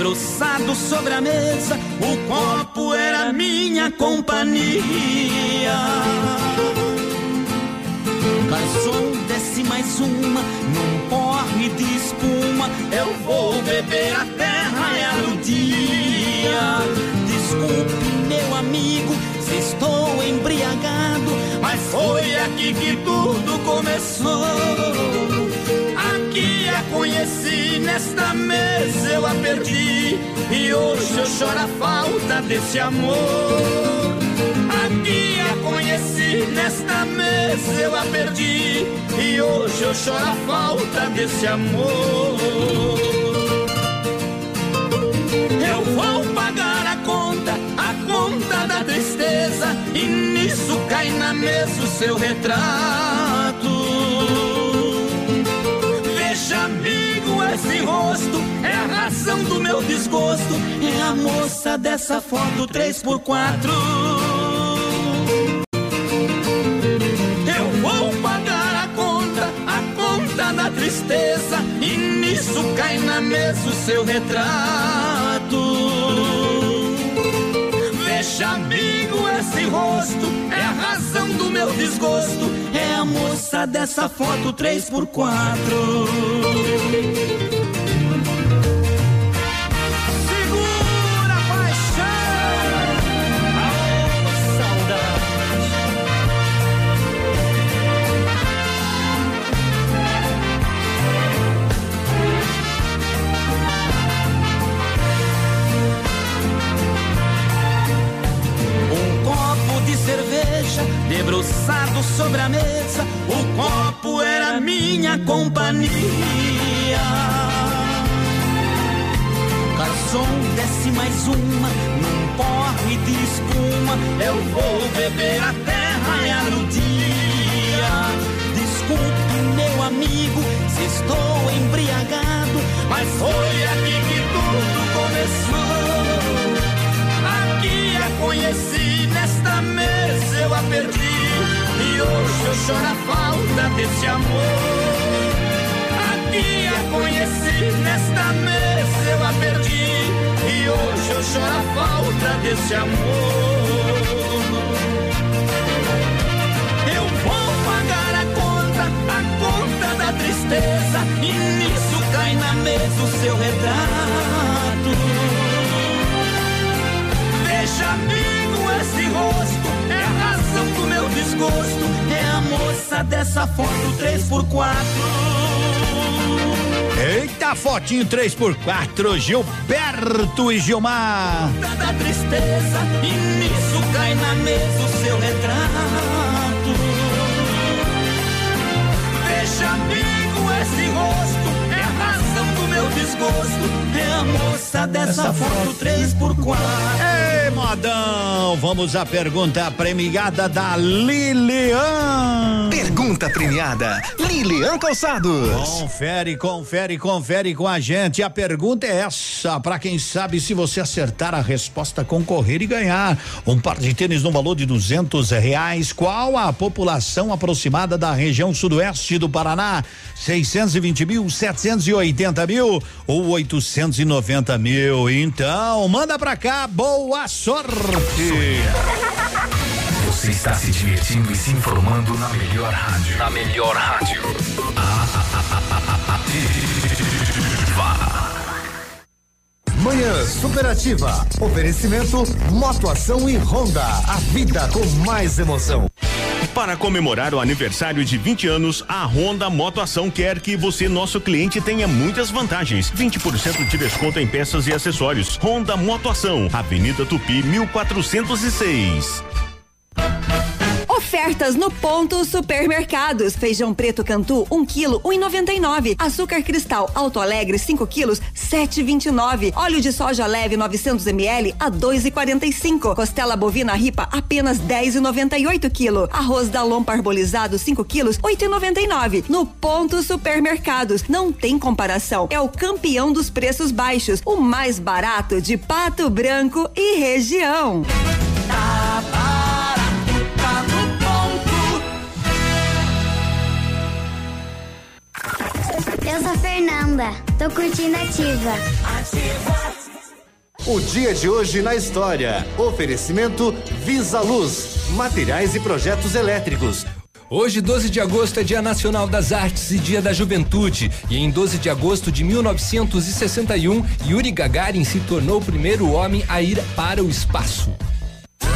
debruçado sobre a mesa. O copo era minha companhia. Garçom, desce mais uma num porre de espuma. Eu vou beber a terra e o dia. Desculpe, meu amigo, se estou embriagado, mas foi aqui que tudo começou. Aqui a conheci, nesta mesa eu a perdi. E hoje eu choro a falta desse amor. Aqui a conheci, nesta mesa eu a perdi. E hoje eu choro a falta desse amor. Eu vou pagar a conta, a conta da tristeza. E nisso cai na mesa o seu retrato. Razão do meu desgosto. É a moça dessa foto 3x4. Eu vou pagar a conta, a conta da tristeza. E nisso cai na mesa o seu retrato. Veja, amigo, esse rosto é a razão do meu desgosto. É a moça dessa foto 3x4. Debruçado sobre a mesa. O copo era minha companhia. Garçom, desce mais uma num porre de espuma. Eu vou beber a terra e a dia. Desculpe, meu amigo, se estou embriagado, mas foi aqui que tudo começou. Aqui a conheci, nesta mesa eu a perdi. E hoje eu choro a falta desse amor. Aqui a conheci, nesta mesa eu a perdi. E hoje eu choro a falta desse amor. Eu vou pagar a conta, a conta da tristeza. E nisso cai na mesa o seu retrato desgosto é a moça dessa foto 3x4. Eita, fotinho 3x4, Gilberto e Gilmar. Da tristeza, e nisso cai na mesa o seu retrato. Desgosto. É a moça dessa foto 3x4. Ei, modão, vamos à pergunta premiada da Lilian. Pergunta premiada, Lilian Calçados. Confere, confere, confere com a gente. A pergunta é essa, para quem sabe se você acertar a resposta, concorrer e ganhar um par de tênis no valor de duzentos reais. Qual a população aproximada da região sudoeste do Paraná? 620 mil, 780 mil ou 890 mil? Então, manda pra cá, boa sorte! Você está se divertindo e se informando na melhor rádio. Na melhor rádio. Manhã Superativa. Oferecimento Motoação e Honda. A vida com mais emoção. Para comemorar o aniversário de 20 anos, a Honda Motoação quer que você, nosso cliente, tenha muitas vantagens. 20% de desconto em peças e acessórios. Honda Motoação, Avenida Tupi, 1406. Ofertas no ponto supermercados. Feijão preto Cantu, 1 um quilo, 1,99. Açúcar cristal Alto Alegre, 5 quilos, 7,29. Óleo de soja leve 900 ml a 2,45. Costela bovina ripa apenas 10,98 quilo. Arroz Dalon parbolizado 5 quilos, 8,99. No ponto supermercados. Não tem comparação. É o campeão dos preços baixos. O mais barato de Pato Branco e região. Tá barato, Eu sou a Fernanda, tô curtindo ativa. O dia de hoje na história. Oferecimento Visa Luz, materiais e projetos elétricos. Hoje, 12 de agosto, é Dia Nacional das Artes e Dia da Juventude. E em 12 de agosto de 1961, Yuri Gagarin se tornou o primeiro homem a ir para o espaço.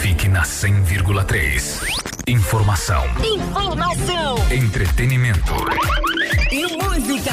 Fique na 100,3. Informação. Informação. Entretenimento. E música.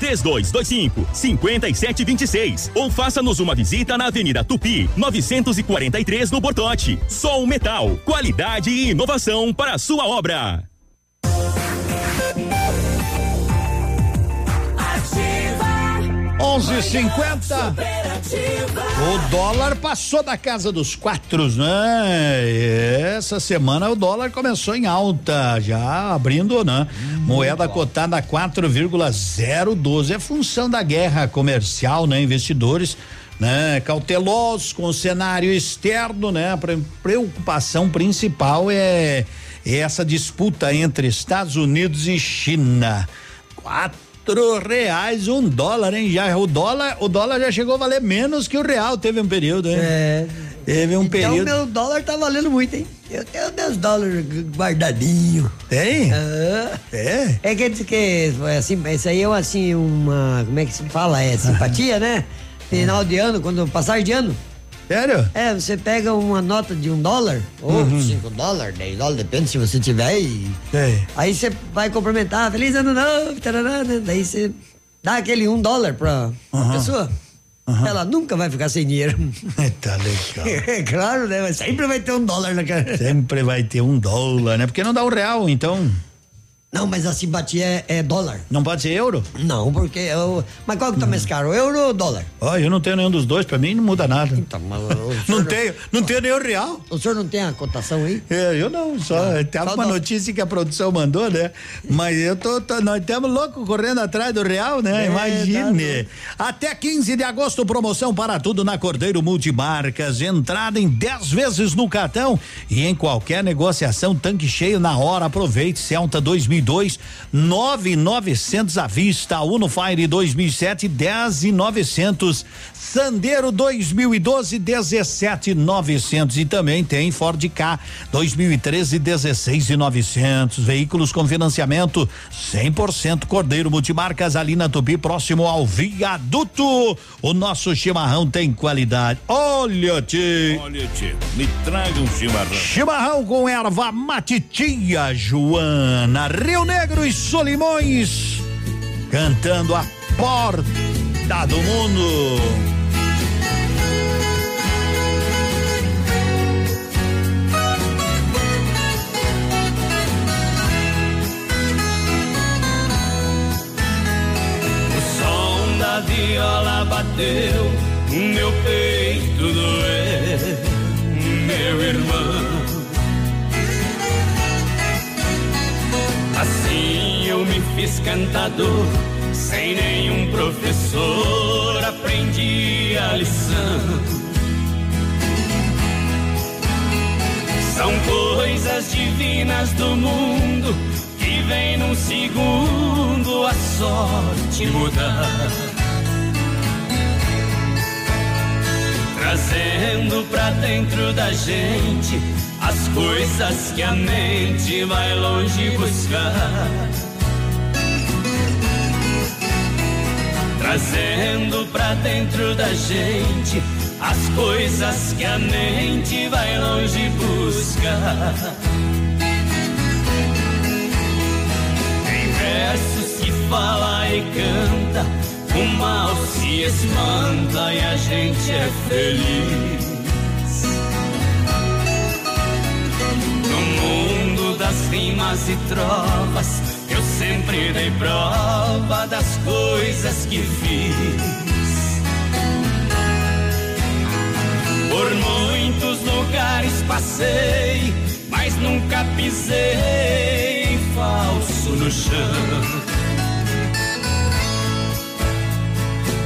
3225 5726 ou faça-nos uma visita na Avenida Tupi, 943 no Bortote. Sol Metal, qualidade e inovação para a sua obra. Onze cinquenta. O dólar passou da casa dos quatro, né? Essa semana o dólar começou em alta, já abrindo, né? Moeda cotada a 4,012. É função da guerra comercial, né? Investidores né? Cautelosos com o cenário externo, né? A pre- preocupação principal é, é essa disputa entre Estados Unidos e China. Quatro reais um dólar, hein? Já o dólar, o dólar já chegou a valer menos que o real. Teve um período, hein? É. Teve um Então período. meu dólar tá valendo muito, hein? Eu tenho meus dólares guardadinho. Tem? É? É quer dizer que assim, isso aí é uma, assim, uma, como é que se fala? É simpatia, né? Final de ano, quando passar de ano. Sério? É, você pega uma nota de um dólar, ou Uhum. cinco dólares, dez dólares, depende se você tiver. E... Aí você vai cumprimentar, feliz ano novo, tarará, né? daí você dá aquele um dólar pra Uhum. pessoa. ela nunca vai ficar sem dinheiro. tá legal. É claro, né? Mas sempre vai ter um dólar na cara. Sempre vai ter um dólar, né? Porque não dá o real, então. Não, mas a simpatia é, é dólar. Não pode ser euro? Não, porque eu. Mas qual que tá mais caro, euro ou dólar? Ó, eu não tenho nenhum dos dois, pra mim não muda nada. Então, mas Não senhor tenho, não tenho nenhum real. O senhor não tem a cotação aí? É, eu não, só tem só uma notícia que a produção mandou, né? Mas eu tô, tô- nós estamos loucos correndo atrás do real, né? É, Imagine. Até 15 de agosto, promoção para tudo na Cordeiro Multimarcas. Entrada em 10 vezes no cartão e em qualquer negociação, tanque cheio na hora. Aproveite. Celta 2002, 9,900 à vista. Uno Fire 2007, 10,900. Sandero 2012, 17,900. E também tem Ford K 2013, 16,900. Veículos com financiamento 100% Cordeiro Multimarcas ali na Tupi, próximo ao viaduto. O nosso chimarrão tem qualidade. Olha, tio. Olha, tio, me traga um chimarrão. Chimarrão com erva mate tia Joana, Rio Negro e Solimões, cantando a porta do mundo. O som da viola bateu, meu peito doeu, meu irmão. Eu me fiz cantador, sem nenhum professor, aprendi a lição. São coisas divinas do mundo que vem num segundo a sorte mudar. Trazendo pra dentro da gente as coisas que a mente vai longe buscar. Trazendo pra dentro da gente as coisas que a mente vai longe buscar. Tem versos que fala e canta, o mal se espanta e a gente é feliz. No mundo das rimas e trovas, eu sempre dei prova das coisas que fiz. Por muitos lugares passei, mas nunca pisei falso no chão.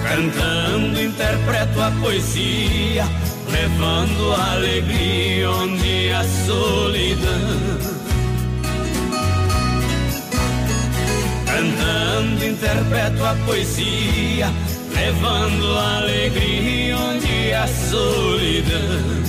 Cantando interpreto a poesia, levando a alegria onde a solidão. Cantando interpreto a poesia, levando a alegria onde a solidão.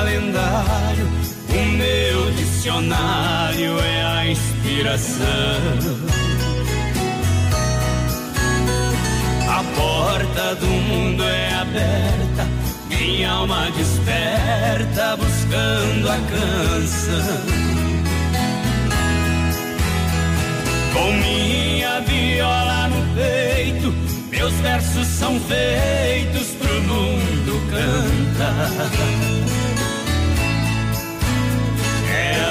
Calendário, o meu dicionário é a inspiração. A porta do mundo é aberta, minha alma desperta buscando a canção. Com minha viola no peito, meus versos são feitos pro mundo cantar.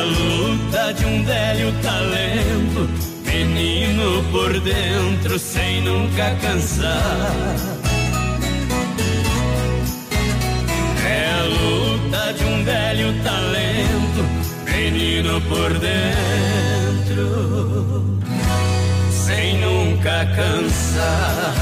Luta de um velho talento, menino por dentro sem nunca cansar. É a luta de um velho talento, menino por dentro sem nunca cansar.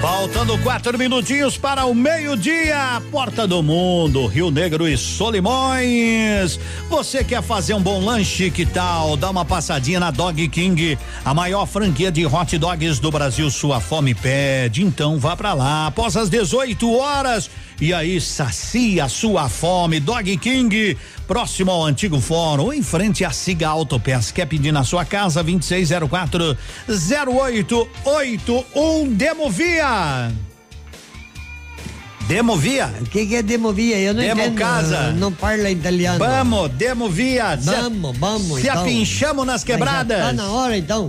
Faltando quatro minutinhos para o meio-dia. Porta do Mundo, Rio Negro e Solimões. Você quer fazer um bom lanche? Que tal? Dá uma passadinha na Dog King, a maior franquia de hot dogs do Brasil. Sua fome pede. Então vá para lá. Após as 18 horas. E aí, sacia sua fome. Dog King, próximo ao antigo fórum, em frente à Siga Autopeças. Quer pedir na sua casa? 2604 0881 Demovia. Demovia? O que, que é demovia? Eu não Demo entendo. casa. Não parla italiano. Vamos, demovia. Vamos, vamos. Se então. apinchamos nas Mas já quebradas. Tá na hora então.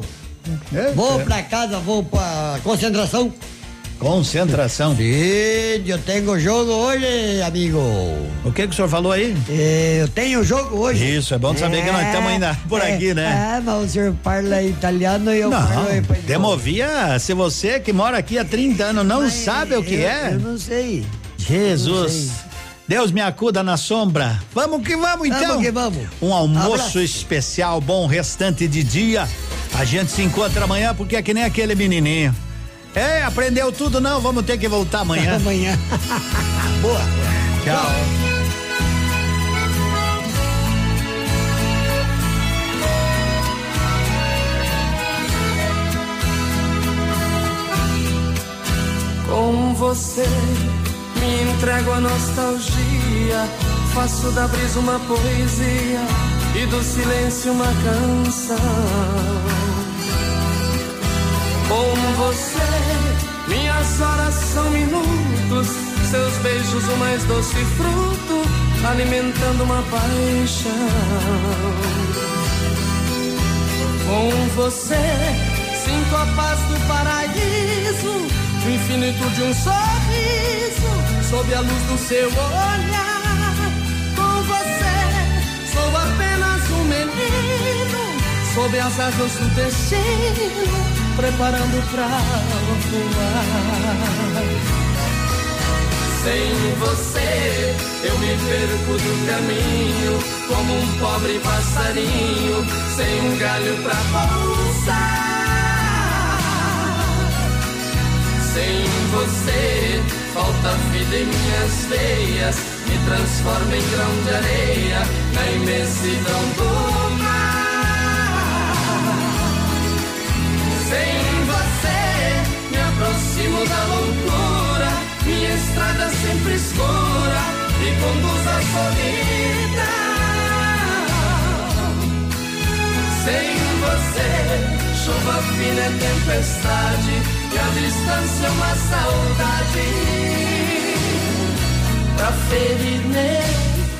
Vou pra casa, vou pra concentração. Concentração. Sim, eu tenho jogo hoje, amigo. O que que o senhor falou aí? eu tenho jogo hoje. Isso, é bom saber que nós estamos ainda por é, aqui, né? É, mas o senhor parla italiano e eu falo Não, espanhol. demovia, se você que mora aqui há 30 anos não sabe o que eu- é. Eu não sei. Jesus. Não sei. Deus me acuda na sombra. Vamos que vamos então. Vamos que vamos. Um almoço Abraço. especial, bom restante de dia. A gente se encontra amanhã porque é que nem aquele menininho. É, aprendeu tudo não, vamos ter que voltar amanhã. amanhã. Boa. Tchau. Com você me entrego à nostalgia, faço da brisa uma poesia e do silêncio uma canção. Com você, minhas horas são minutos, seus beijos o mais doce fruto, alimentando uma paixão. Com você, sinto a paz do paraíso, o infinito de um sorriso, sob a luz do seu olhar. Com você, sou apenas um menino, sob as asas do destino, preparando pra voar. Sem você, eu me perco do caminho, como um pobre passarinho, sem um galho pra pousar. Sem você, falta vida em minhas veias, me transforma em grão de areia, na imensidão do mar. Aproximo da loucura, minha estrada sempre escura e conduz à solidão. Sem você, chuva fina é tempestade e a distância é uma saudade pra ferir meu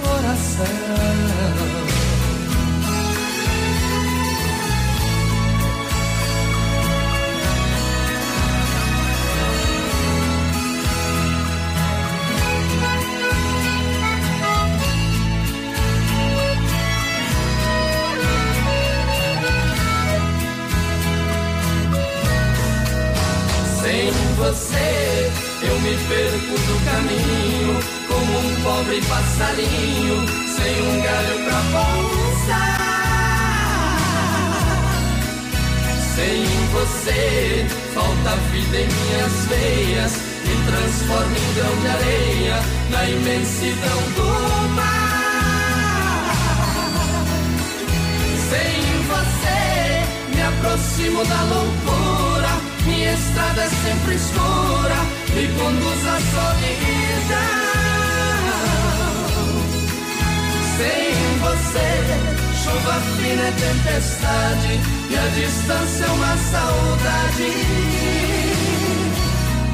coração. Eu me perco do caminho, como um pobre passarinho, sem um galho pra pousar. Sem você, falta vida em minhas veias, me transforma em grão de areia, na imensidão do mar. Sem você, me aproximo da loucura. Minha estrada é sempre escura, me conduz à solidão. Sem você, chuva fina é tempestade, e a distância é uma saudade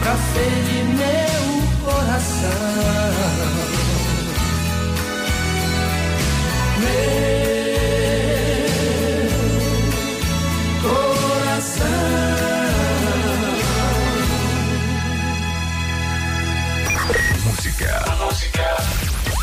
pra ferir meu coração. Meu